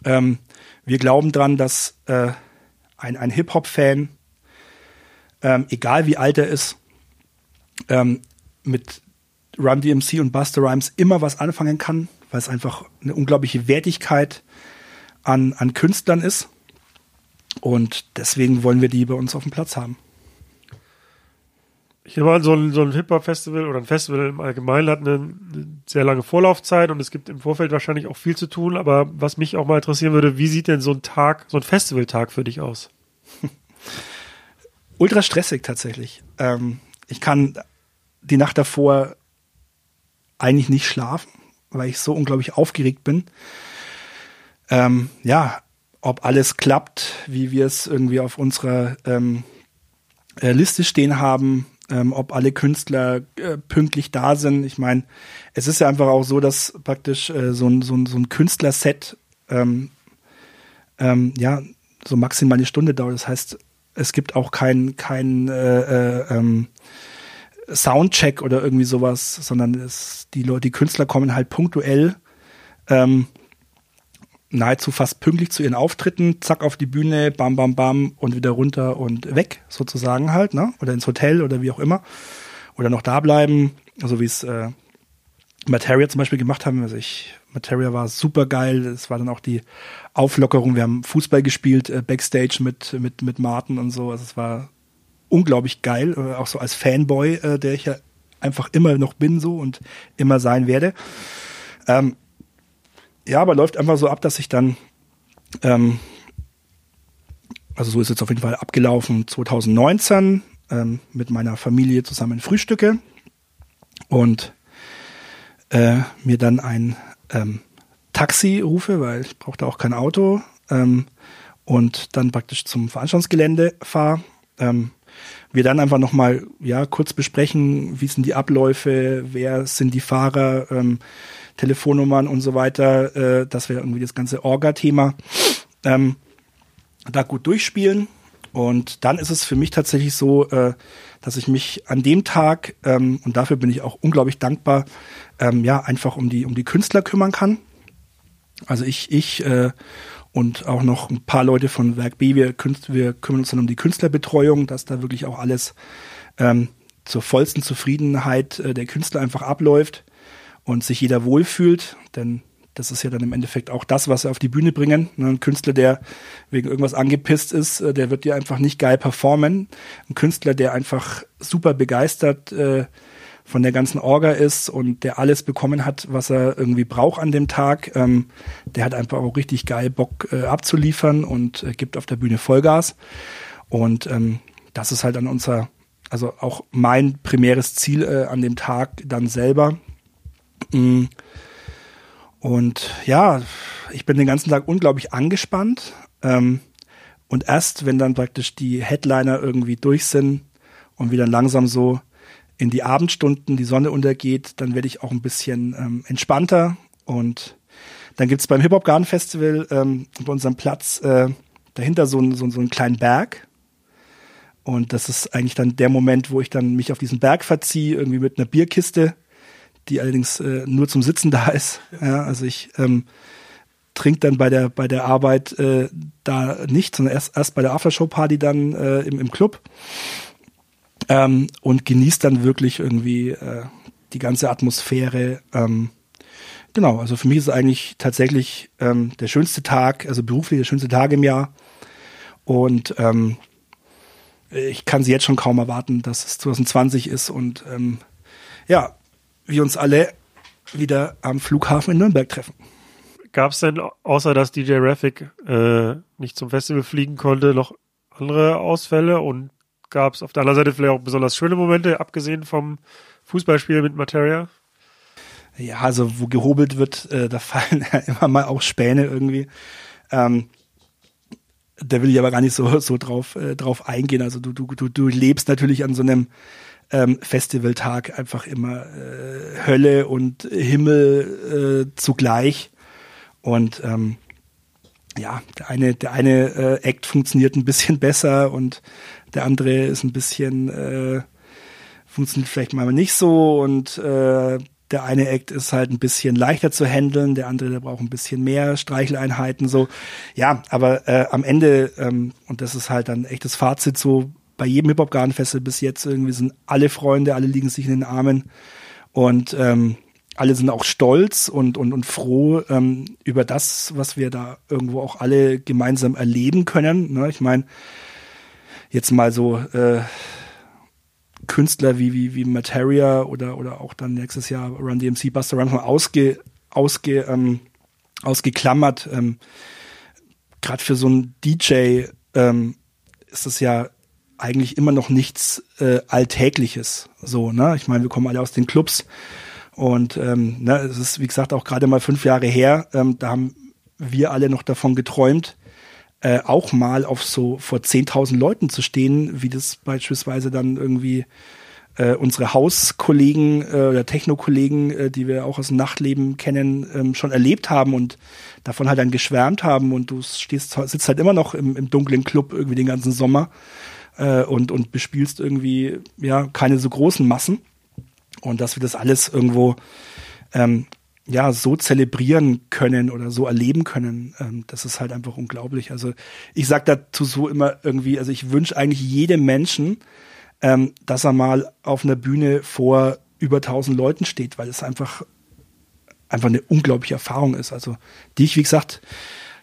S1: Ähm, wir glauben dran, dass äh, ein, ein Hip-Hop-Fan, ähm, egal wie alt er ist, ähm, mit Run DMC und Buster Rhymes immer was anfangen kann, weil es einfach eine unglaubliche Wertigkeit an, an Künstlern ist. Und deswegen wollen wir die bei uns auf dem Platz haben.
S2: Ich nehme an, so ein, so ein Hip-Hop-Festival oder ein Festival im Allgemeinen hat eine, eine, sehr lange Vorlaufzeit und es gibt im Vorfeld wahrscheinlich auch viel zu tun. Aber was mich auch mal interessieren würde, wie sieht denn so ein Tag, so ein Festivaltag für dich aus?
S1: Ultra stressig tatsächlich. Ähm, ich kann die Nacht davor eigentlich nicht schlafen, weil ich so unglaublich aufgeregt bin ähm, ja, ob alles klappt, wie wir es irgendwie auf unserer ähm, äh, Liste stehen haben, ähm, ob alle Künstler äh, pünktlich da sind. Ich meine, es ist ja einfach auch so, dass praktisch äh, so ein, so ein, so ein Künstlerset ähm, ähm, ja so maximal eine Stunde dauert. Das heißt, es gibt auch kein, kein äh, äh, ähm, Soundcheck oder irgendwie sowas, sondern es, die Leute, die Künstler kommen halt punktuell ähm, nahezu fast pünktlich zu ihren Auftritten, zack auf die Bühne, bam, bam, bam und wieder runter und weg, sozusagen halt, ne? Oder ins Hotel oder wie auch immer. Oder noch da bleiben, also wie es äh, Materia zum Beispiel gemacht haben. Also ich, Materia war super geil. Es war dann auch die Auflockerung. Wir haben Fußball gespielt, äh, Backstage mit, mit, mit Martin und so. Also es war unglaublich geil, äh, auch so als Fanboy, äh, der ich ja einfach immer noch bin so und immer sein werde. Ähm, ja, aber läuft einfach so ab, dass ich dann, ähm, also so ist jetzt auf jeden Fall abgelaufen, 2019 ähm, mit meiner Familie zusammen frühstücke und äh, mir dann ein ähm, Taxi rufe, weil ich brauchte auch kein Auto ähm, und dann praktisch zum Veranstaltungsgelände fahre. Ähm, wir dann einfach nochmal ja, kurz besprechen, wie sind die Abläufe, wer sind die Fahrer, ähm, Telefonnummern und so weiter, äh, dass wir irgendwie das ganze Orga-Thema ähm, da gut durchspielen. Und dann ist es für mich tatsächlich so, äh, dass ich mich an dem Tag, ähm, und dafür bin ich auch unglaublich dankbar, ähm, ja, einfach um die, um die Künstler kümmern kann. Also ich, ich äh, und auch noch ein paar Leute von Werk B. Wir, wir kümmern uns dann um die Künstlerbetreuung, dass da wirklich auch alles ähm, zur vollsten Zufriedenheit äh, der Künstler einfach abläuft und sich jeder wohlfühlt. Denn das ist ja dann im Endeffekt auch das, was sie auf die Bühne bringen. Ne, ein Künstler, der wegen irgendwas angepisst ist, äh, der wird ja einfach nicht geil performen. Ein Künstler, der einfach super begeistert äh, von der ganzen Orga ist und der alles bekommen hat, was er irgendwie braucht an dem Tag, ähm, der hat einfach auch richtig geil Bock äh, abzuliefern und gibt auf der Bühne Vollgas. Und ähm, das ist halt dann unser, also auch mein primäres Ziel an dem Tag dann selber. Mm. Und ja, ich bin den ganzen Tag unglaublich angespannt. Ähm, und erst, wenn dann praktisch die Headliner irgendwie durch sind und wieder langsam so in die Abendstunden die Sonne untergeht, dann werde ich auch ein bisschen ähm, entspannter. Und dann gibt's beim Hip-Hop Garden Festival ähm, bei unserem Platz äh, dahinter so, so, so einen kleinen Berg. Und das ist eigentlich dann der Moment, wo ich dann mich auf diesen Berg verziehe, irgendwie mit einer Bierkiste, die allerdings äh, nur zum Sitzen da ist. Ja, also ich ähm, trinke dann bei der bei der Arbeit äh, da nicht, sondern erst, erst bei der Aftershow-Party dann äh, im, im Club ähm, und genießt dann wirklich irgendwie äh, die ganze Atmosphäre. Ähm, genau, also für mich ist es eigentlich tatsächlich ähm, der schönste Tag, also beruflich der schönste Tag im Jahr. Und ähm, ich kann sie jetzt schon kaum erwarten, dass es 2020 ist und ähm, ja, wir uns alle wieder am Flughafen in Nürnberg treffen.
S2: Gab es denn, außer dass DJ Raffic äh, nicht zum Festival fliegen konnte, noch andere Ausfälle und gab es auf der anderen Seite vielleicht auch besonders schöne Momente, abgesehen vom Fußballspiel mit Materia?
S1: Ja, also wo gehobelt wird, äh, da fallen ja immer mal auch Späne irgendwie. Ähm, da will ich aber gar nicht so, so drauf, äh, drauf eingehen. Also du, du, du, du lebst natürlich an so einem ähm, Festivaltag einfach immer äh, Hölle und Himmel äh, zugleich. Und ähm, ja, der eine, der eine äh, Act funktioniert ein bisschen besser und der andere ist ein bisschen, äh, funktioniert vielleicht mal nicht so und äh, der eine Act ist halt ein bisschen leichter zu handeln, der andere, der braucht ein bisschen mehr Streicheleinheiten, so. Ja, aber äh, am Ende, ähm, und das ist halt dann echtes Fazit so, bei jedem Hip-Hop-Garden-Festival bis jetzt irgendwie sind alle Freunde, alle liegen sich in den Armen und ähm, alle sind auch stolz und, und, und froh ähm, über das, was wir da irgendwo auch alle gemeinsam erleben können. Ne? Ich meine, jetzt mal so äh, Künstler wie, wie, wie Materia oder, oder auch dann nächstes Jahr Run DMC, Buster Run mal ausge, ausge, ähm, ausgeklammert. Ähm, Gerade für so einen DJ ähm, ist das ja eigentlich immer noch nichts äh, Alltägliches. So, ne? Ich meine, wir kommen alle aus den Clubs und ähm, ne, es ist, wie gesagt, auch gerade mal fünf Jahre her. Ähm, da haben wir alle noch davon geträumt, äh, auch mal auf so vor 10.000 Leuten zu stehen, wie das beispielsweise dann irgendwie äh, unsere Hauskollegen äh, oder Techno-Kollegen, äh, die wir auch aus dem Nachtleben kennen, ähm, schon erlebt haben und davon halt dann geschwärmt haben und du stehst, sitzt halt immer noch im, im dunklen Club irgendwie den ganzen Sommer äh, und, und bespielst irgendwie ja keine so großen Massen. Und dass wir das alles irgendwo ähm, ja so zelebrieren können oder so erleben können, ähm, das ist halt einfach unglaublich. Also ich sag dazu so immer irgendwie, also ich wünsche eigentlich jedem Menschen, ähm, dass er mal auf einer Bühne vor über tausend Leuten steht, weil es einfach einfach eine unglaubliche Erfahrung ist. Also die ich, wie gesagt,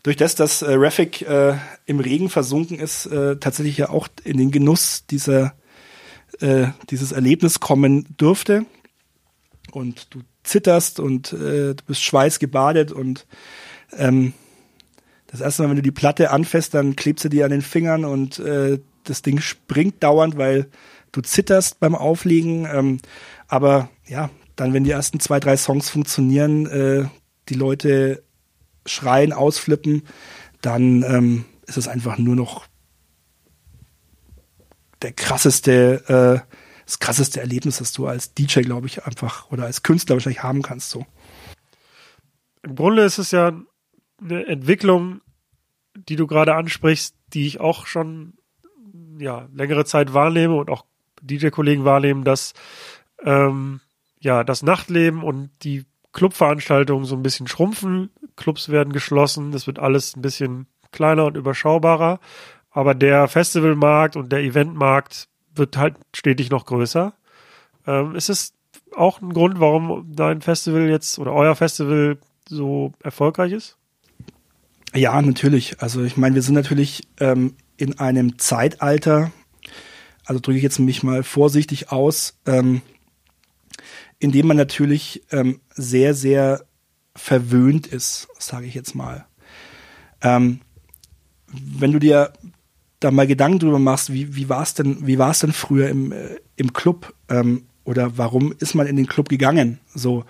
S1: durch das, dass äh, Raffic äh, im Regen versunken ist, äh, tatsächlich ja auch in den Genuss dieser äh, dieses Erlebnis kommen durfte. Und du zitterst und äh, du bist schweißgebadet und ähm, das erste Mal, wenn du die Platte anfasst, dann klebst du dir an den Fingern und äh, das Ding springt dauernd, weil du zitterst beim Auflegen. Ähm, aber ja, dann, wenn die ersten zwei, drei Songs funktionieren, äh, die Leute schreien, ausflippen, dann ähm, ist es einfach nur noch der krasseste, äh, das krasseste Erlebnis, das du als DJ, glaube ich, einfach oder als Künstler wahrscheinlich haben kannst. So.
S2: Im Grunde ist es ja eine Entwicklung, die du gerade ansprichst, die ich auch schon ja längere Zeit wahrnehme und auch DJ-Kollegen wahrnehmen, dass ähm, ja das Nachtleben und die Clubveranstaltungen so ein bisschen schrumpfen, Clubs werden geschlossen, es wird alles ein bisschen kleiner und überschaubarer, aber der Festivalmarkt und der Eventmarkt wird halt stetig noch größer. Ähm, ist es auch ein Grund, warum dein Festival jetzt oder euer Festival so erfolgreich ist?
S1: Ja, natürlich. Also ich meine, wir sind natürlich ähm, in einem Zeitalter, also drücke ich jetzt mich mal vorsichtig aus, ähm, in dem man natürlich ähm, sehr, sehr verwöhnt ist, sage ich jetzt mal. Ähm, wenn du dir da mal Gedanken drüber machst, wie, wie war es denn, denn früher im, äh, im Club? Ähm, oder warum ist man in den Club gegangen? So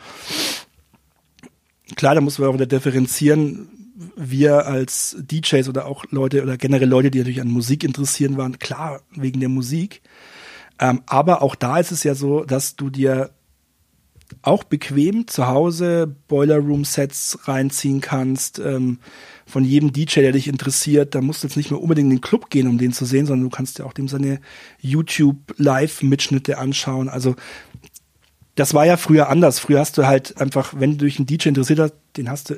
S1: klar, da muss man auch wieder differenzieren. Wir als DJs oder auch Leute oder generell Leute, die natürlich an Musik interessieren waren, klar, wegen der Musik. Ähm, aber auch da ist es ja so, dass du dir auch bequem zu Hause Boiler Room Sets reinziehen kannst, ähm, von jedem DJ, der dich interessiert. Da musst du jetzt nicht mehr unbedingt in den Club gehen, um den zu sehen, sondern du kannst dir auch dem seine YouTube Live Mitschnitte anschauen. Also das war ja früher anders. Früher hast du halt einfach, wenn du dich einen DJ interessiert hast, den hast du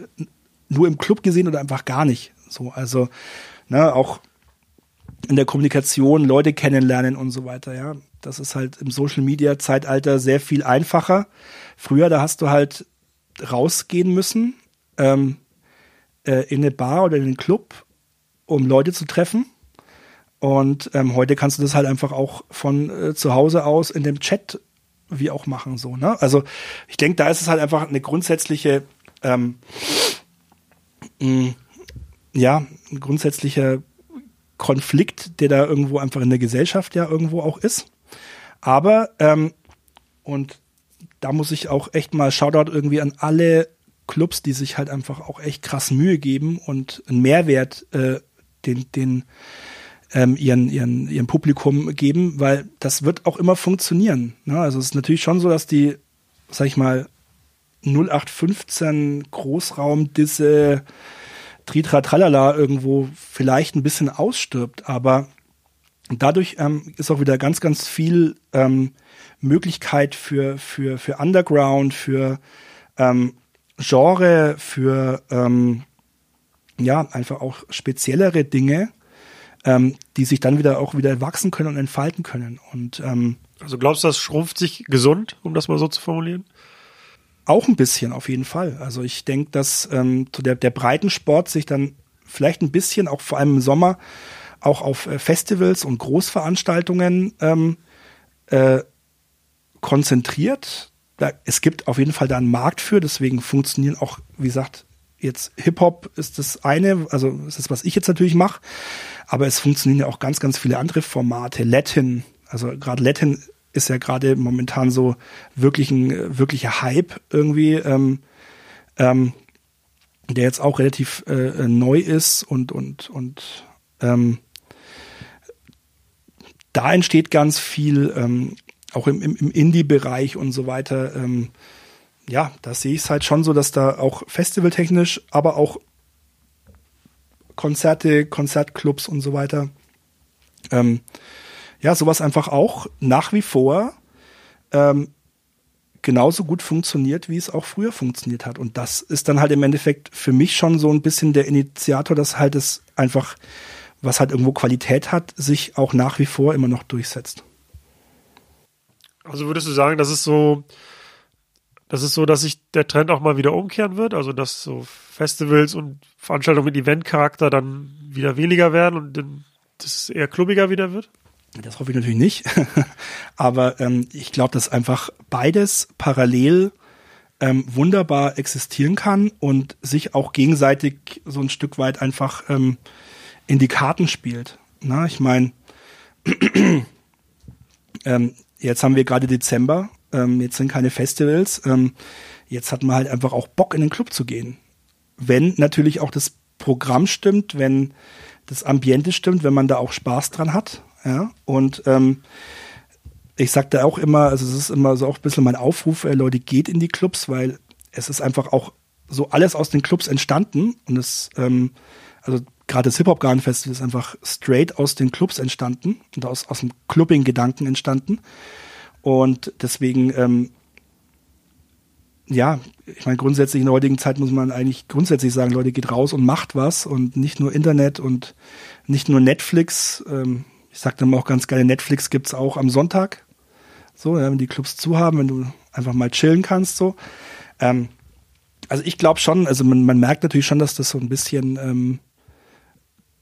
S1: nur im Club gesehen oder einfach gar nicht. So, also, ne, auch in der Kommunikation Leute kennenlernen und so weiter, ja. Das ist halt im Social Media Zeitalter sehr viel einfacher. Früher, da hast du halt rausgehen müssen, ähm, äh, in eine Bar oder in einen Club, um Leute zu treffen. Und ähm, heute kannst du das halt einfach auch von äh, zu Hause aus in dem Chat wie auch machen, so, ne? Also ich denke, da ist es halt einfach eine grundsätzliche, ähm, mh, ja, ein grundsätzlicher Konflikt, der da irgendwo einfach in der Gesellschaft ja irgendwo auch ist. Aber, ähm, und da muss ich auch echt mal Shoutout irgendwie an alle Clubs, die sich halt einfach auch echt krass Mühe geben und einen Mehrwert äh, den, den ähm, ihren, ihren, ihrem Publikum geben, weil das wird auch immer funktionieren. Ne? Also es ist natürlich schon so, dass die, sag ich mal, 0815 Großraum diese Tritra Tralala irgendwo vielleicht ein bisschen ausstirbt, aber dadurch ähm, ist auch wieder ganz, ganz viel ähm, Möglichkeit für, für, für Underground, für ähm, Genre, für ähm, ja, einfach auch speziellere Dinge, ähm, die sich dann wieder auch wieder wachsen können und entfalten können. Und ähm,
S2: also glaubst du, das schrumpft sich gesund, um das mal so zu formulieren?
S1: Auch ein bisschen auf jeden Fall. Also ich denke, dass ähm, der, der Breitensport sich dann vielleicht ein bisschen, auch vor allem im Sommer, auch auf äh, Festivals und Großveranstaltungen ähm, äh, konzentriert. Da, es gibt auf jeden Fall da einen Markt für, deswegen funktionieren auch, wie gesagt, jetzt Hip-Hop ist das eine, also ist das, was ich jetzt natürlich mache, aber es funktionieren ja auch ganz, ganz viele andere Formate. Latin, also gerade Latin ist ja gerade momentan so wirklich ein wirklicher Hype irgendwie, ähm, ähm, der jetzt auch relativ äh, neu ist und und und ähm, da entsteht ganz viel, ähm, auch im, im, Indie-Bereich und so weiter. Ähm, ja, da sehe ich es halt schon so, dass da auch festivaltechnisch, aber auch Konzerte, Konzertclubs und so weiter, ähm, ja, sowas einfach auch nach wie vor ähm, genauso gut funktioniert, wie es auch früher funktioniert hat. Und das ist dann halt im Endeffekt für mich schon so ein bisschen der Initiator, dass halt es einfach, was halt irgendwo Qualität hat, sich auch nach wie vor immer noch durchsetzt.
S2: Also würdest du sagen, das ist so das ist so, dass sich der Trend auch mal wieder umkehren wird, also dass so Festivals und Veranstaltungen mit Eventcharakter dann wieder weniger werden und dann das eher klubbiger wieder wird?
S1: Das hoffe ich natürlich nicht. Aber ähm, ich glaube, dass einfach beides parallel ähm, wunderbar existieren kann und sich auch gegenseitig so ein Stück weit einfach ähm, in die Karten spielt. Na, ich meine, ähm, jetzt haben wir gerade Dezember ähm, jetzt sind keine Festivals. Ähm, jetzt hat man halt einfach auch Bock, in den Club zu gehen. Wenn natürlich auch das Programm stimmt, wenn das Ambiente stimmt, wenn man da auch Spaß dran hat. Ja, und ähm, ich sag da auch immer, also es ist immer so auch ein bisschen mein Aufruf, äh, Leute, geht in die Clubs, weil es ist einfach auch so alles aus den Clubs entstanden und es, ähm, also gerade das Hip-Hop-Garden-Festival ist einfach straight aus den Clubs entstanden und aus, aus dem Clubbing-Gedanken entstanden. Und deswegen ähm, ja, ich meine, grundsätzlich in der heutigen Zeit muss man eigentlich grundsätzlich sagen, Leute, geht raus und macht was und nicht nur Internet und nicht nur Netflix. Ähm, ich sag dann auch ganz gerne, Netflix gibt's auch am Sonntag. So, ja, wenn die Clubs zu haben, wenn du einfach mal chillen kannst, so. Ähm, also ich glaube schon, also man, man merkt natürlich schon, dass das so ein bisschen ähm,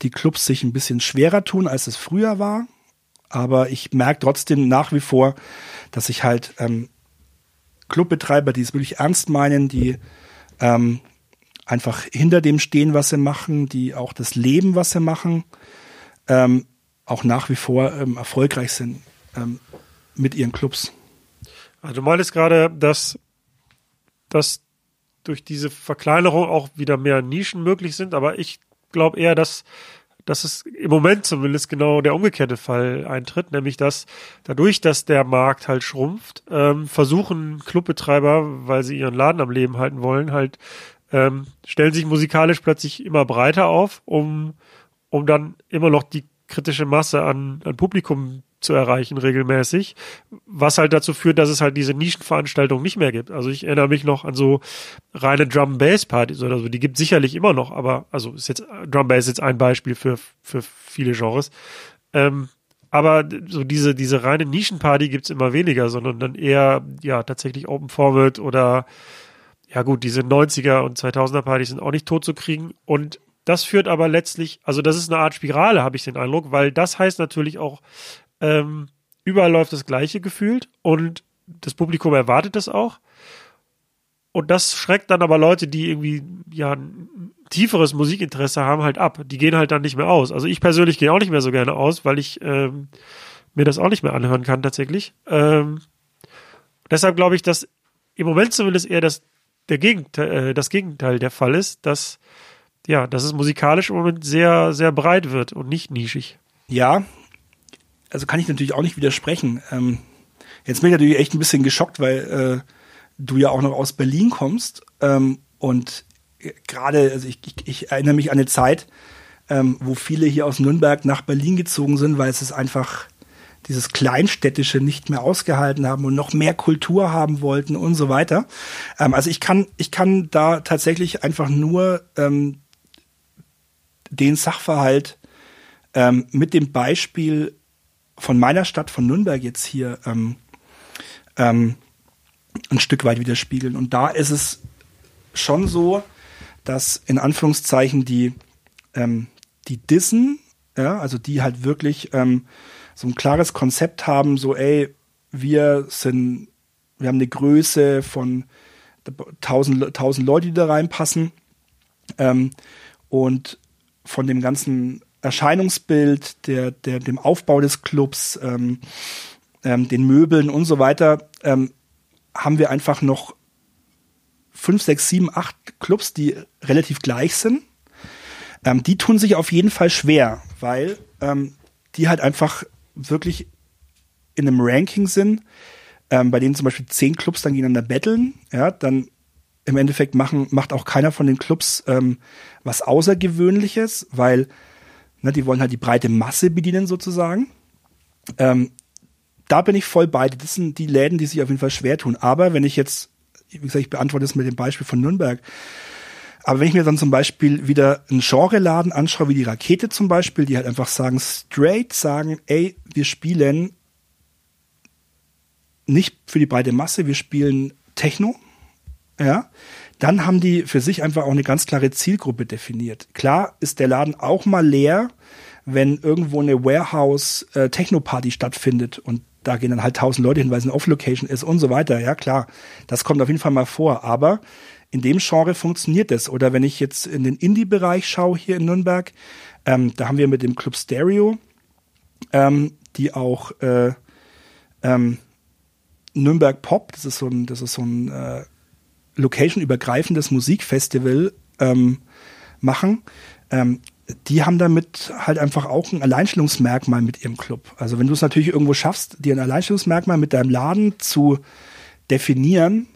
S1: die Clubs sich ein bisschen schwerer tun, als es früher war. Aber ich merke trotzdem nach wie vor, dass ich halt ähm, Clubbetreiber, die es wirklich ernst meinen, die ähm, einfach hinter dem stehen, was sie machen, die auch das Leben, was sie machen, ähm, auch nach wie vor ähm, erfolgreich sind ähm, mit ihren Clubs.
S2: Also du meintest gerade, dass, dass durch diese Verkleinerung auch wieder mehr Nischen möglich sind, aber ich glaube eher, dass dass es im Moment zumindest genau der umgekehrte Fall eintritt, nämlich dass dadurch, dass der Markt halt schrumpft, ähm, versuchen Clubbetreiber, weil sie ihren Laden am Leben halten wollen, halt ähm, stellen sich musikalisch plötzlich immer breiter auf, um, um dann immer noch die kritische Masse an, an Publikum zu erreichen regelmäßig, was halt dazu führt, dass es halt diese Nischenveranstaltungen nicht mehr gibt. Also ich erinnere mich noch an so reine Drum Bass Partys oder so, die gibt sicherlich immer noch, aber also ist jetzt Drum Bass jetzt ein Beispiel für für viele Genres. Ähm, aber so diese diese reine Nischenparty gibt's immer weniger, sondern dann eher ja tatsächlich Open Format oder ja gut, diese 90er und 2000er Partys sind auch nicht tot zu kriegen und das führt aber letztlich, also das ist eine Art Spirale, habe ich den Eindruck, weil das heißt natürlich auch, ähm, überall läuft das Gleiche gefühlt und das Publikum erwartet das auch. Und das schreckt dann aber Leute, die irgendwie ja ein tieferes Musikinteresse haben, halt ab. Die gehen halt dann nicht mehr aus. Also ich persönlich gehe auch nicht mehr so gerne aus, weil ich ähm, mir das auch nicht mehr anhören kann tatsächlich. Ähm, deshalb glaube ich, dass im Moment zumindest eher das, der Gegenteil, äh, das Gegenteil der Fall ist, dass ja, dass es musikalisch im Moment sehr, sehr breit wird und nicht nischig.
S1: Ja, also kann ich natürlich auch nicht widersprechen. Ähm, jetzt bin ich natürlich echt ein bisschen geschockt, weil äh, du ja auch noch aus Berlin kommst ähm, und gerade, also ich, ich, ich, erinnere mich an eine Zeit, ähm, wo viele hier aus Nürnberg nach Berlin gezogen sind, weil es ist einfach dieses Kleinstädtische nicht mehr ausgehalten haben und noch mehr Kultur haben wollten und so weiter. Ähm, also ich kann, ich kann da tatsächlich einfach nur ähm, den Sachverhalt ähm, mit dem Beispiel von meiner Stadt, von Nürnberg jetzt hier ähm, ähm, ein Stück weit widerspiegeln. Und da ist es schon so, dass in Anführungszeichen die, ähm, die Dissen, ja, also die halt wirklich ähm, so ein klares Konzept haben, so, ey, wir sind, wir haben eine Größe von tausend, tausend Leute, die da reinpassen. Ähm, und von dem ganzen Erscheinungsbild, der, der, dem Aufbau des Clubs, ähm, ähm, den Möbeln und so weiter, ähm, haben wir einfach noch fünf, sechs, sieben, acht Clubs, die relativ gleich sind. Ähm, die tun sich auf jeden Fall schwer, weil ähm, die halt einfach wirklich in einem Ranking sind, ähm, bei denen zum Beispiel zehn Clubs dann gegeneinander betteln, ja, dann im Endeffekt machen, macht auch keiner von den Clubs was Außergewöhnliches, weil Ne, die wollen halt die breite Masse bedienen sozusagen. Ähm, da bin ich voll bei. Das sind die Läden, die sich auf jeden Fall schwer tun. Aber wenn ich jetzt, wie gesagt, ich beantworte es mit dem Beispiel von Nürnberg. Aber wenn ich mir dann zum Beispiel wieder einen Genre-Laden anschaue, wie die Rakete zum Beispiel, die halt einfach sagen, straight sagen, ey, wir spielen nicht für die breite Masse, wir spielen Techno, ja, dann haben die für sich einfach auch eine ganz klare Zielgruppe definiert. Klar ist der Laden auch mal leer, wenn irgendwo eine Warehouse-Techno-Party äh, stattfindet und da gehen dann halt tausend Leute hin, weil es eine Off-Location ist und so weiter. Ja, klar, das kommt auf jeden Fall mal vor. Aber in dem Genre funktioniert das. Oder wenn ich jetzt in den Indie-Bereich schaue hier in Nürnberg, ähm, da haben wir mit dem Club Stereo, ähm, die auch äh, ähm, Nürnberg Pop, das ist so ein, das ist so ein äh, location-übergreifendes Musikfestival ähm, machen, ähm, die haben damit halt einfach auch ein Alleinstellungsmerkmal mit ihrem Club. Also wenn du es natürlich irgendwo schaffst, dir ein Alleinstellungsmerkmal mit deinem Laden zu definieren,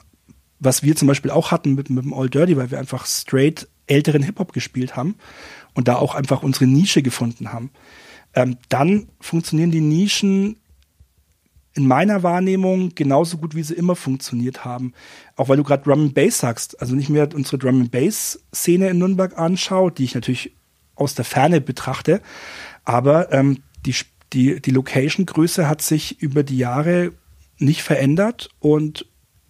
S1: was wir zum Beispiel auch hatten mit, mit dem All Dirty, weil wir einfach straight älteren Hip-Hop gespielt haben und da auch einfach unsere Nische gefunden haben, ähm, dann funktionieren die Nischen in meiner Wahrnehmung genauso gut, wie sie immer funktioniert haben. Auch weil du gerade Drum and Bass sagst, also nicht mehr unsere Drum and Bass Szene in Nürnberg anschaue, die ich natürlich aus der Ferne betrachte, aber ähm, die, die, die Location-Größe hat sich über die Jahre nicht verändert und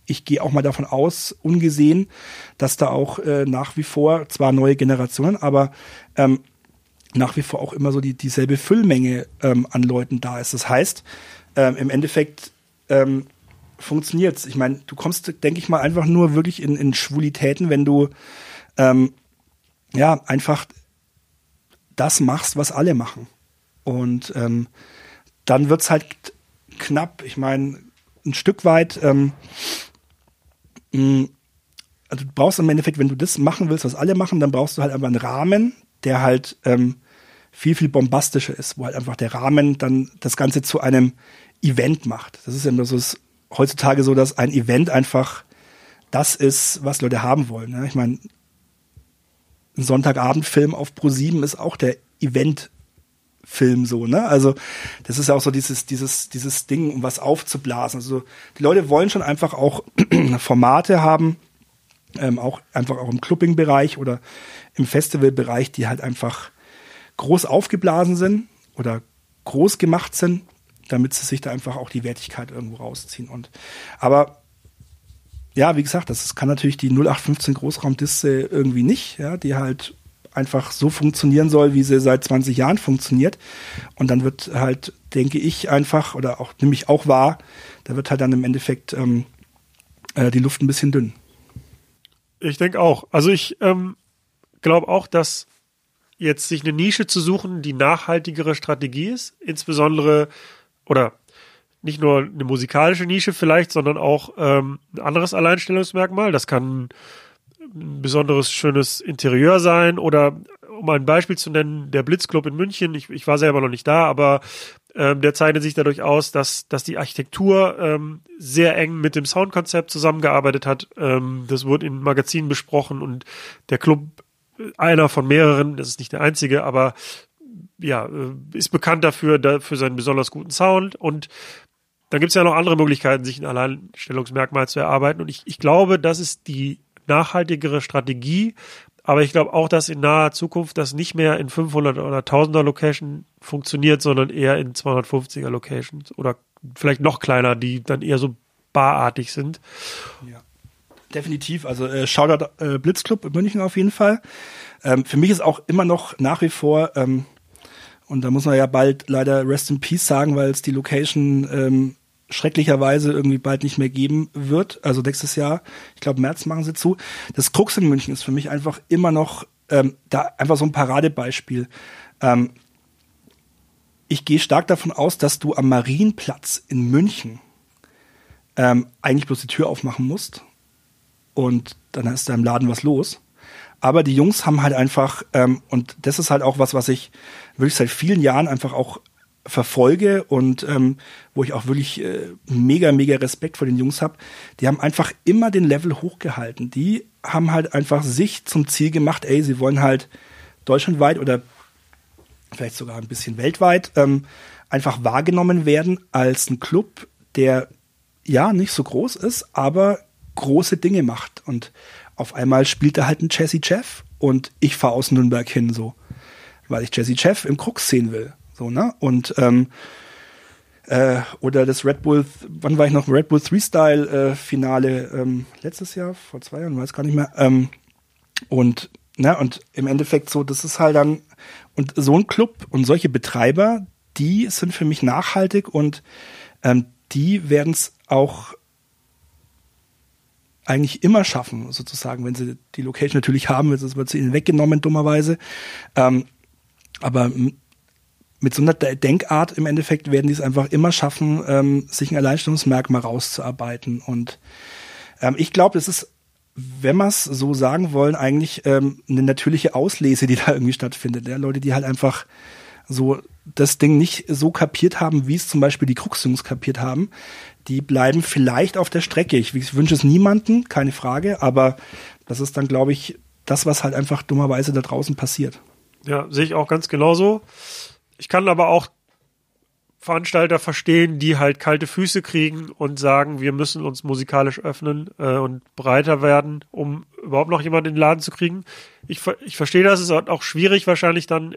S1: ich gehe auch mal davon aus, ungesehen, dass da auch äh, nach wie vor zwar neue Generationen, aber ähm, nach wie vor auch immer so die, dieselbe Füllmenge ähm, an Leuten da ist. Das heißt, ähm, im Endeffekt ähm, funktioniert's. Ich meine, du kommst, denke ich mal, einfach nur wirklich in, in Schwulitäten, wenn du ähm, ja einfach das machst, was alle machen. Und ähm, dann wird's halt knapp. Ich meine, ein Stück weit, ähm, mh, also du brauchst im Endeffekt, wenn du das machen willst, was alle machen, dann brauchst du halt einfach einen Rahmen, der halt ähm, viel, viel bombastischer ist, wo halt einfach der Rahmen dann das Ganze zu einem Event macht. Das ist ja immer so, ist heutzutage so, dass ein Event einfach das ist, was Leute haben wollen. Ne? Ich meine, ein Sonntagabendfilm auf Pro7 ist auch der Event-Film so, ne? Also das ist ja auch so dieses, dieses, dieses Ding, um was aufzublasen. Also die Leute wollen schon einfach auch Formate haben, ähm, auch einfach auch im Clubbing-Bereich oder im Festival-Bereich, die halt einfach groß aufgeblasen sind oder groß gemacht sind, damit sie sich da einfach auch die Wertigkeit irgendwo rausziehen. Und aber ja, wie gesagt, das kann natürlich die 0815 Großraumdisse irgendwie nicht, ja, die halt einfach so funktionieren soll, wie sie seit 20 Jahren funktioniert. Und dann wird halt, denke ich, einfach, oder auch nämlich auch wahr, da wird halt dann im Endeffekt ähm, äh, die Luft ein bisschen dünn.
S2: Ich denke auch. Also ich ähm, glaube auch, dass jetzt sich eine Nische zu suchen, die nachhaltigere Strategie ist, insbesondere oder nicht nur eine musikalische Nische vielleicht, sondern auch ähm, ein anderes Alleinstellungsmerkmal. Das kann ein besonderes schönes Interieur sein oder um ein Beispiel zu nennen, der Blitzclub in München. Ich, ich war selber noch nicht da, aber ähm, der zeichnet sich dadurch aus, dass, dass die Architektur ähm, sehr eng mit dem Soundkonzept zusammengearbeitet hat. Ähm, das wurde in Magazinen besprochen und der Club einer von mehreren, das ist nicht der einzige, aber ja, äh, ist bekannt dafür, da, für seinen besonders guten Sound und dann gibt es ja noch andere Möglichkeiten, sich ein Alleinstellungsmerkmal zu erarbeiten. Und ich, ich glaube, das ist die nachhaltigere Strategie. Aber ich glaube auch, dass in naher Zukunft das nicht mehr in 500 oder 1000er Location funktioniert, sondern eher in 250er Locations oder vielleicht noch kleiner, die dann eher so barartig sind.
S1: Ja. Definitiv, also äh, Shoutout äh, Blitzclub in München auf jeden Fall. Ähm, für mich ist auch immer noch nach wie vor, ähm, und da muss man ja bald leider Rest in Peace sagen, weil es die Location ähm, schrecklicherweise irgendwie bald nicht mehr geben wird. Also nächstes Jahr, ich glaube März machen sie zu. Das Krux in München ist für mich einfach immer noch ähm, da einfach so ein Paradebeispiel. Ähm, ich gehe stark davon aus, dass du am Marienplatz in München ähm, eigentlich bloß die Tür aufmachen musst und dann ist da im Laden was los. Aber die Jungs haben halt einfach, ähm, und das ist halt auch was, was ich wirklich seit vielen Jahren einfach auch verfolge und ähm, wo ich auch wirklich äh, mega, mega Respekt vor den Jungs habe, die haben einfach immer den Level hochgehalten. Die haben halt einfach sich zum Ziel gemacht, ey, sie wollen halt deutschlandweit oder vielleicht sogar ein bisschen weltweit ähm, einfach wahrgenommen werden als ein Club, der ja nicht so groß ist, aber große Dinge macht. Und auf einmal spielt er halt ein Jesse Jeff und ich fahre aus Nürnberg hin so, weil ich Jesse Jeff im Krux sehen will. So, ne? Und ähm, äh, oder das Red Bull, wann war ich noch im Red Bull 3-Style äh, Finale? Ähm, letztes Jahr, vor zwei Jahren, weiß gar nicht mehr. Ähm, und, ne, und im Endeffekt so, das ist halt dann, und so ein Club und solche Betreiber, die sind für mich nachhaltig und ähm, die werden es auch eigentlich immer schaffen, sozusagen, wenn sie die Location natürlich haben, wird es ihnen weggenommen, dummerweise. Ähm, aber mit so einer Denkart im Endeffekt werden die es einfach immer schaffen, ähm, sich ein Alleinstellungsmerkmal rauszuarbeiten. Und ähm, ich glaube, das ist, wenn wir es so sagen wollen, eigentlich ähm, eine natürliche Auslese, die da irgendwie stattfindet. Ja? Leute, die halt einfach so das Ding nicht so kapiert haben, wie es zum Beispiel die Krux-Jungs kapiert haben, die bleiben vielleicht auf der Strecke. Ich, ich wünsche es niemanden, keine Frage, aber das ist dann, glaube ich, das, was halt einfach dummerweise da draußen passiert.
S2: Ja, sehe ich auch ganz genauso. Ich kann aber auch Veranstalter verstehen, die halt kalte Füße kriegen und sagen, wir müssen uns musikalisch öffnen äh, und breiter werden, um überhaupt noch jemanden in den Laden zu kriegen. Ich, ich verstehe das, es ist auch schwierig wahrscheinlich dann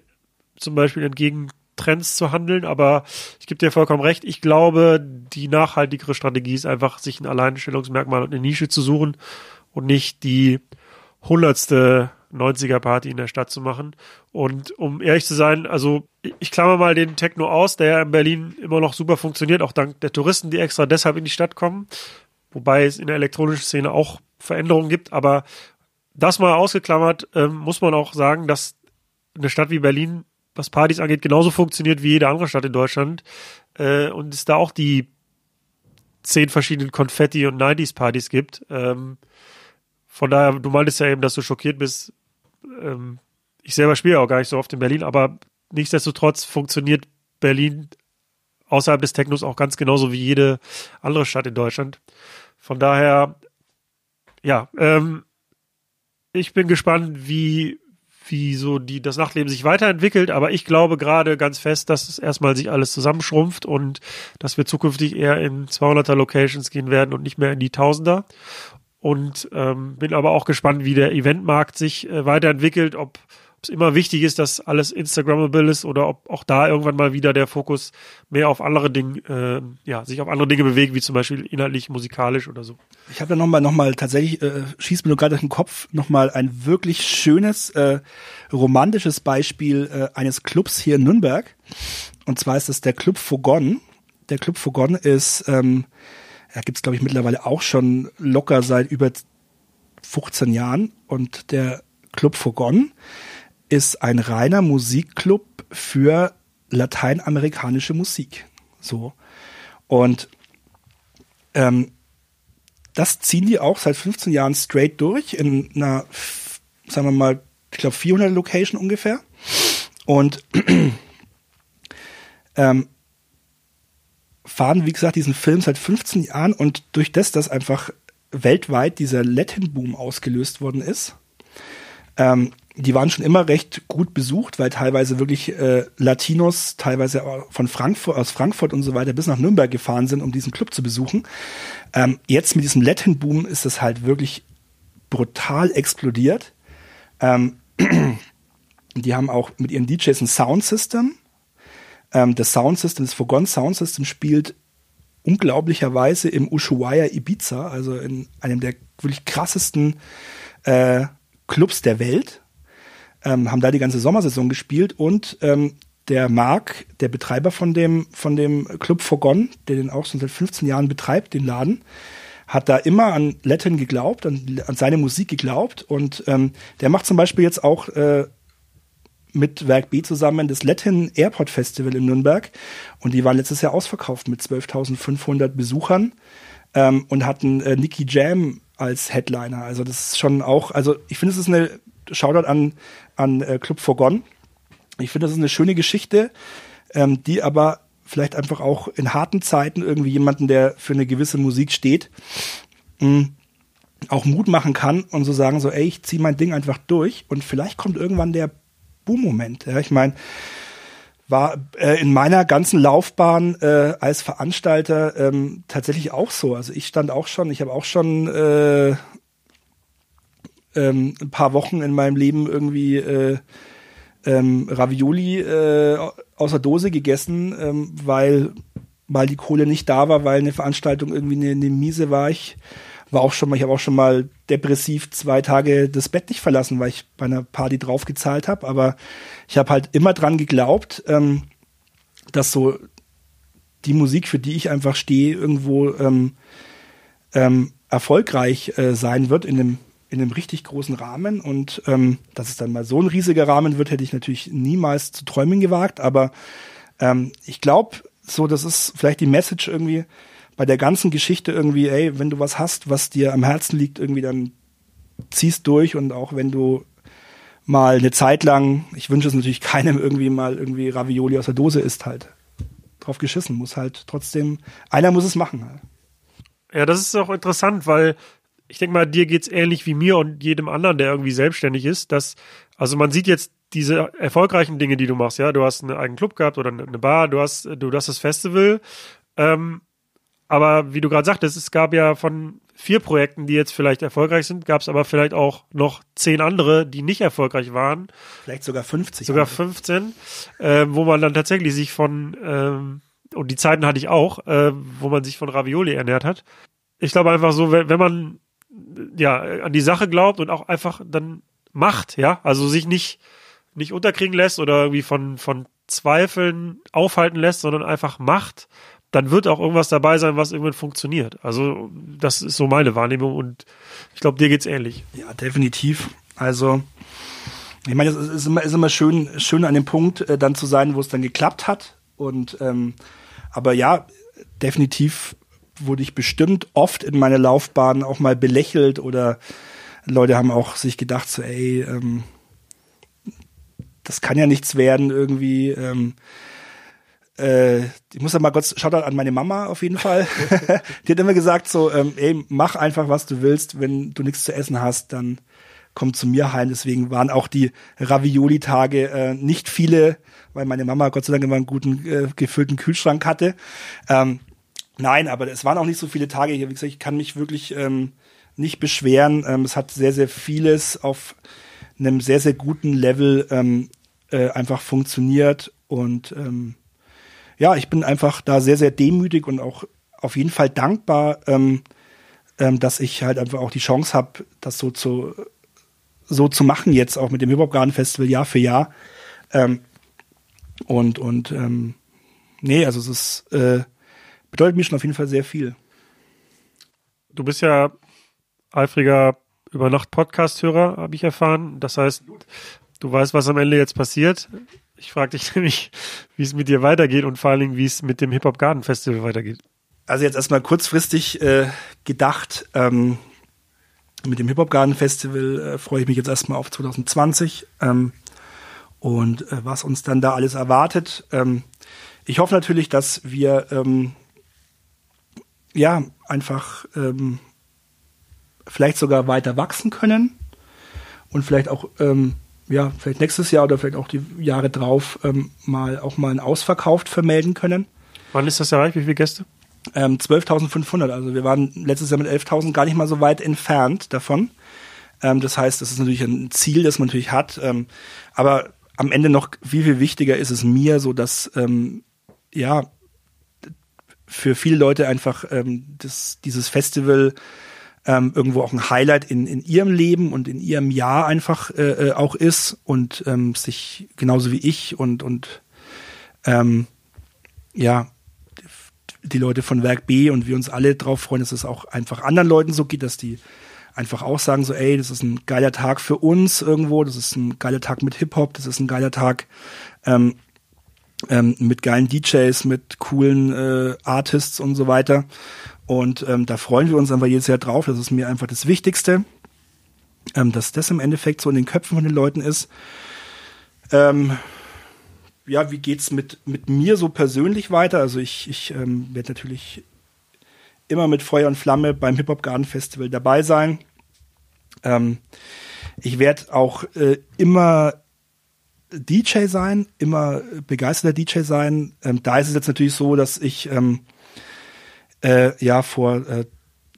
S2: zum Beispiel entgegen Trends zu handeln, aber ich gebe dir vollkommen recht. Ich glaube, die nachhaltigere Strategie ist einfach, sich ein Alleinstellungsmerkmal und eine Nische zu suchen und nicht die hundertste 90er Party in der Stadt zu machen. Und um ehrlich zu sein, also ich klammer mal den Techno aus, der ja in Berlin immer noch super funktioniert, auch dank der Touristen, die extra deshalb in die Stadt kommen. Wobei es in der elektronischen Szene auch Veränderungen gibt, aber das mal ausgeklammert, ähm, muss man auch sagen, dass eine Stadt wie Berlin, was Partys angeht, genauso funktioniert wie jede andere Stadt in Deutschland. Äh, und es da auch die zehn verschiedenen Konfetti- und 90s-Partys gibt. Ähm, von daher, du meintest ja eben, dass du schockiert bist. Ähm, ich selber spiele auch gar nicht so oft in Berlin, aber nichtsdestotrotz funktioniert Berlin außerhalb des Technos auch ganz genauso wie jede andere Stadt in Deutschland. Von daher, ja, ähm, ich bin gespannt, wie, wie so die, das Nachtleben sich weiterentwickelt, aber ich glaube gerade ganz fest, dass es erstmal sich alles zusammenschrumpft und dass wir zukünftig eher in 200er Locations gehen werden und nicht mehr in die Tausender. Und ähm, bin aber auch gespannt, wie der Eventmarkt sich äh, weiterentwickelt, ob es immer wichtig ist, dass alles Instagrammable ist oder ob auch da irgendwann mal wieder der Fokus mehr auf andere Dinge, äh, ja, sich auf andere Dinge bewegt, wie zum Beispiel inhaltlich, musikalisch oder so.
S1: Ich habe da nochmal, noch mal tatsächlich, äh, schießt mir nur gerade durch den Kopf, nochmal ein wirklich schönes, äh, romantisches Beispiel äh, eines Clubs hier in Nürnberg. Und zwar ist es der Club Fogon. Der Club Fogon ist ähm, ja, gibt es, glaube ich, mittlerweile auch schon locker seit über 15 Jahren. Und der Club Fogon ist ein reiner Musikclub für lateinamerikanische Musik. So. Und ähm, das ziehen die auch seit 15 Jahren straight durch in einer, sagen wir mal, ich glaube 400 Location ungefähr. Und ähm, fahren, wie gesagt, diesen Film seit 15 Jahren und durch das, dass einfach weltweit dieser Latin-Boom ausgelöst worden ist, ähm, die waren schon immer recht gut besucht, weil teilweise wirklich äh, Latinos, teilweise von Frankfurt, aus Frankfurt und so weiter bis nach Nürnberg gefahren sind, um diesen Club zu besuchen. Ähm, jetzt mit diesem Latin-Boom ist das halt wirklich brutal explodiert. Ähm, die haben auch mit ihren DJs ein Soundsystem, ähm, das Soundsystem, das Fogon Soundsystem spielt unglaublicherweise im Ushuaia Ibiza, also in einem der wirklich krassesten äh, Clubs der Welt. Ähm, haben da die ganze Sommersaison gespielt und ähm, der Marc, der Betreiber von dem, von dem Club Fogon, der den auch schon seit 15 Jahren betreibt, den Laden, hat da immer an Latin geglaubt, an, an seine Musik geglaubt und ähm, der macht zum Beispiel jetzt auch äh, mit Werk B zusammen das Latin Airport Festival in Nürnberg. Und die waren letztes Jahr ausverkauft mit 12.500 Besuchern ähm, und hatten äh, Nicky Jam als Headliner. Also das ist schon auch, also ich finde, es ist eine Shoutout an, an äh, Club Forgon. Ich finde, das ist eine schöne Geschichte, ähm, die aber vielleicht einfach auch in harten Zeiten irgendwie jemanden, der für eine gewisse Musik steht, mh, auch Mut machen kann und so sagen so, ey, ich ziehe mein Ding einfach durch und vielleicht kommt irgendwann der Boom-Moment. Ja, ich meine, war äh, in meiner ganzen Laufbahn äh, als Veranstalter ähm, tatsächlich auch so. Also ich stand auch schon, ich habe auch schon äh, ähm, ein paar Wochen in meinem Leben irgendwie äh, ähm, Ravioli äh, aus der Dose gegessen, ähm, weil weil die Kohle nicht da war, weil eine Veranstaltung irgendwie eine, eine miese war. Ich war auch schon mal, ich habe auch schon mal depressiv zwei Tage das Bett nicht verlassen, weil ich bei einer Party draufgezahlt habe. Aber ich habe halt immer dran geglaubt, ähm, dass so die Musik, für die ich einfach stehe, irgendwo ähm, ähm, erfolgreich äh, sein wird in einem in einem richtig großen Rahmen und ähm, dass es dann mal so ein riesiger Rahmen wird, hätte ich natürlich niemals zu träumen gewagt. Aber ähm, ich glaube, so das ist vielleicht die Message irgendwie bei der ganzen Geschichte irgendwie, ey, wenn du was hast, was dir am Herzen liegt, irgendwie dann ziehst durch und auch wenn du mal eine Zeit lang, ich wünsche es natürlich keinem irgendwie mal irgendwie Ravioli aus der Dose isst halt. Drauf geschissen, muss halt trotzdem, einer muss es machen halt.
S2: Ja, das ist auch interessant, weil ich denke mal, dir geht's ähnlich wie mir und jedem anderen, der irgendwie selbstständig ist, dass, also man sieht jetzt diese erfolgreichen Dinge, die du machst, ja, du hast einen eigenen Club gehabt oder eine Bar, du hast, du hast das Festival, ähm, aber wie du gerade sagtest, es gab ja von vier Projekten, die jetzt vielleicht erfolgreich sind, gab es aber vielleicht auch noch zehn andere, die nicht erfolgreich waren.
S1: Vielleicht sogar 50.
S2: Sogar 15, äh, wo man dann tatsächlich sich von, ähm, und die Zeiten hatte ich auch, äh, wo man sich von Ravioli ernährt hat. Ich glaube einfach so, wenn, wenn man ja an die Sache glaubt und auch einfach dann macht, ja, also sich nicht nicht unterkriegen lässt oder irgendwie von von Zweifeln aufhalten lässt, sondern einfach macht, dann wird auch irgendwas dabei sein, was irgendwann funktioniert. Also das ist so meine Wahrnehmung und ich glaube, dir geht's ähnlich.
S1: Ja, definitiv. Also ich meine, es ist immer, ist immer schön, schön an dem Punkt äh, dann zu sein, wo es dann geklappt hat. Und ähm, aber ja, definitiv wurde ich bestimmt oft in meiner Laufbahn auch mal belächelt oder Leute haben auch sich gedacht, so, ey, ähm, das kann ja nichts werden irgendwie. Ähm, äh, ich muss ja mal kurz Shoutout an meine Mama auf jeden Fall. die hat immer gesagt so, ähm, ey, mach einfach, was du willst. Wenn du nichts zu essen hast, dann komm zu mir heim. Deswegen waren auch die Ravioli-Tage äh, nicht viele, weil meine Mama Gott sei Dank immer einen guten äh, gefüllten Kühlschrank hatte. Ähm, nein, aber es waren auch nicht so viele Tage. Wie gesagt, ich kann mich wirklich ähm, nicht beschweren. Ähm, es hat sehr, sehr vieles auf einem sehr, sehr guten Level ähm, äh, einfach funktioniert und ähm, ja, ich bin einfach da sehr, sehr demütig und auch auf jeden Fall dankbar, ähm, ähm, dass ich halt einfach auch die Chance habe, das so zu, so zu machen jetzt, auch mit dem Hip-Hop Garden Festival Jahr für Jahr. Ähm, und, und, ähm, nee, also es ist, äh, bedeutet mir schon auf jeden Fall sehr viel.
S2: Du bist ja eifriger Übernacht-Podcast-Hörer, habe ich erfahren. Das heißt, du weißt, was am Ende jetzt passiert. Ich frage dich nämlich, wie es mit dir weitergeht und vor allen Dingen, wie es mit dem Hip-Hop Garden Festival weitergeht.
S1: Also jetzt erstmal kurzfristig äh, gedacht, ähm, mit dem Hip-Hop Garden Festival äh, freue ich mich jetzt erstmal auf 2020 ähm, und äh, was uns dann da alles erwartet. Ähm, ich hoffe natürlich, dass wir ähm, ja einfach ähm, vielleicht sogar weiter wachsen können und vielleicht auch ähm, ja, vielleicht nächstes Jahr oder vielleicht auch die Jahre drauf ähm, mal auch mal einen Ausverkauf vermelden können.
S2: Wann ist das erreicht? Wie viele Gäste?
S1: Ähm, 12.500. Also wir waren letztes Jahr mit 11.000 gar nicht mal so weit entfernt davon. Ähm, das heißt, das ist natürlich ein Ziel, das man natürlich hat. Ähm, aber am Ende noch viel, viel wichtiger ist es mir so, dass ähm, ja für viele Leute einfach ähm, das, dieses Festival ähm, irgendwo auch ein Highlight in, in ihrem Leben und in ihrem Jahr einfach äh, äh, auch ist und ähm, sich genauso wie ich und, und ähm, ja, die Leute von Werk B und wir uns alle drauf freuen, dass es auch einfach anderen Leuten so geht, dass die einfach auch sagen so, ey, das ist ein geiler Tag für uns irgendwo, das ist ein geiler Tag mit Hip-Hop, das ist ein geiler Tag ähm, ähm, mit geilen DJs, mit coolen äh, Artists und so weiter. Und ähm, da freuen wir uns einfach jedes Jahr drauf. Das ist mir einfach das Wichtigste, ähm, dass das im Endeffekt so in den Köpfen von den Leuten ist. Ähm, ja, wie geht's mit, mit mir so persönlich weiter? Also ich, ich ähm, werde natürlich immer mit Feuer und Flamme beim Hip Hop Garden Festival dabei sein. Ähm, ich werde auch äh, immer DJ sein, immer begeisterter DJ sein. Ähm, da ist es jetzt natürlich so, dass ich ähm, äh, ja vor äh,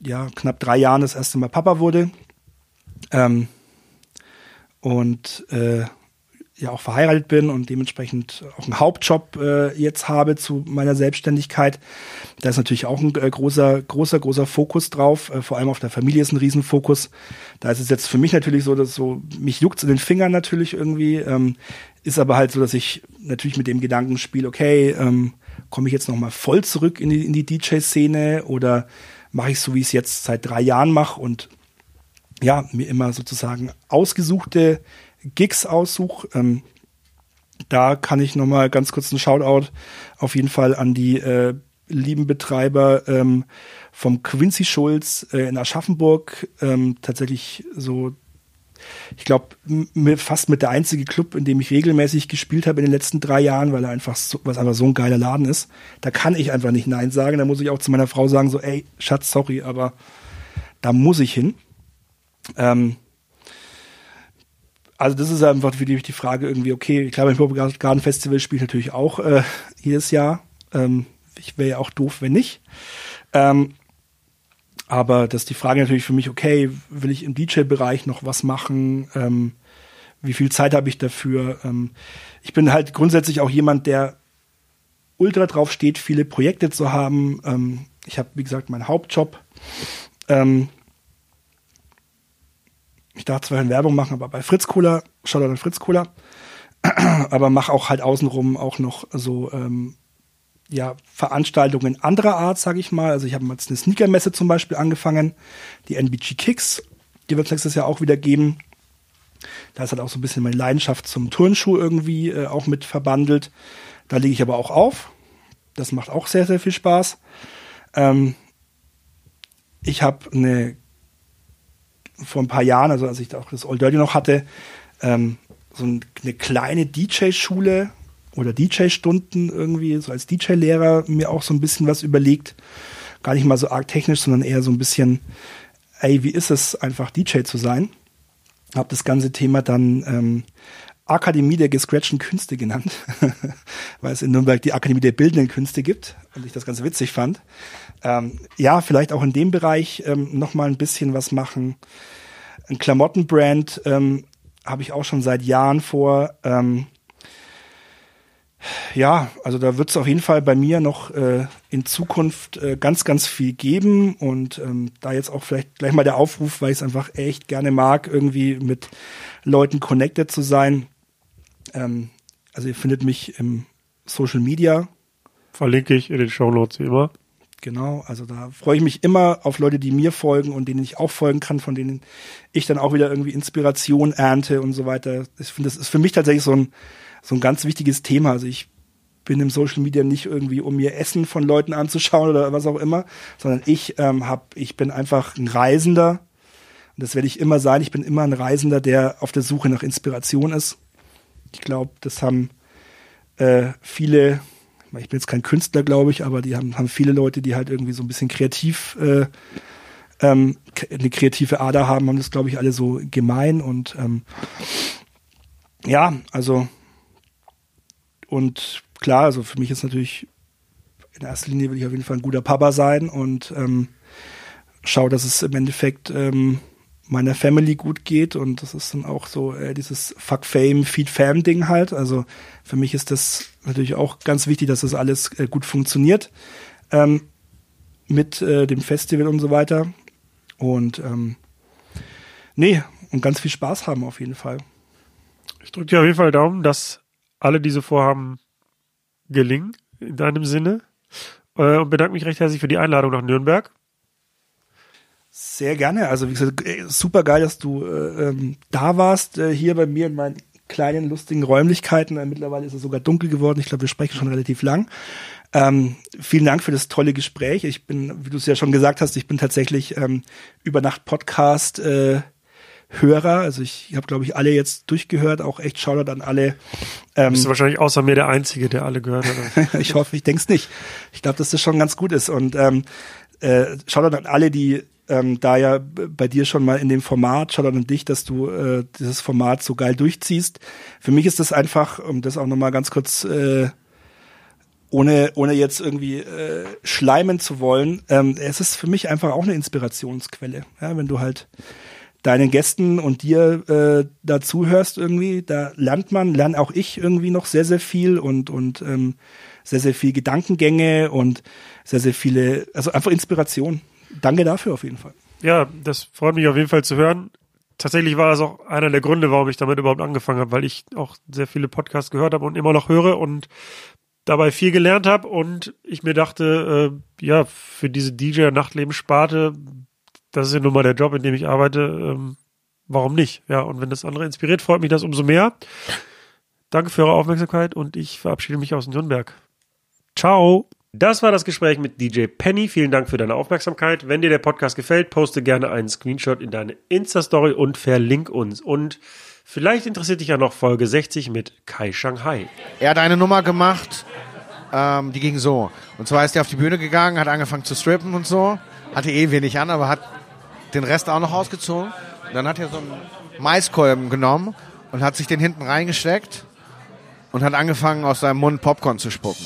S1: ja, knapp drei Jahren das erste Mal Papa wurde. Ähm, und äh, ja auch verheiratet bin und dementsprechend auch einen Hauptjob äh, jetzt habe zu meiner Selbstständigkeit. Da ist natürlich auch ein äh, großer, großer, großer Fokus drauf. Äh, vor allem auf der Familie ist ein Riesenfokus. Da ist es jetzt für mich natürlich so, dass so, mich juckt in den Fingern natürlich irgendwie. Ähm, ist aber halt so, dass ich natürlich mit dem Gedanken spiele, okay, ähm, komme ich jetzt nochmal voll zurück in die, in die DJ-Szene oder mache ich so, wie ich es jetzt seit drei Jahren mache und ja, mir immer sozusagen ausgesuchte Gigs aussuche. Ähm, da kann ich nochmal ganz kurz einen Shoutout auf jeden Fall an die äh, lieben Betreiber ähm, vom Quincy Schulz äh, in Aschaffenburg. Ähm, tatsächlich so ich glaube, fast mit der einzige Club, in dem ich regelmäßig gespielt habe in den letzten drei Jahren, weil er einfach so, was einfach so ein geiler Laden ist. Da kann ich einfach nicht Nein sagen. Da muss ich auch zu meiner Frau sagen, so, ey, Schatz, sorry, aber da muss ich hin. Ähm, also das ist einfach für die, die Frage irgendwie, okay, ich glaube, ein Garden Festival spielt natürlich auch äh, jedes Jahr. Ähm, ich wäre ja auch doof, wenn nicht. Ähm, aber das ist die Frage natürlich für mich, okay, will ich im DJ-Bereich noch was machen? Ähm, wie viel Zeit habe ich dafür? Ähm, ich bin halt grundsätzlich auch jemand, der ultra drauf steht, viele Projekte zu haben. Ähm, ich habe, wie gesagt, meinen Hauptjob. Ähm, ich darf zwar Werbung machen, aber bei Fritz Cola, schaut an Fritz Cola, aber mache auch halt außenrum auch noch so ähm, ja, Veranstaltungen anderer Art, sage ich mal. Also ich habe jetzt eine Sneakermesse zum Beispiel angefangen, die NBG Kicks, die wird es nächstes Jahr auch wieder geben. Da ist halt auch so ein bisschen meine Leidenschaft zum Turnschuh irgendwie äh, auch mit verbandelt. Da lege ich aber auch auf. Das macht auch sehr, sehr viel Spaß. Ähm, ich habe eine vor ein paar Jahren, also als ich auch das Old Dirty noch hatte, ähm, so eine kleine DJ-Schule oder DJ-Stunden irgendwie, so als DJ-Lehrer mir auch so ein bisschen was überlegt. Gar nicht mal so arg technisch, sondern eher so ein bisschen, ey, wie ist es einfach DJ zu sein? Hab das ganze Thema dann ähm, Akademie der gescratchten Künste genannt, weil es in Nürnberg die Akademie der bildenden Künste gibt und ich das ganz witzig fand. Ähm, ja, vielleicht auch in dem Bereich ähm, noch mal ein bisschen was machen. Ein Klamottenbrand ähm, habe ich auch schon seit Jahren vor. Ähm, ja, also da wird es auf jeden Fall bei mir noch äh, in Zukunft äh, ganz, ganz viel geben und ähm, da jetzt auch vielleicht gleich mal der Aufruf, weil ich es einfach echt gerne mag, irgendwie mit Leuten connected zu sein. Ähm, also ihr findet mich im Social Media.
S2: Verlinke ich in den Show Notes wie immer.
S1: Genau, also da freue ich mich immer auf Leute, die mir folgen und denen ich auch folgen kann, von denen ich dann auch wieder irgendwie Inspiration ernte und so weiter. Ich finde, das ist für mich tatsächlich so ein so ein ganz wichtiges Thema. Also ich bin im Social Media nicht irgendwie, um mir Essen von Leuten anzuschauen oder was auch immer, sondern ich ähm, hab, ich bin einfach ein Reisender. Und das werde ich immer sein. Ich bin immer ein Reisender, der auf der Suche nach Inspiration ist. Ich glaube, das haben äh, viele, ich bin jetzt kein Künstler, glaube ich, aber die haben, haben viele Leute, die halt irgendwie so ein bisschen kreativ äh, ähm, eine kreative Ader haben, haben das, glaube ich, alle so gemein. Und ähm, ja, also und klar, also für mich ist natürlich in erster Linie will ich auf jeden Fall ein guter Papa sein und ähm, schaue, dass es im Endeffekt ähm, meiner Family gut geht und das ist dann auch so äh, dieses Fuck Fame, Feed Fam Ding halt. Also für mich ist das natürlich auch ganz wichtig, dass das alles äh, gut funktioniert ähm, mit äh, dem Festival und so weiter. Und ähm, nee, und ganz viel Spaß haben auf jeden Fall.
S2: Ich drücke dir auf jeden Fall Daumen, dass alle diese Vorhaben gelingen, in deinem Sinne. Äh, und bedanke mich recht herzlich für die Einladung nach Nürnberg.
S1: Sehr gerne. Also wie gesagt, super geil, dass du äh, ähm, da warst, äh, hier bei mir in meinen kleinen, lustigen Räumlichkeiten. Äh, mittlerweile ist es sogar dunkel geworden. Ich glaube, wir sprechen schon relativ lang. Ähm, vielen Dank für das tolle Gespräch. Ich bin, wie du es ja schon gesagt hast, ich bin tatsächlich ähm, über Nacht Podcast äh, Hörer. Also ich habe, glaube ich, alle jetzt durchgehört, auch echt Shoutout an alle.
S2: Ähm, Bist du wahrscheinlich außer mir der Einzige, der alle gehört hat.
S1: ich hoffe, ich denke es nicht. Ich glaube, dass das schon ganz gut ist. Und ähm, äh, Shoutout an alle, die ähm, da ja bei dir schon mal in dem Format, Shoutout an dich, dass du äh, dieses Format so geil durchziehst. Für mich ist das einfach, um das auch nochmal ganz kurz äh, ohne, ohne jetzt irgendwie äh, schleimen zu wollen, ähm, es ist für mich einfach auch eine Inspirationsquelle. Ja, wenn du halt deinen Gästen und dir äh, dazu hörst irgendwie, da lernt man, lerne auch ich irgendwie noch sehr, sehr viel und, und ähm, sehr, sehr viel Gedankengänge und sehr, sehr viele, also einfach Inspiration. Danke dafür auf jeden Fall.
S2: Ja, das freut mich auf jeden Fall zu hören. Tatsächlich war das auch einer der Gründe, warum ich damit überhaupt angefangen habe, weil ich auch sehr viele Podcasts gehört habe und immer noch höre und dabei viel gelernt habe und ich mir dachte, äh, ja, für diese DJ-Nachtleben-Sparte das ist ja nun mal der Job, in dem ich arbeite. Ähm, warum nicht? Ja, und wenn das andere inspiriert, freut mich das umso mehr. Danke für eure Aufmerksamkeit und ich verabschiede mich aus Nürnberg. Ciao. Das war das Gespräch mit DJ Penny. Vielen Dank für deine Aufmerksamkeit. Wenn dir der Podcast gefällt, poste gerne einen Screenshot in deine Insta-Story und verlink uns. Und vielleicht interessiert dich ja noch Folge 60 mit Kai Shanghai.
S4: Er hat eine Nummer gemacht, ähm, die ging so. Und zwar ist er auf die Bühne gegangen, hat angefangen zu strippen und so. Hatte eh wenig an, aber hat den Rest auch noch ausgezogen. Und dann hat er so einen Maiskolben genommen und hat sich den hinten reingesteckt und hat angefangen, aus seinem Mund Popcorn zu spucken.